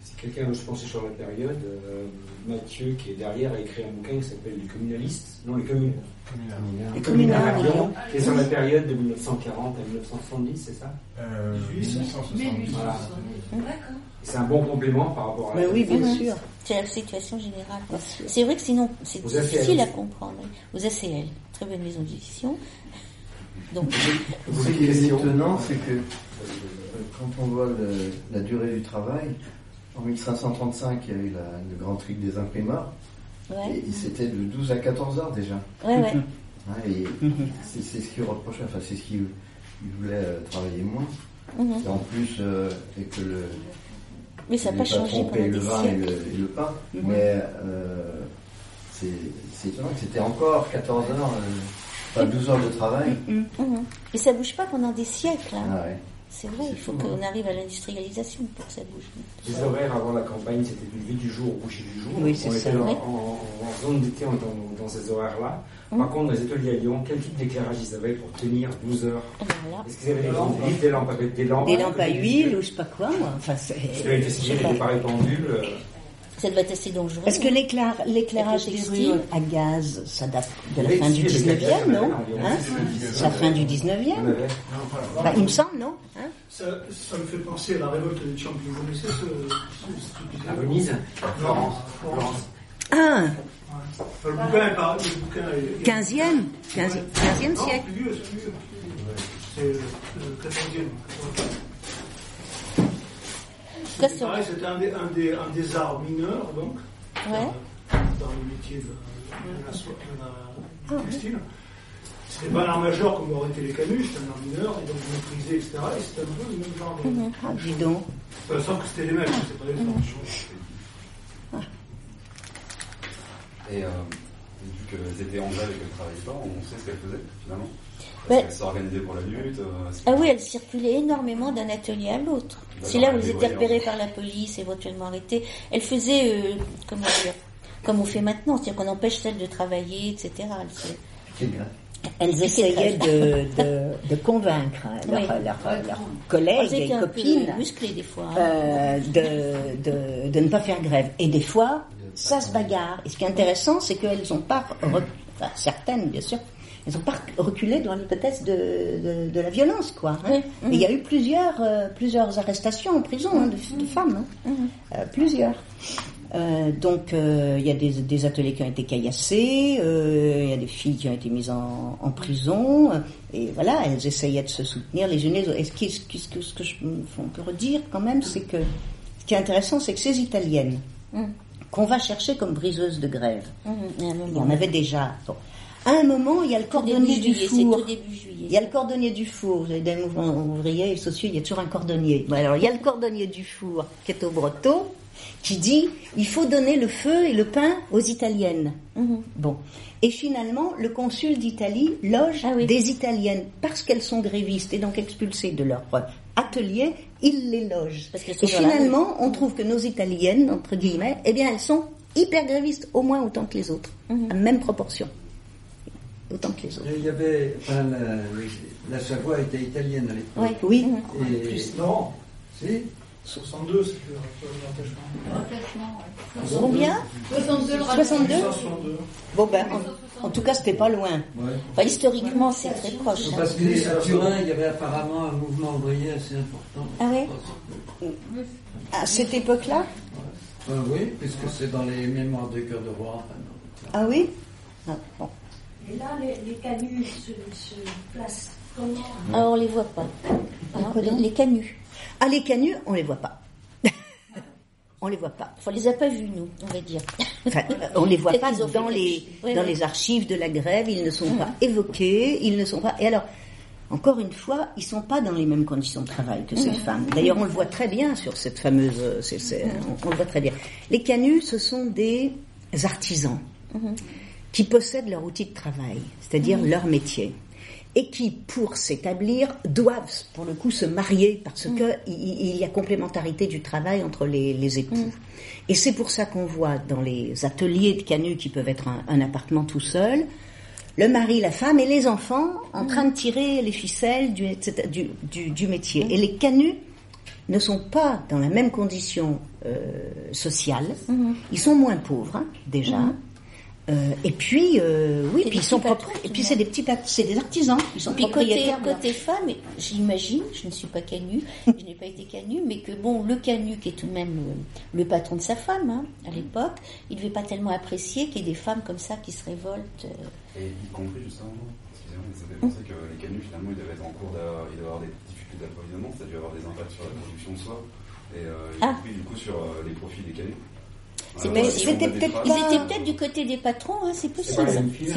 Si quelqu'un, je pense, est sur la période, euh, Mathieu, qui est derrière, a écrit un bouquin qui s'appelle Les communalistes. Non, les communes. Communal. Les communards à Lyon, qui est sur la période de 1940 à 1970, c'est ça? Euh, 1870. Voilà. D'accord. C'est un bon complément par rapport à Mais oui, bien sûr. C'est la situation générale. C'est vrai que sinon, c'est difficile à comprendre. Aux ACL, très bonne maison d'édition. Donc, Ce qui est étonnant, c'est que quand on voit le- la durée du travail, en 1535, il y a eu la- le grand truc des imprimeurs, ouais, et c'était de 12 à 14 heures déjà. ouais, ouais. Et c'est c'est ce qu'il reprochait, enfin c'est ce qu'il il voulait euh, travailler moins. Mhm. Et en plus, euh, et que le, Mais ça n'a pas changé pendant le des vin et siècles. le, et le pain, Mhm. mais euh, c'est c'est étonnant que c'était encore 14 heures, euh, enfin 12 heures de travail. Mhm. Et ça bouge pas pendant des siècles. hein. Ah ouais. C'est vrai, il faut qu'on hein. arrive à l'industrialisation pour que ça bouge. Les horaires avant la campagne, c'était du lever du jour au coucher du jour. Oui, c'est on ça, était en, oui. en- en zone d'été, dans, dans ces horaires-là. Par contre, dans les ateliers à Lyon, quel type d'éclairage ils avaient pour tenir 12 heures Voilà. Est-ce qu'ils avaient des lampes, des lampes avec des lampes Des lampes à huile ou je sais pas quoi, moi. Enfin, c'est. Est-ce qu'il y avait des je sais signes, pas. pendules euh, Ça doit être assez dangereux. Parce que l'éclair- l'éclairage des rues à gaz, ça date de la fin du si, le 19e, gaz, non Hein C'est la fin du 19e Bah, Il me semble, non Hein Ça, ça me fait penser à la révolte des champions. Vous connaissez ce, À Venise Florence. Ah. Le bouquin est pareil. Le bouquin est, 15e 15e, 15e Non, siècle c'est le, le 14e. C'était un des, un, des, un des arts mineurs, donc, Ouais. dans le métier de, de la soie, de la textile. C'était pas un art majeur comme aurait été les canuts, c'était un art mineur, et donc maîtrisé, etc. Et c'était un peu le même genre de. Ah, dis donc. Sauf que c'était les mêmes, c'est pas les mêmes. Et euh, vu qu'elles étaient en grève et qu'elles ne travaillaient pas, on sait ce qu'elles faisaient finalement. Parce Ouais. qu'elles s'organisaient pour la lutte. euh, Ah oui, elle circulait énormément d'un atelier à l'autre. C'est là où elles étaient en par la police, éventuellement arrêtées. Elle faisait, euh, comment dire, comme on fait maintenant, c'est-à-dire qu'on empêche celles de travailler, etc. Elles essayaient de, de, de convaincre leurs Oui. leurs Elles collègues étaient et un peu copines musclées des fois. hein. euh, de, de, de ne pas faire grève. Et des fois, ça se bagarre. Et ce qui est intéressant, c'est qu'elles n'ont pas, re- enfin, certaines bien sûr, elles n'ont pas reculé dans l'hypothèse de, de, de la violence, quoi. hein. Et il y a eu plusieurs, euh, plusieurs arrestations en prison hein, de, de femmes, hein. Euh, plusieurs. Euh, donc il y a des, des ateliers qui ont été caillassés, il y a des filles qui ont été mises en, en prison, et voilà, elles essayaient de se soutenir les unes les autres. Et ce, qui, ce, qui- ce que, ce que je on peut redire quand même, c'est que ce qui est intéressant, c'est que ces Italiennes Mm. qu'on va chercher comme briseuses de grève, il y en avait déjà. Bon. À un moment, il y a le cordonnier du juillet, four. début juillet. Il y a le cordonnier du four. Vous avez des mouvements ouvriers et sociaux, il y a toujours un cordonnier. Bon, alors, il y a le cordonnier du four qui est au Breton, qui dit il faut donner le feu et le pain aux Italiennes. Mhm. Bon. Et finalement, le consul d'Italie loge Ah oui. des Italiennes parce qu'elles sont grévistes et donc expulsées de leur atelier, il les loge. Parce Et finalement, on trouve que nos Italiennes, entre guillemets, eh bien, elles sont hyper grévistes, au moins autant que les autres, Mhm. à même proportion. Autant que les autres. Il y avait, enfin, la, la Savoie était italienne à l'époque. Oui. Mhm. Et Non, si, 62, c'est le le rattachement. Combien 62 62. Bon ben, en, en tout cas, c'était pas loin. ouais. Enfin, historiquement, c'est très proche. hein. Parce qu'à Turin, il y avait apparemment un mouvement ouvrier assez important. Ah ouais À cette époque-là Euh, oui, puisque c'est dans les mémoires de cœur de roi. enfin. Ah oui Ah, bon. Et là, les, les canuts se, se placent comment Ah, on les voit pas. Alors, Quoi les, donc les canuts. Ah, les canuts, on les voit pas. on les voit pas. Enfin, on les a pas vus, nous, on va dire. Enfin, euh, on les voit pas dans les dans les archives de la grève. Ils ne sont pas évoqués. Ils ne sont pas. Et alors, encore une fois, ils sont pas dans les mêmes conditions de travail que ces femmes. D'ailleurs, on le voit très bien sur cette fameuse. on, on le voit très bien. Les canuts, ce sont des artisans qui possèdent leur outil de travail, c'est-à-dire leur métier. Et qui, pour s'établir, doivent, pour le coup, se marier parce que il, il y a complémentarité du travail entre les, les époux. Et c'est pour ça qu'on voit dans les ateliers de canuts qui peuvent être un, un appartement tout seul, le mari, la femme et les enfants en train de tirer les ficelles du, etc., du, du- du métier. Et les canuts ne sont pas dans la même condition euh, sociale. Ils sont moins pauvres hein, déjà. Euh, et puis, euh, oui, puis ils sont propres. Et puis c'est des petits, pat- c'est des artisans. Ils sont Puis côté, côté femme, j'imagine, je ne suis pas canue, je n'ai pas été canue, mais que bon, le canu qui est tout de même euh, le patron de sa femme hein, à l'époque, il ne devait pas tellement apprécier qu'il y ait des femmes comme ça qui se révoltent. Et y compris justement, excusez-moi, ça fait penser que les canuts finalement ils devaient être en cours d'a- il doit y avoir des difficultés d'approvisionnement, ça a dû avoir des impacts sur la production de soie et euh, y Ah. compris du coup sur euh, les profits des canuts. Ils pas- étaient peut-être du côté des patrons, hein, c'est possible.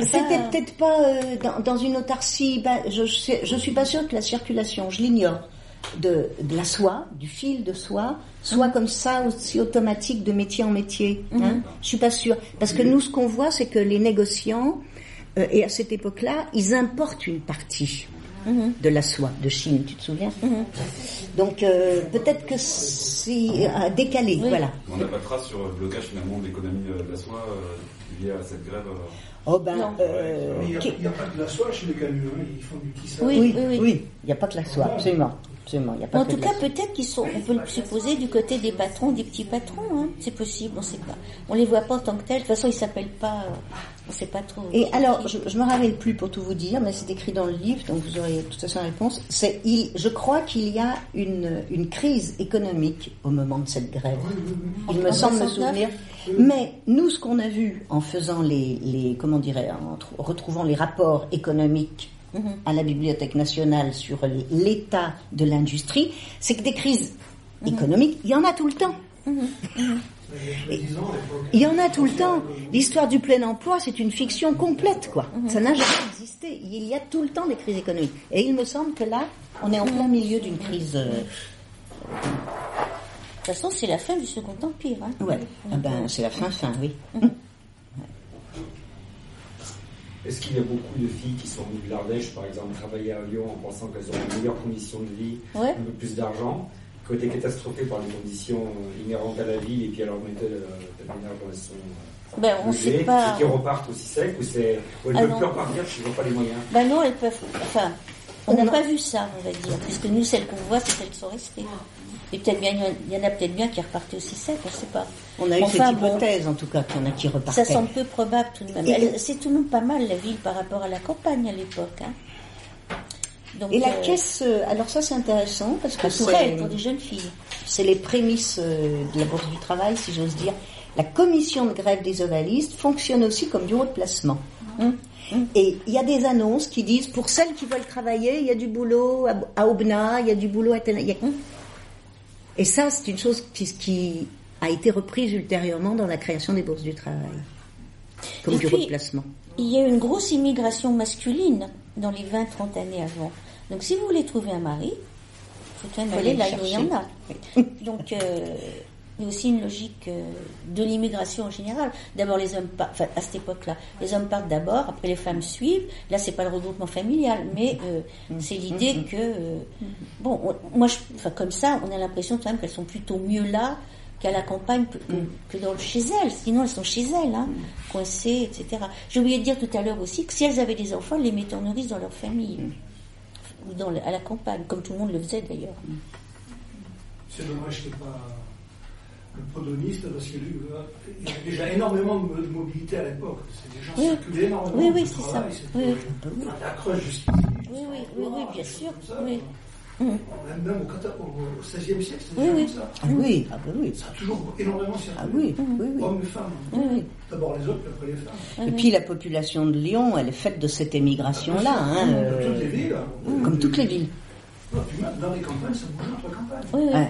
C'était pas- peut-être pas euh, dans, dans une autarcie. ben, je, sais- je suis pas sûre que la circulation, je l'ignore, de, de la soie, du fil de soie, soit comme ça aussi automatique de métier en métier. Hein. Je suis pas sûre. Parce que nous, ce qu'on voit, c'est que les négociants euh, et à cette époque-là, ils importent une partie de la soie de Chine. Tu te souviens? Donc euh, peut-être que c'est euh, décalé. Voilà. On n'a pas de trace sur le blocage finalement de l'économie euh, de la soie euh, liée à cette grève. euh, Oh ben, euh, il n'y a, pas que de la soie chez les canuts, hein, ils font du tissage. Oui, oui, oui, oui. oui, il n'y a pas que la soie, absolument, absolument, il n'y a pas En que tout cas, la peut-être qu'ils sont, on peut le supposer, du côté des patrons, des petits patrons. Hein. C'est possible, on ne sait pas. On les voit pas en tant que tels. De toute façon, ils s'appellent pas. euh, on ne sait pas trop. Et alors, je, je me rappelle plus pour tout vous dire, mais c'est écrit dans le livre, donc vous aurez de toute façon la réponse. C'est, il, je crois qu'il y a une, une crise économique au moment de cette grève. Il me semble me 69? souvenir. Mais nous, ce qu'on a vu en faisant les, les comment dirais, en tr- retrouvant les rapports économiques À la Bibliothèque nationale sur l'état de l'industrie, c'est que des crises économiques, il y en a tout le temps. Il y a 10 ans, à l'époque. Il y en a tout le temps. L'histoire du plein emploi, c'est une fiction complète, quoi. Ça n'a jamais existé. Il y a tout le temps des crises économiques. Et il me semble que là, on est en plein milieu d'une crise. euh, De toute façon, c'est la fin du Second Empire. Hein. ouais. Ah ben, c'est la fin, fin, oui. Est-ce qu'il y a beaucoup de filles qui sont venues de l'Ardèche, par exemple, travailler à Lyon en pensant qu'elles auraient une meilleure condition de vie, Ouais. un peu plus d'argent, qui ont été catastrophées par les conditions inhérentes à la ville et puis alors mettaient le la manière dont elles sont euh, Ben, on sait pas. et qui repartent aussi sec ou c'est ou elles Ah peuvent plus repartir parce qu'ils n'ont pas les moyens? Ben non, elles peuvent. Enfin, on n'a pas vu ça, on va dire, puisque nous, celles qu'on voit, c'est celles qui sont restées. Et peut-être bien, il y en a peut-être bien qui repartaient aussi sec, on ne sait pas. On a eu Enfin, cette bon. hypothèse, en tout cas, qu'il y en a qui Ça repartaient. semble peu probable tout de même. C'est tout de même pas mal la ville par rapport à la campagne à l'époque. Hein. Donc, Et la euh, caisse, euh, alors ça c'est intéressant parce que à c'est Tourelle pour des jeunes filles. c'est les prémices euh, de la Bourse du Travail, si j'ose dire. La commission de grève des ovalistes fonctionne aussi comme bureau de placement. Hum, Et il y a des annonces qui disent pour celles qui veulent travailler, il y a du boulot à, Aubenas, il y a du boulot à tel. Et ça, c'est une chose qui, qui a été reprise ultérieurement dans la création des bourses du travail, comme Et bureau puis, de placement. Il y a une grosse immigration masculine dans les 20-30 années avant. Donc si vous voulez trouver un mari, il faut Faut aller là où il y en a. Donc euh, il y a aussi une logique euh, de l'immigration en général. D'abord les hommes partent, enfin à cette époque-là, les hommes partent d'abord, après les femmes suivent. Là c'est pas le regroupement familial, mais euh, c'est l'idée que euh, bon, on- moi je, enfin comme ça, on a l'impression quand même qu'elles sont plutôt mieux là qu'à la campagne que, que- que dans le chez elles. Sinon, elles sont chez elles, hein, coincées, etc. J'ai oublié de dire tout à l'heure aussi que si elles avaient des enfants, elles les mettaient en nourrice dans leur famille. Ou dans à la campagne, comme tout le monde le faisait d'ailleurs. C'est dommage qu'il pas le podoniste parce qu'il y avait déjà énormément de mobilité à l'époque. C'est des gens Oui. circulaient énormément. Oui, oui, c'est ça. c'était- Oui. La creuse jusqu'ici. Oui, oui, oui, oui, bien sûr. Ça, Oui. Même, même au, 14 au 16e siècle, c'était Oui, comme ça. Ah oui, ah bah oui. Ça a toujours énormément circulé. Ah oui, oui, oui. Hommes et femmes. Oui. D'abord les hommes, puis après les femmes. Et puis la population de Lyon, elle est faite de cette émigration-là. Hein, Comme euh, toutes les villes. comme toutes les villes. Non, puis même dans les campagnes, ça bougeait entre campagnes. Oui, oui.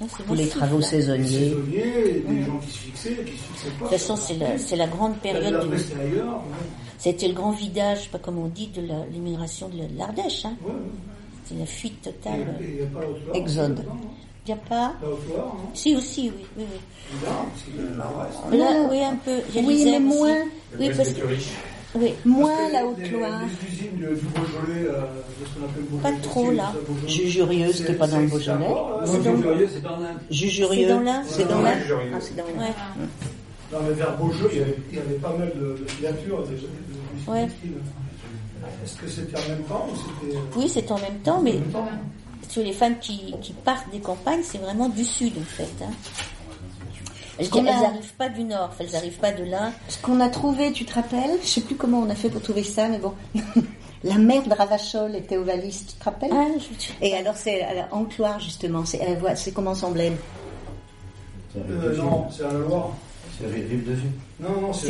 C'est Pour les travaux saisonniers. saisonniers, des gens qui se fixaient, qui se fixaient pas. De toute façon, c'est la, c'est la grande période du. c'était le grand vidage, je sais pas comment on dit, de l'immigration de la- de l'Ardèche. Hein. Ouais, ouais. C'était la fuite totale. et pas. Exode. Il n'y a pas. Si, aussi, oui. oui, oui. Là, oui, un peu. Oui, mais moins. Oui, parce que. Oui. Moins la Haute-Loire. Les usines du, du Beaujolais, euh, de ce qu'on appelle Beaujolais. Pas trop, là. Jujurieux, c'était pas dans le Beaujolais. encore, là, C'est dans- l'Inde. Jujurieux, C'est dans Jujurieux. Ah, c'est dans. Ouais. Dans le vers Beaujeu, il y avait, il y avait pas mal de, de filatures des, Ouais. textiles. Est-ce que c'était en même temps ou c'était. euh, Oui, c'est en même temps, mais en même temps? sur les femmes qui, qui partent des campagnes, c'est vraiment du sud en fait. Hein. Elles n'arrivent pas du nord, elles n'arrivent pas de là. Ce qu'on a trouvé, tu te rappelles Je sais plus comment on a fait pour trouver ça, mais bon. La mère de Ravachol était ovaliste, tu te rappelles Ah, je- Et alors c'est à la Ancloire justement, c'est elle voit- c'est comment son blême Euh, non, c'est à la Loire. C'est Rive de Vue. Non, non, c'est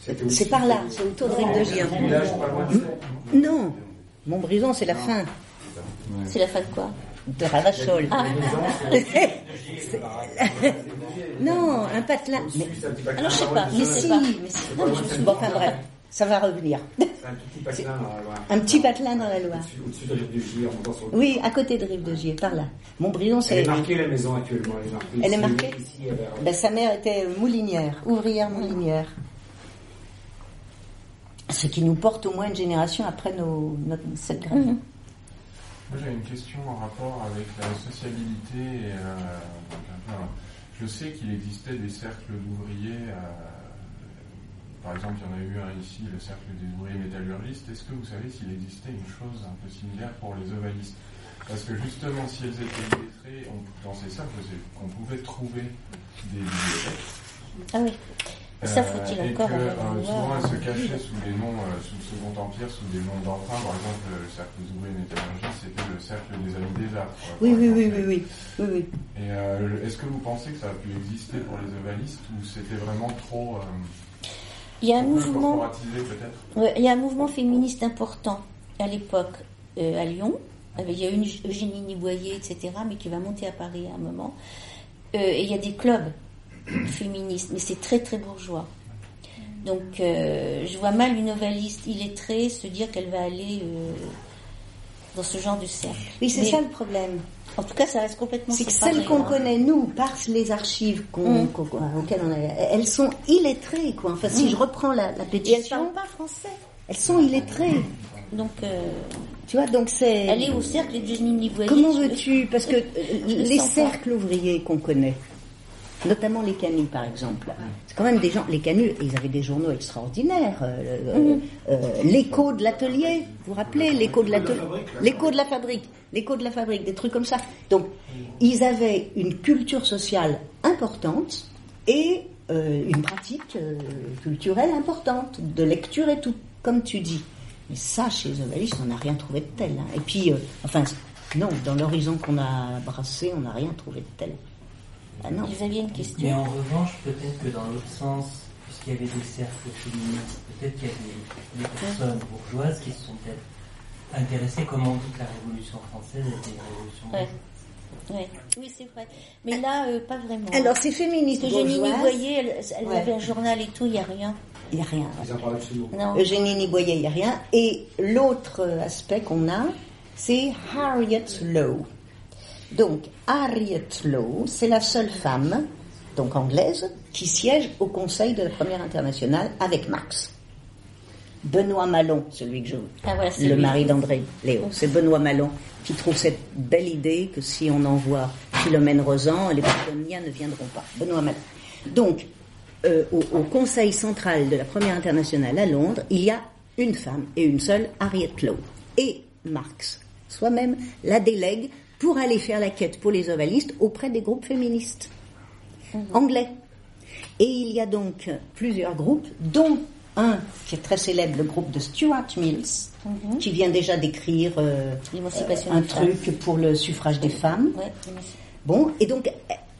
C'est C'est par là, c'est autour de Rive de loin de ça. Non, Montbrison c'est la fin c'est la fin de quoi? De Ravachol. Ah, non, un patelin. Mais, alors je sais pas, mais si, sais pas. mais si. Non, mais je me souviens- bon, enfin bref, ça va revenir. C'est un petit patelin dans la Loire. Un petit patelin dans la Loire. Au-dessus- de Rive de Gier, en montant sur le Oui, à côté de Rive de Gier, par là. Montbrison Elle c'est. est marquée la maison actuellement. Elle est marquée. Elle est Ici, Ben, sa mère était moulinière, ouvrière moulinière. Ce qui nous porte au moins une génération après nos, notre, cette grève. Mhm. Moi j'ai une question en rapport avec la sociabilité. et, euh, donc, un peu, euh, je sais qu'il existait des cercles d'ouvriers euh, par exemple, il y en a eu un ici, le Cercle des ouvriers métallurgistes. Est-ce que vous savez s'il existait une chose un peu similaire pour les ovalistes? Parce que justement, si elles étaient illettrées, on- dans ces cercles, qu'on pouvait trouver des bibliothèques. Ah oui. Ça, faut-il Euh, et encore que, euh, voir. souvent elles se cachaient sous des noms, euh, sous le Second Empire, sous des noms d'emprunt. Par exemple, le cercle des ouvriers métallurgistes, c'était le cercle des amis des arts. Oui, oui, oui, oui, oui, oui, oui. Et euh, est-ce que vous pensez que ça a pu exister pour les ovalistes ou c'était vraiment trop, euh, Il y a un mouvement. Ouais, il y a un mouvement féministe important à l'époque euh, à Lyon. Euh, Il y a une Eugénie Niboyer, etc., mais qui va monter à Paris à un moment. Euh, et il y a des clubs féministes, mais c'est très très bourgeois. Donc euh, je vois mal une ovaliste illettrée se dire qu'elle va aller euh, dans ce genre de cercle. Oui, c'est Mais ça le problème. En tout cas, ça reste complètement C'est que celles qu'on hein. connaît, nous, par les archives qu'on- qu'on- auxquelles on a, elles sont illettrées, quoi. Enfin, si Mm. je reprends la, la Et elles pétition, parlent pas français. elles sont illettrées. Donc, euh, Tu vois, donc c'est... aller au cercle d'Eugénie Niboyer. Comment veux-tu Parce que les cercles ouvriers qu'on connaît, notamment les canuts par exemple, c'est quand même des gens. Les canuts, ils avaient des journaux extraordinaires. euh, euh, euh, l'écho de l'atelier, vous vous rappelez L'écho de l'atelier, l'écho de la fabrique, l'écho de la fabrique, des trucs comme ça. Donc, ils avaient une culture sociale importante et euh, une pratique euh, culturelle importante, de lecture et tout, comme tu dis. Mais ça, chez les ovalistes, on n'a rien trouvé de tel. hein. Et puis, euh, enfin, non, dans l'horizon qu'on a brassé, on n'a rien trouvé de tel. Ah non. Vous aviez une question Mais en revanche, peut-être que dans l'autre sens, puisqu'il y avait des cercles féministes, peut-être qu'il y a des, des personnes bourgeoises qui se sont peut-être intéressées, comme on dit que la Révolution française était une révolution Ouais. Oui, c'est vrai. Mais là, euh, pas vraiment. Alors, ces féministes Eugénie Niboyer, elle, elle Ouais. avait un journal et tout, il n'y a rien. Il n'y a rien. Non. Eugénie Niboyer, il n'y a rien. Et l'autre aspect qu'on a, c'est Harriet Lowe. Donc, Harriet Lowe, c'est la seule femme, donc anglaise, qui siège au Conseil de la Première Internationale avec Marx. Benoît Malon, celui que je... Ah, voilà, le mari d'André Léo, c'est Benoît Malon qui trouve cette belle idée que si on envoie Philomène Rosan, les Bretoniens ne viendront pas. Benoît Malon. Donc, euh, au, au Conseil central de la Première Internationale à Londres, il y a une femme et une seule, Harriet Lowe. Et Marx, soi-même, la délègue pour aller faire la quête pour les ovalistes auprès des groupes féministes anglais. Et il y a donc plusieurs groupes, dont un qui est très célèbre, le groupe de Stuart Mills, qui vient déjà d'écrire euh, euh, un femmes. truc pour le suffrage des femmes. Ouais, Bon, et donc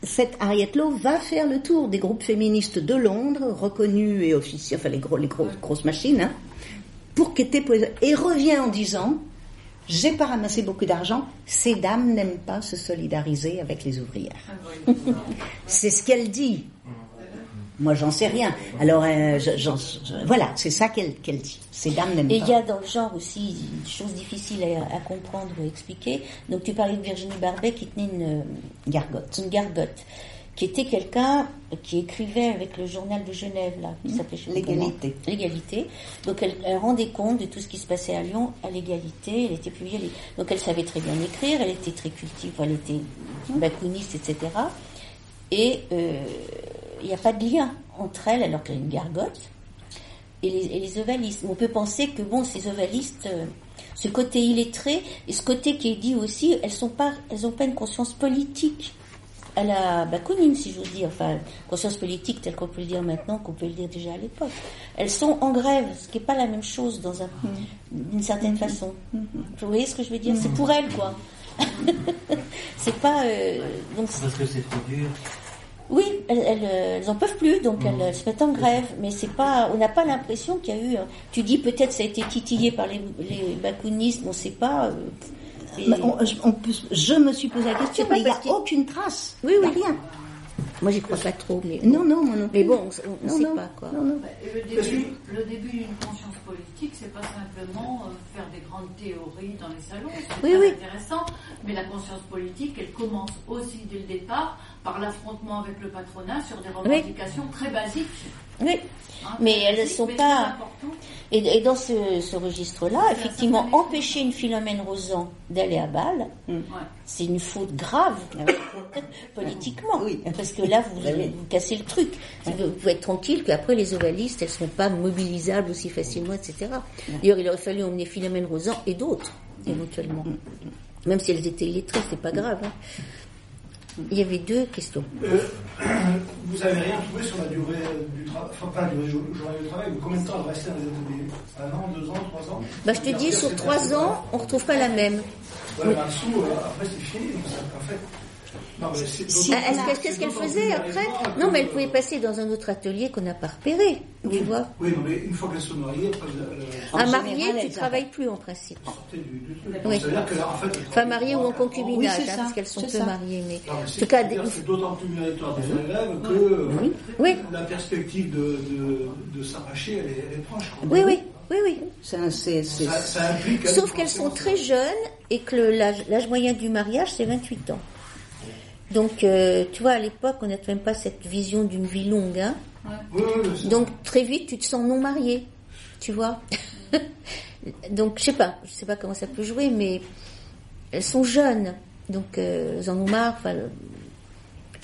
cette Harriet Lowe va faire le tour des groupes féministes de Londres, reconnus et officiels, enfin les, gros, les gros- grosses machines, hein, pour et revient en disant j'ai pas ramassé beaucoup d'argent, ces dames n'aiment pas se solidariser avec les ouvrières. c'est ce qu'elle dit. Moi, j'en sais rien. Alors, euh, je- j'en- je- voilà, c'est ça qu'elle qu'elle dit. Ces dames n'aiment Et pas. il y a dans le genre aussi une chose difficile à, à comprendre ou à expliquer. Donc tu parlais de Virginie Barbet qui tenait une gargote, une gargote, qui était quelqu'un qui écrivait avec le journal de Genève là, qui s'appelait plus comment. L'égalité. L'égalité. Donc elle, elle rendait compte de tout ce qui se passait à Lyon à l'égalité. Elle était publiée. Donc elle savait très bien écrire. Elle était très cultive. Elle était bakouniste, etc. Et euh, il n'y a pas de lien entre elles alors qu'elle est une gargote et les, et les ovalistes. On peut penser que bon, ces ovalistes, euh, ce côté illettré et ce côté qui est dit aussi, elles sont pas, elles ont pas une conscience politique à la Bakounine, si j'ose dire, enfin conscience politique telle qu'on peut le dire maintenant, qu'on peut le dire déjà à l'époque. Elles sont en grève, ce qui n'est pas la même chose dans un, d'une certaine façon. Vous voyez ce que je veux dire? C'est pour elles, quoi. c'est pas euh, donc Parce que c'est trop dur. oui, elles, elles, euh, elles en peuvent plus, donc elles euh, se mettent en grève. Mais c'est pas, on n'a pas l'impression qu'il y a eu. euh, Tu dis peut-être ça a été titillé par les, les bakounistes, on ne sait pas. euh, on- je, on peut- je me suis posé la question, C'est pas mais il n'y a que- aucune trace. Oui, oui. rien. Moi, j'y crois pas trop, mais Non, non, moi non Mais bon, on ne sait non, pas quoi. non, non. Et le début, le début d'une conscience politique, c'est pas simplement euh, faire des grandes théories dans les salons, c'est Oui, très oui. intéressant, mais la conscience politique, elle commence aussi dès le départ par l'affrontement avec le patronat sur des revendications très basiques. Oui, hein, mais très elles basiques, sont pas. Et, et dans ce, ce registre-là, effectivement, empêcher une Philomène Rosan d'aller à Bâle, c'est une faute grave politiquement. Parce que là, vous, vous cassez le truc. Vous pouvez être tranquille qu'après, les ovalistes, elles ne sont pas mobilisables aussi facilement, etc. D'ailleurs, il aurait fallu emmener Philomène Rosan et d'autres, éventuellement. Même si elles étaient illettrées, c'est pas grave. hein. Il y avait deux questions. Euh, vous n'avez rien trouvé sur la durée du travail, enfin pas la durée du travail, mais combien de temps elle restait dans les Un an, deux ans, trois ans? Bah, je te dis, sur trois ans, on retrouve pas la même. Ouais, mais en dessous, euh, après c'est fini, en fait. Ah, Est-ce que- qu'est-ce qu'elle faisait après Non, mais elle pouvait passer dans un autre atelier qu'on n'a pas repéré, tu vois. Oui, mais une fois qu'elle se marie, après, elle- elle- Un marié, tu travailles plus en principe. Oui. Enfin, marié ou en concubinage, Oui, hein, parce qu'elles sont peu ça. mariées. Mais Non, mais en c'est- tout cas, des- c'est d'autant plus méritoire de faire élève que euh, la perspective de, de, de s'arracher, elle est, elle est proche. oui, oui, oui, oui. C'est- Sauf qu'elles sont très jeunes et que l'âge moyen du mariage, c'est 28 ans. Donc, euh, tu vois, à l'époque, on n'a même pas cette vision d'une vie longue. Hein. Donc, très vite, tu te sens non marié, tu vois. Donc, je sais pas, je sais pas comment ça peut jouer, mais elles sont jeunes. Donc, euh, elles en ont marre.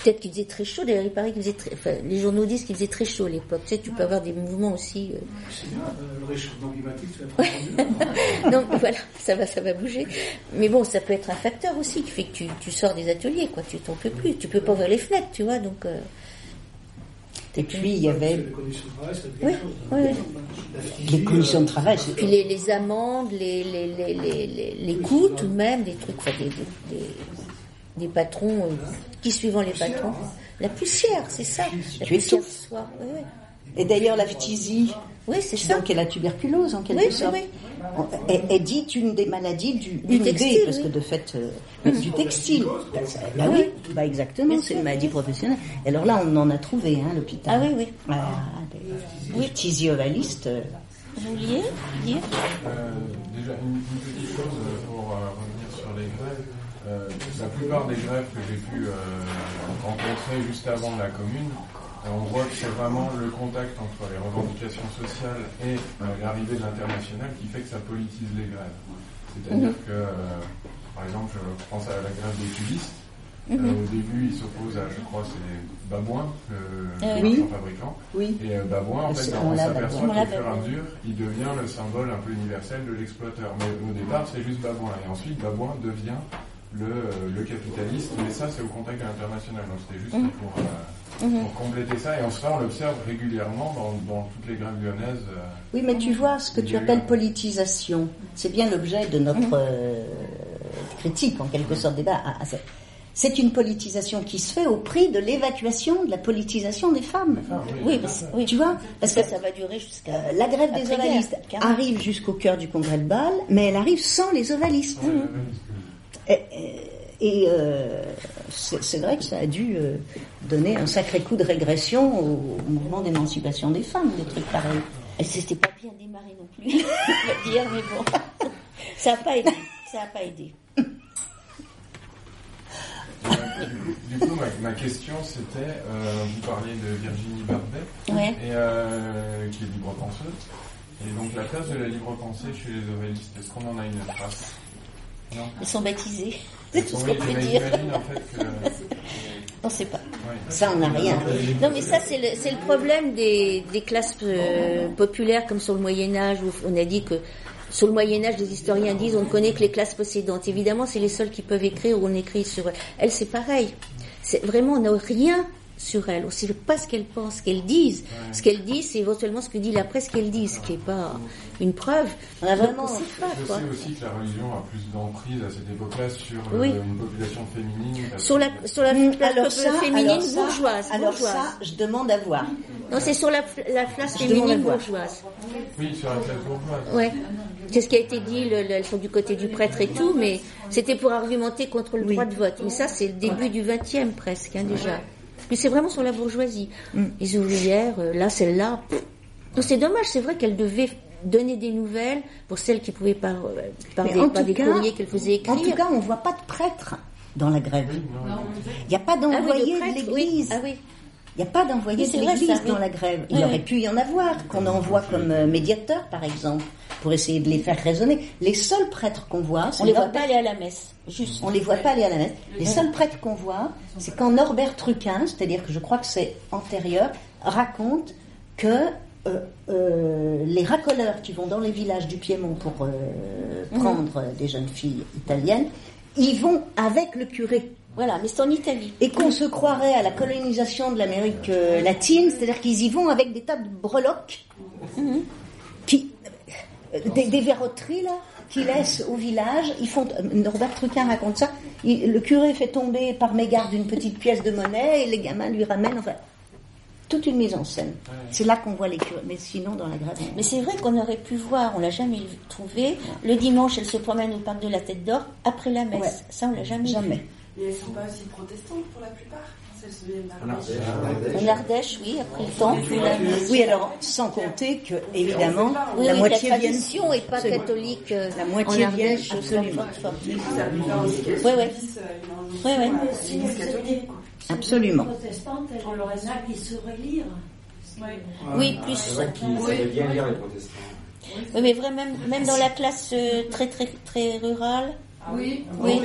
Peut-être qu'il faisait très chaud. D'ailleurs, il paraît qu'il faisait très... Enfin, les journaux disent qu'il faisait très chaud à l'époque. Tu sais, tu peux avoir des mouvements aussi... euh, C'est bien, euh, le réchauffement climatique, ça va être non, mais voilà, ça va, ça va bouger. Mais bon, ça peut être un facteur aussi qui fait que tu, tu sors des ateliers, quoi. Tu t'en peux plus. Tu peux pas ouvrir les fenêtres, tu vois. Donc. euh, Et puis il y avait Les conditions de travail, c'est Oui, chose. oui, oui. les conditions de travail. c'est- Puis les, les amendes, les, les, les, les, les, les coûts tout de même, des trucs, enfin, des, des, des, patrons, euh, qui suivant les patrons. La plus chère, c'est ça. La Tu plus chère. Oui, oui. Et d'ailleurs, la phtisie, Oui, c'est ça. donc est la tuberculose en quelque Oui, oui, sorte, oui. Est, est dite une des maladies du, Du textile, parce que oui. de fait, euh, du textile. Bah, ça- bah oui, bah exactement, c'est une maladie professionnelle. Et alors là, on en a trouvé, hein, l'hôpital. Ah oui, oui. Ah, des- des phthisiovalistes, euh, Vous vouliez Euh, déjà, une, une petite chose euh, pour euh, revenir sur les grèves. Euh, la plupart des grèves que j'ai pu euh, rencontrer juste avant la commune, euh, on voit que c'est vraiment le contact entre les revendications sociales et euh, l'arrivée de l'international qui fait que ça politise les grèves. C'est-à-dire Mhm. que, par exemple, je pense à la grève des cubistes. Mhm. Au début, ils s'opposent à, je crois, c'est Babouin, le, oui. fabricant. Oui. Et Babouin, en fait, on s'aperçoit qu'au fur et à mesure, il devient le symbole un peu universel de l'exploiteur. Mais au départ, c'est juste Babouin. Et ensuite, Babouin devient le, euh, le capitaliste. Mais ça, c'est au contact de l'international. Donc c'était juste Mhm. pour, euh, Mhm. pour compléter ça. Et en ça, on l'observe régulièrement dans, dans toutes les grèves lyonnaises. euh, Oui, mais tu vois, ce que tu appelles politisation, c'est bien l'objet de notre euh, critique, en quelque sorte, débat. Ah, ah, c'est- une politisation qui se fait au prix de l'évacuation de la politisation des femmes. Oui, mais c'est- oui. Tu vois Parce que ça, va durer jusqu'à. la grève des ovalistes arrive jusqu'au cœur du congrès de Bâle, mais elle arrive sans les ovalistes. Et, et- et, euh, c'est vrai que ça a dû euh, donner un sacré coup de régression au, au mouvement d'émancipation des femmes, des trucs pareils. Et c'était pas bien démarré non plus, va dire, mais bon. Ça n'a pas aidé. Ça n'a pas aidé. Du coup, ma, ma question, c'était, euh, vous parliez de Virginie Barbet, Ouais. et, euh, qui est libre penseuse. Et donc la place de la libre pensée chez les ovalistes, est-ce qu'on en a une trace Non Ils sont baptisés. C'est tout ce qu'on peut mais dire. j'imagine en fait que... On sait pas. Ça, on n'a rien. Non, mais ça, c'est le, problème des, des classes euh, populaires, comme sur le Moyen-Âge, où on a dit que sur le Moyen-Âge, les historiens disent on ne connaît que les classes possédantes. Évidemment, c'est les seuls qui peuvent écrire ou on écrit sur elles. C'est pareil. C'est vraiment, on n'a rien sur elles. On ne sait pas ce qu'elles pensent, ce qu'elles disent. Ce qu'elles disent, c'est éventuellement ce que dit la presse qu'elles disent, ce qui n'est pas une preuve. On a vraiment, on sait pas, Je quoi. sais aussi que la religion a plus d'emprise à cette époque-là sur euh, une population féminine. Sur la, sur la, la alors classe ça, féminine alors ça, bourgeoise. alors bourgeoise. ça, je demande à voir. Non, c'est sur la, la Je à féminine bourgeoise. Oui, sur la classe bourgeoise. Ouais. C'est ce qui a été dit, le, le- elles sont du côté du prêtre et tout, mais c'était pour argumenter contre le droit de vote. Mais ça, c'est le début du 20e presque, hein, déjà. Mais c'est vraiment sur la bourgeoisie. Mm. Les ouvrières, euh, là, celle-là. Donc c'est dommage, c'est vrai qu'elles devaient donner des nouvelles pour celles qui pouvaient par, euh, par des, en par tout des cas- courriers qu'elles faisaient écrire. En tout cas, on voit pas de prêtre dans la grève. Il n'y a pas Ah oui, d'envoyé de de oui. l'église. Ah oui. Il n'y a pas d'envoyé de l'Église dans la grève. Il Oui, aurait pu y en avoir, qu'on envoie comme euh, médiateur, par exemple, pour essayer de les faire raisonner. Les seuls prêtres qu'on voit, c'est On les voit pas aller à la messe. Juste. on les voit pas aller à la messe. Les seuls prêtres qu'on voit, c'est quand Norbert Truquin, c'est-à-dire que je crois que c'est antérieur, raconte que euh, euh, les racoleurs qui vont dans les villages du Piémont pour euh, Mhm. prendre des jeunes filles italiennes, ils vont avec le curé. Voilà, mais c'est en Italie. Et qu'on se croirait à la colonisation de l'Amérique euh, latine, c'est-à-dire qu'ils y vont avec des tas de breloques, qui, euh, des, des verroteries là, qui laissent au village. Ils font, euh, Norbert Truquin raconte ça. il- le curé fait tomber par mégarde une petite pièce de monnaie et les gamins lui ramènent. Enfin, toute une mise en scène. C'est là qu'on voit les curés. Mais sinon, dans la grève, Mais c'est vrai qu'on aurait pu voir, on l'a jamais trouvé. Le dimanche, elle se promène au parc de la Tête d'Or après la messe. Ouais. Ça, on l'a jamais, Jamais. vu. Mais elles sont pas aussi protestantes pour la plupart. Se En d'Ardèche. Ardèche. En Ardèche, oui, après le temps. Oui, alors, sans compter que, évidemment, Oui, la oui, moitié la tradition est pas Absolument. catholique. euh, La moitié en Ardèche, viennent, absolument. Si l'église elles catholique. étaient Absolument. protestantes, elles- On en a qui sauraient lire. Oui, plus. Oui, mais vraiment, même, même dans la classe euh, très, très, très rurale. Oui. Oui.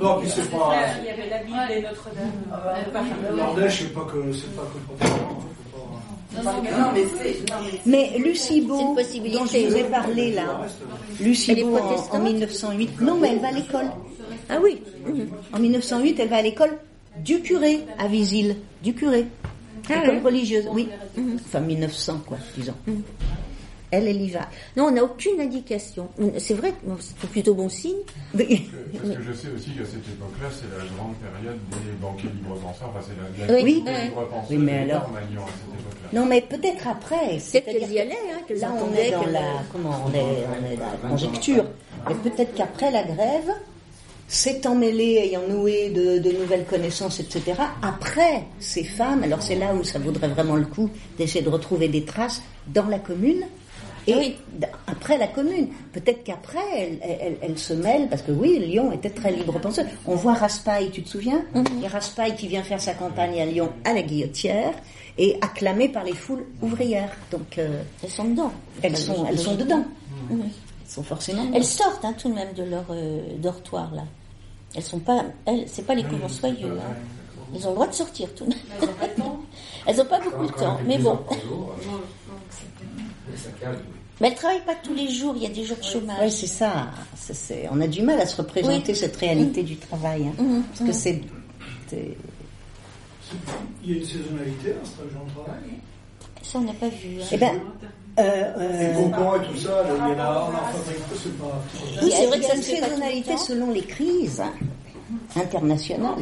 Non, puis c'est pas. Il y avait la Bible et Notre-Dame. L'Ardèche, c'est pas que c'est pas que le protestant. faut pas- Non, mais c'est. non, mais Mais Lucie Beau, C'est dont je vous ai parlé là, Lucie Beau en, protestante en 1908, non mais elle va à l'école. Ah oui. En 1908, elle va à l'école du curé à Visil, du curé. Ah école religieuse, oui. Enfin 1900 quoi, disons. Elle, elle y va. Non, on n'a aucune indication. C'est vrai, bon, c'est plutôt bon signe. Parce que, parce que je sais aussi qu'à cette époque-là, c'est la grande période des banquiers libre penseurs. Enfin, c'est la, la Oui, penseurs Oui, mais de alors- l'État, Magnon, à cette époque-là. Non mais peut-être après. Peut-être c'est-à-dire qu'elles y allaient, hein, Là, on est dans la, comment, on est, on est dans la conjecture. Mais peut-être qu'après la grève, s'étant mêlées, ayant noué de, de nouvelles connaissances, etc., après, ces femmes, alors c'est là où ça vaudrait vraiment le coup d'essayer de retrouver des traces dans la commune, et Oui. après la commune. Peut-être qu'après, elle, elle- elle se mêlent, parce que oui, Lyon était très libre penseur. On voit Raspail, tu te souviens Il y a Raspail qui vient faire sa campagne à Lyon à la Guillotière, et acclamé par les foules ouvrières. Donc, euh, Elles sont dedans. elles sont, elles sont dedans. Mhm. Elles sont forcément dedans. Elles sortent hein, tout de même de leur euh, dortoir là. Elles sont pas, elles, c'est pas les couvents soyeux. Hein. Elles ont le droit de sortir tout de même. Elles n'ont pas beaucoup de temps, mais bon. Mais elles travaillent pas tous les jours. Il y a des jours de Oui, chômage. c'est ça. C'est- c'est- on a du mal à se représenter Oui. cette réalité du travail. hein. Mhm, Parce que c'est. c'est- Il y a une saisonnalité dans ce genre de travail. Ça, on n'a pas vu. hein. Eh ben, euh, Les euh, et tout ça, il y en a, on en fabrique, c'est pas. a, c'est vrai que ça une le saisonnalité selon les crises internationales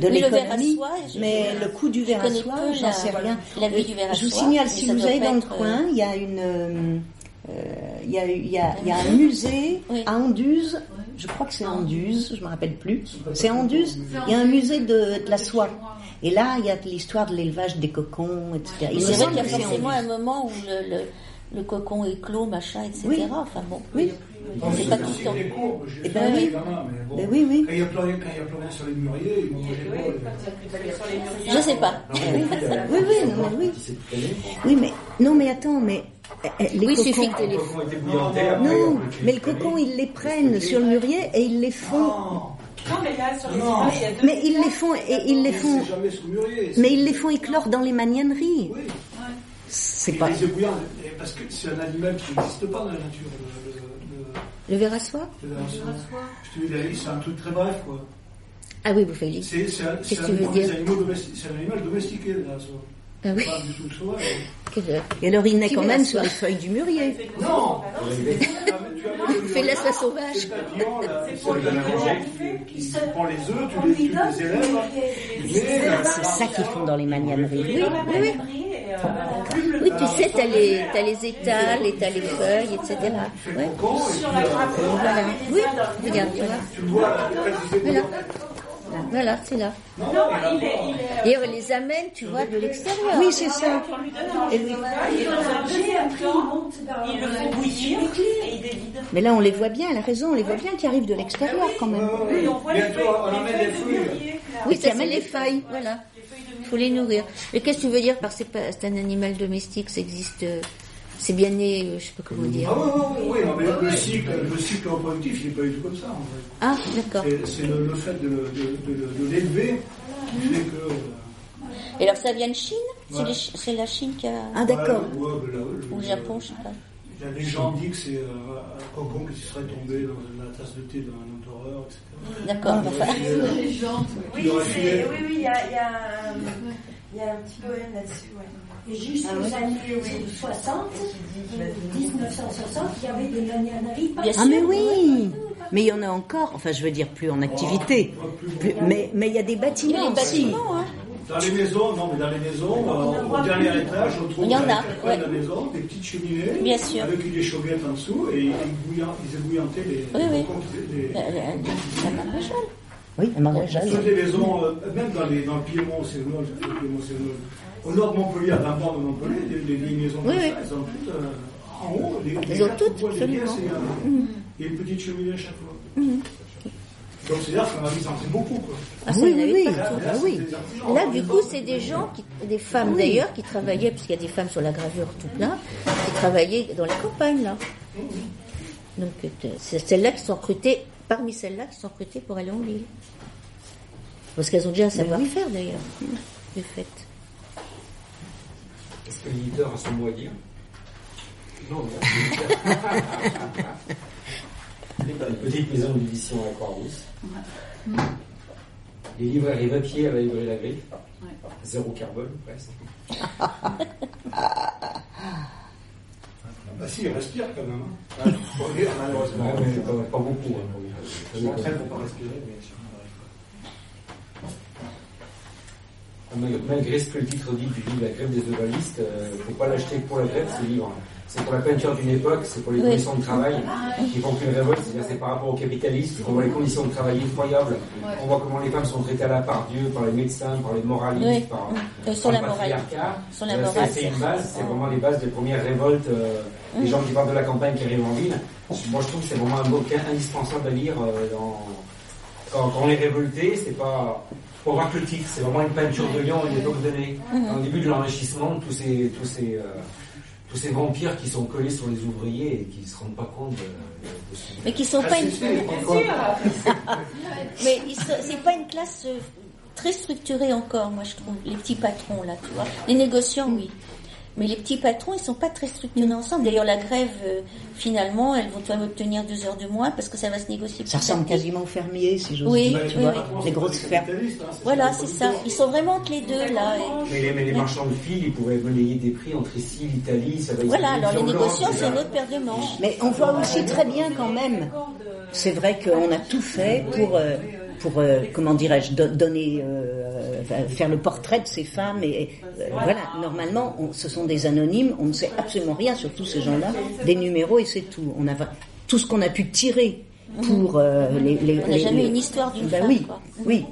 de l'économie. Mais le coût du verre à soie, j'en sais rien. la vie du verre à Je vous signale, si vous allez dans le être, euh, coin, il y a une. euh, euh, Il y, a, il y, a, il y a un musée Oui. à Anduze, je crois que c'est Anduze, je me rappelle plus. C'est Anduze, il y a un musée de, de la soie. Et là, il y a l'histoire de l'élevage des cocons, etc. Il me C'est vrai semble qu'il y a forcément un moment où le, le, le cocon éclot, machin, etc. Oui. Enfin bon, Oui. C'est pas tout le temps. des cours, j'ai Eh fait ben oui. les gamins, mais bon. Ben oui, oui. Quand il n'y a rien, quand il y a rien sur les mûriers, ils vont manger quoi les- Je sais pas. Oui, oui, non, mais oui. Oui, mais non, mais attends, mais euh, euh, les Oui, il cocons. suffit que les... Non, les mais le cocon, ils les prennent sur le mûrier et ils les font. Non, mais là, sur les Non. il y a deux Mais ils les font et ils les font. C'est jamais sous mûrier. Mais ils les font éclore dans les magnaneries. Oui. C'est pas. Les parce que c'est un animal qui n'existe pas dans la nature. Le, verre à soie le verre Je te dis, c'est un truc très bref, quoi. Ah oui, vous Félix. C'est c'est un, tu animal domestiqué, le verre Ah oui. Pas du tout sauvage. Quelle- Et alors il naît quand même sur soie les feuilles du mûrier. Non Fais la soie sauvage. C'est qui prend les œufs, tu les, tu les élèves, tu là, C'est ça qu'ils font dans les magnaneries. Oui, oui, oui. Oui, tu sais, t'as les, t'as les étals et t'as les feuilles, etc. Ouais. Voilà. Oui, regarde, tu vois, tu Voilà. Voilà, c'est là. Et on les amène, tu vois, de l'extérieur. Oui, c'est ça. Et. Mais là, on les voit bien, elle a raison, on les voit bien qui arrivent de l'extérieur quand même. Oui, qui ça amènent les feuilles. Voilà. De faut les nourrir. Et qu'est-ce que tu veux dire par c'est pas c'est un animal domestique, ça existe, euh, c'est bien né, euh, je sais pas comment dire. Ah oui, oui, oui, mais le cycle, le cycle reproductif, il n'est pas du tout comme ça, en fait. Ah, d'accord. C'est- C'est le, le fait de, de- de- de l'élever qui fait que... euh, Et alors ça vient de Chine? C'est Ouais. les Chi- C'est la Chine qui a. Ah, d'accord. ouais, ouais, le- Ou le Japon, je sais pas. La légende dit que c'est euh, un cocon qui serait tombé dans la tasse de thé d'un empereur, etc. D'accord, Il enfin. euh, Oui, il aurait c'est- filé- oui, oui, il y a, il y, a, un- il y a un petit poème là-dessus, ouais. Et juste Ah aux oui. années 60, 1960, il y avait des pas Ah mais oui Mais il y en a encore, enfin je veux dire plus en activité, Plus- mais mais il y a des bâtiments Les aussi. bâtiments, hein. Dans les maisons, non, mais dans les maisons, euh, au dernier étage, on trouve dans les a, ouais. de la maison des petites cheminées Bien sûr. avec des chauguettes en dessous et ils, bouillant- ils ébouillantaient les, Oui, oui. les qui- les- la maréchale. Oui, la maréchale. Toutes les maisons, euh, même dans, les, dans le Piémont, Sévenol, le Piémont, Sévenol, au nord de Montpellier, à 20 bornes de Montpellier, les, les vieilles maisons Oui, comme oui. ça, elles ont toutes euh, en haut, les, les ont toutes, des absolument. pièces, et, euh, il y a une petite cheminée à chaque fois. Donc c'est-à-dire qu'on a mis en pris beaucoup. Quoi. Ah, ça, Oui, oui, oui. Ah oui. Là, du coup, c'est des gens, qui, des femmes d'ailleurs, qui travaillaient, puisqu'il y a des femmes sur la gravure tout plein, qui travaillaient dans la campagne, là. Donc, euh, c'est celles-là qui sont recrutées, parmi celles-là qui sont recrutées pour aller en ville. Parce qu'elles ont déjà un savoir-faire d'ailleurs, du fait. Est-ce que l'éditeur a son mot à dire? Non, non. Une petite maison d'édition à Croix-Rousse. Les librairies papier à la librairie La Griffe. Zéro carbone, presque. Bah si, il respire quand même. Hein. Malheureusement. Ouais, mais pas, pas beaucoup. Hein, Je m'entraîne pour pas respirer, mais Malgré ce que le titre dit du livre La grève des ovalistes, il ne faut pas l'acheter pour la grève, ce livre. C'est pour la peinture d'une époque, c'est pour les Oui. conditions de travail qui font qu'une révolte, c'est-à-dire c'est par rapport au capitalisme, on voit les conditions de travail effroyables, on voit comment les femmes sont traitées à la part Dieu, par les médecins, par les moralistes, Oui. par, Euh, sur par la morale. Euh, c'est- une base, c'est vraiment les bases des premières révoltes, euh, des gens qui partent de la campagne qui arrivent en ville. Moi je trouve que c'est vraiment un bouquin indispensable à lire euh, dans, quand, quand on est révolté, c'est pas pour voir que le titre, c'est vraiment une peinture de lion à une époque donnée. Au début de l'enrichissement, tous ces, tous ces, euh, tous ces vampires qui sont collés sur les ouvriers et qui ne se rendent pas compte de, ce Mais qui sont Ah, pas une. Mais c'est pas une classe euh, très structurée encore, moi je trouve. Les petits patrons là, tu vois. Les négociants, oui. Mais les petits patrons, ils sont pas très structurés ensemble. D'ailleurs, la grève, euh, finalement, elles vont quand même obtenir deux heures de moins parce que ça va se négocier. Ça ressemble quasiment aux fermiers, si j'ose Oui, dire. oui, tu vois, oui. les grosses fermes. Voilà, c'est ça. Ils sont vraiment entre les deux là. et- Mais les, mais les marchands de fil, ils pouvaient monnayer des prix entre ici, l'Italie, ça va Voilà, alors les négociants, c'est une autre paire de manches. Mais on voit aussi très bien quand même. C'est vrai qu'on a tout fait pour, euh, pour euh, comment dirais-je, do- donner, euh, enfin, faire le portrait de ces femmes. Et euh, voilà, normalement, on- ce sont des anonymes. On ne sait absolument rien sur tous ces gens-là. Des numéros et c'est tout. On a tout ce qu'on a pu tirer pour euh, les, les- On n'a jamais les- une histoire d'une Ben femme, oui, quoi. oui,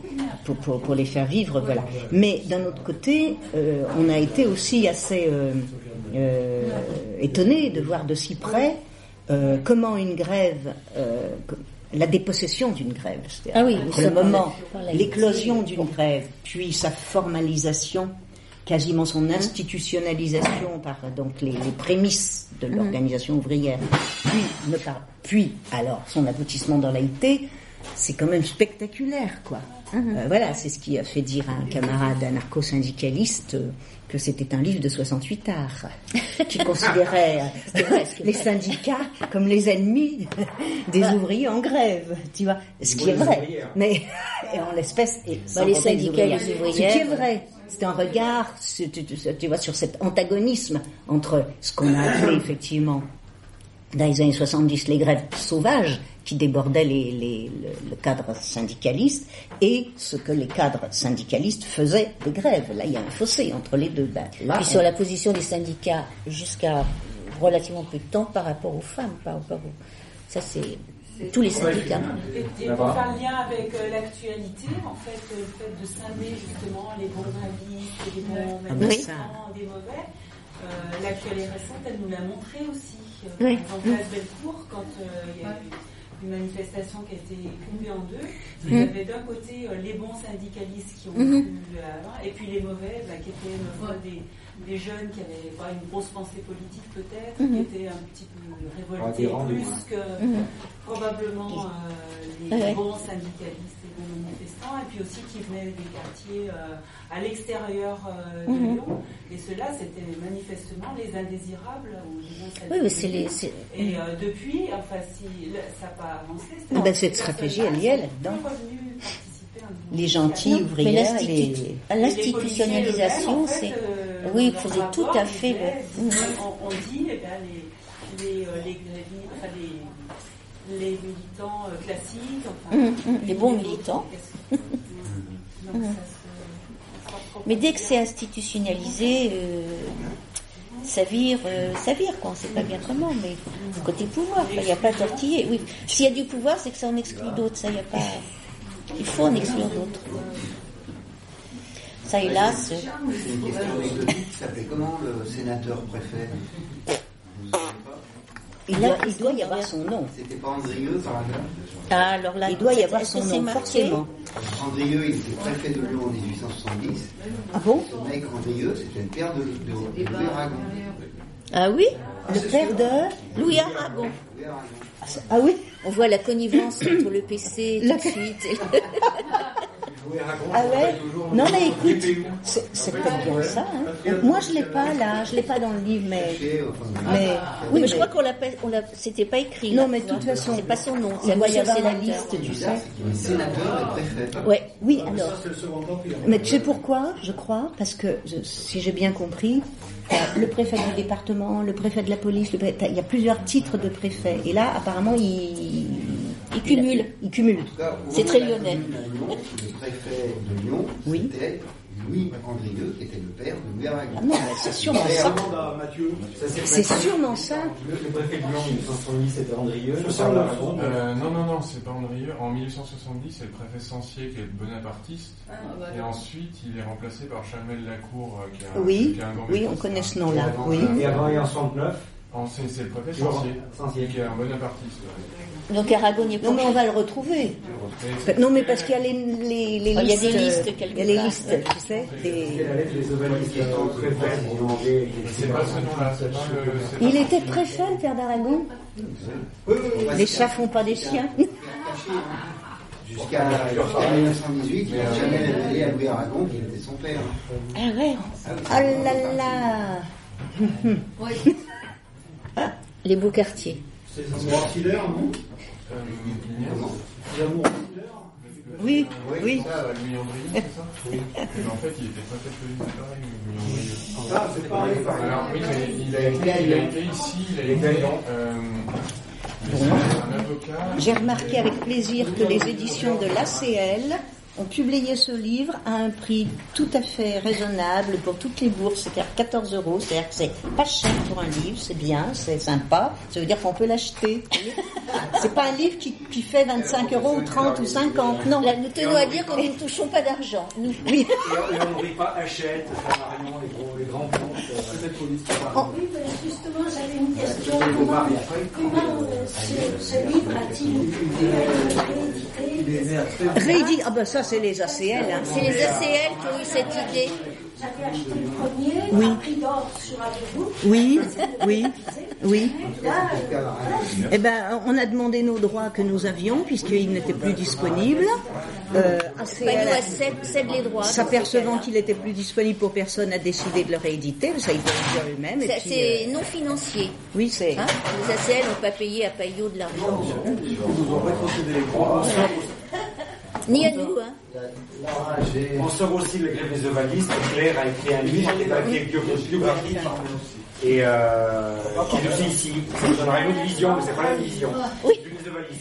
pour, pour, pour les faire vivre, voilà. Mais d'un autre côté, euh, on a été aussi assez euh, euh, étonné de voir de si près euh, comment une grève, euh, la dépossession d'une grève, c'est-à-dire Ah oui, le moment, l'éclosion d'une grève, puis sa formalisation, quasiment son institutionnalisation par donc les, les prémices de Mhm. l'organisation ouvrière, puis, ne par- puis alors son aboutissement dans l'AIT, c'est quand même spectaculaire, quoi. Mhm. Euh, voilà, c'est ce qui a fait dire à un camarade anarcho-syndicaliste euh, que c'était un livre de 68 arts, qui considérait euh, les syndicats comme les ennemis des Bah. ouvriers en grève, tu vois, ce qui est les vrai. ouvrières. Mais et en l'espèce, et les syndicats et les Ce qui est ouvrières. vrai, c'est un regard, tu- tu vois, sur cet antagonisme entre ce qu'on a appelé effectivement dans les années 70 les grèves sauvages qui débordaient les, les- le, le cadre syndicaliste et ce que les cadres syndicalistes faisaient des grèves. Là, il y a un fossé entre les deux. Ben, là, Puis on- sur la position des syndicats jusqu'à relativement peu de temps par rapport aux femmes, par rapport aux... Ça, c'est tous les syndicats. Et, et pour faire le lien avec euh, l'actualité, en fait, euh, le fait de scinder justement les bons et les bons Ah ben des mauvais, euh, l'actualité récente, elle nous l'a montré aussi. Euh, Oui. Par exemple, Place Bellecour, quand euh, il y a eu une manifestation qui a été coupée en deux. Il y avait d'un côté euh, les bons syndicalistes qui ont Mhm. pu, euh, et puis les mauvais, bah, qui étaient des, des jeunes qui avaient pas une grosse pensée politique peut-être, qui étaient un petit peu révoltés plus que Mhm. probablement euh, les Ouais. bons syndicalistes et bons manifestants, et puis aussi qui venaient des quartiers euh, à l'extérieur euh, de Mhm. Lyon. Et ceux-là, c'était manifestement les indésirables ou les bons Oui, mais c'est les- Et euh, depuis, enfin, si ça n'a pas avancé, Ah ben, cette stratégie, elle y est là-dedans. Les gentils Non, ouvrières, l'institutionnalisation, c'est. eux-mêmes, en fait, euh, oui, faisait tout à fait on, on dit, eh bien, les, les, les, militants euh, classiques, enfin, Hum, hum, les bons militants. donc, Hum. ça se- Mais dès que c'est institutionnalisé, euh, ça vire, euh, ça vire quoi. On sait pas bien comment, mais côté pouvoir, il n'y a pas à tortiller. Oui, s'il y a du pouvoir, c'est que ça en exclut d'autres. Ça, y a pas. Il faut en exclure d'autres. Ça, hélas. C'est une question s'appelait comment le sénateur préfet? Il, doit, il doit y avoir son nom. C'était pas Andrieux par hasard Ah, alors là, Il doit y avoir son nom, forcément. Andrieux, il était préfet de Lyon en 1870. Ah bon Ce mec Andrieux, c'était le père de, de, de Louis Aragon. Ah oui Le père de Louis Aragon. Ah oui On voit la connivence entre le PC tout La- de suite. et- Aragon, Ah c'est ouais toujours Non mais écoute, c'est peut-être bien ça. hein. Moi je l'ai pas là, je l'ai pas dans le livre, mais Caché au fond de- mais Oui, mais je crois qu'on l'appelle, on l'a, c'était pas écrit. Non, mais de toute façon, c'est pas son nom. C'est la liste, tu sais. Sénateur et préfet. Ouais. Oui, alors. Mais tu sais pourquoi Je crois? Parce que si j'ai bien compris, t'as le préfet du département, le préfet de la police, le préfet- t'as- il y a plusieurs titres de préfet. Et là, apparemment, il, Il cumule. il cumule. C'est très lyonnais. Lyon, Le préfet de Lyon, Oui. c'était Louis Andrieux, qui était le père de Louis Aragon. Ah non, mais c'est sûrement ça. C'est le- sûrement ça. Le, le préfet de Lyon en 1970, c'était Andrieux. Euh, non, non, non, c'est pas Andrieux. En 1870, c'est le préfet Sancier qui est bonapartiste. Et ensuite, il est remplacé par Chamel Lacour, euh, qui est un, Oui, qui est un grand oui, on connaît ce nom-là. Oui. Et avant, et en 69, En- C'est le préfet Sancier, Sancier. qui est un bonapartiste. ouais. Donc Aragon n'y est pas. Non, mais on va le retrouver. Et- Non, mais parce qu'il y a les, les, les Ah, il y a listes. des listes Il y a les listes, tu sais. Il était préfet, le père d'Aragon Oui, oui, oui. Les chats font pas des chiens. Jusqu'à jusqu'à 1918, il n'a jamais révélé à Louis Aragon qu'il était son père. Ah ouais Ah là là Les beaux quartiers. C'est les amours ancillaires, non? Euh, Les amours ancillaires Oui, oui. Euh, c'est ça? Oui. Mais en fait, il était préfet de police, c'est pareil. Ah, pareil. Alors oui, mais il a été, il a été ici, il a été euh, un avocat. J'ai remarqué avec plaisir que les éditions de l'ACL ont publié ce livre à un prix tout à fait raisonnable pour toutes les bourses, c'est-à-dire 14 euros, c'est-à-dire que c'est pas cher pour un livre, c'est bien, c'est sympa, ça veut dire qu'on peut l'acheter. C'est pas un livre qui, qui fait 25 euros ou 30 ou 50, non. Là, nous tenons à dire que nous ne touchons pas d'argent. Nous. Oui. Et on n'oublie pas Hachette, Flammarion, les gros, les grands comptes. Peut-être pour l'histoire. Oui, justement, j'avais une question. Comment, comment euh, ce, ce livre a-t-il été réédité Réédit, ah ben ça c'est les ACL. Hein. C'est les ACL qui ont eu cette idée. J'avais acheté le premier, Oui. à prix d'or sur Abbeville. Oui, oui, oui. Eh ben, on a demandé nos droits que nous avions puisqu'ils n'étaient plus disponibles. Euh, Pas ACL cède, cède les droits. S'apercevant qu'il était plus disponible pour personne, a décidé de le rééditer. Ça, ils peuvent le dire eux-mêmes. c'est euh, non financier. oui, c'est. Hein les ACL n'ont pas payé à Payot de l'argent. Ni à nous, hein. On sort aussi le grève des ovalistes. Claire a écrit un livre qui est biographique. Et euh, qui est aussi ici. Ça nous donnera une autre vision, mais c'est pas la même vision. Oui.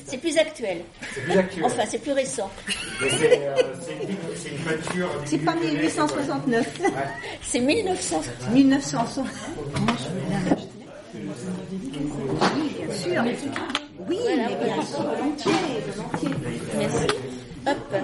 C'est plus actuel. C'est plus actuel. Enfin, c'est plus récent. C'est euh, c'est une, peinture. C'est pas Lyonnais, 1869. C'est 1900. 1900. Comment je vais la racheter Oui, bien sûr. Oui, mais bien sûr, volontiers, volontiers. Merci. Hop.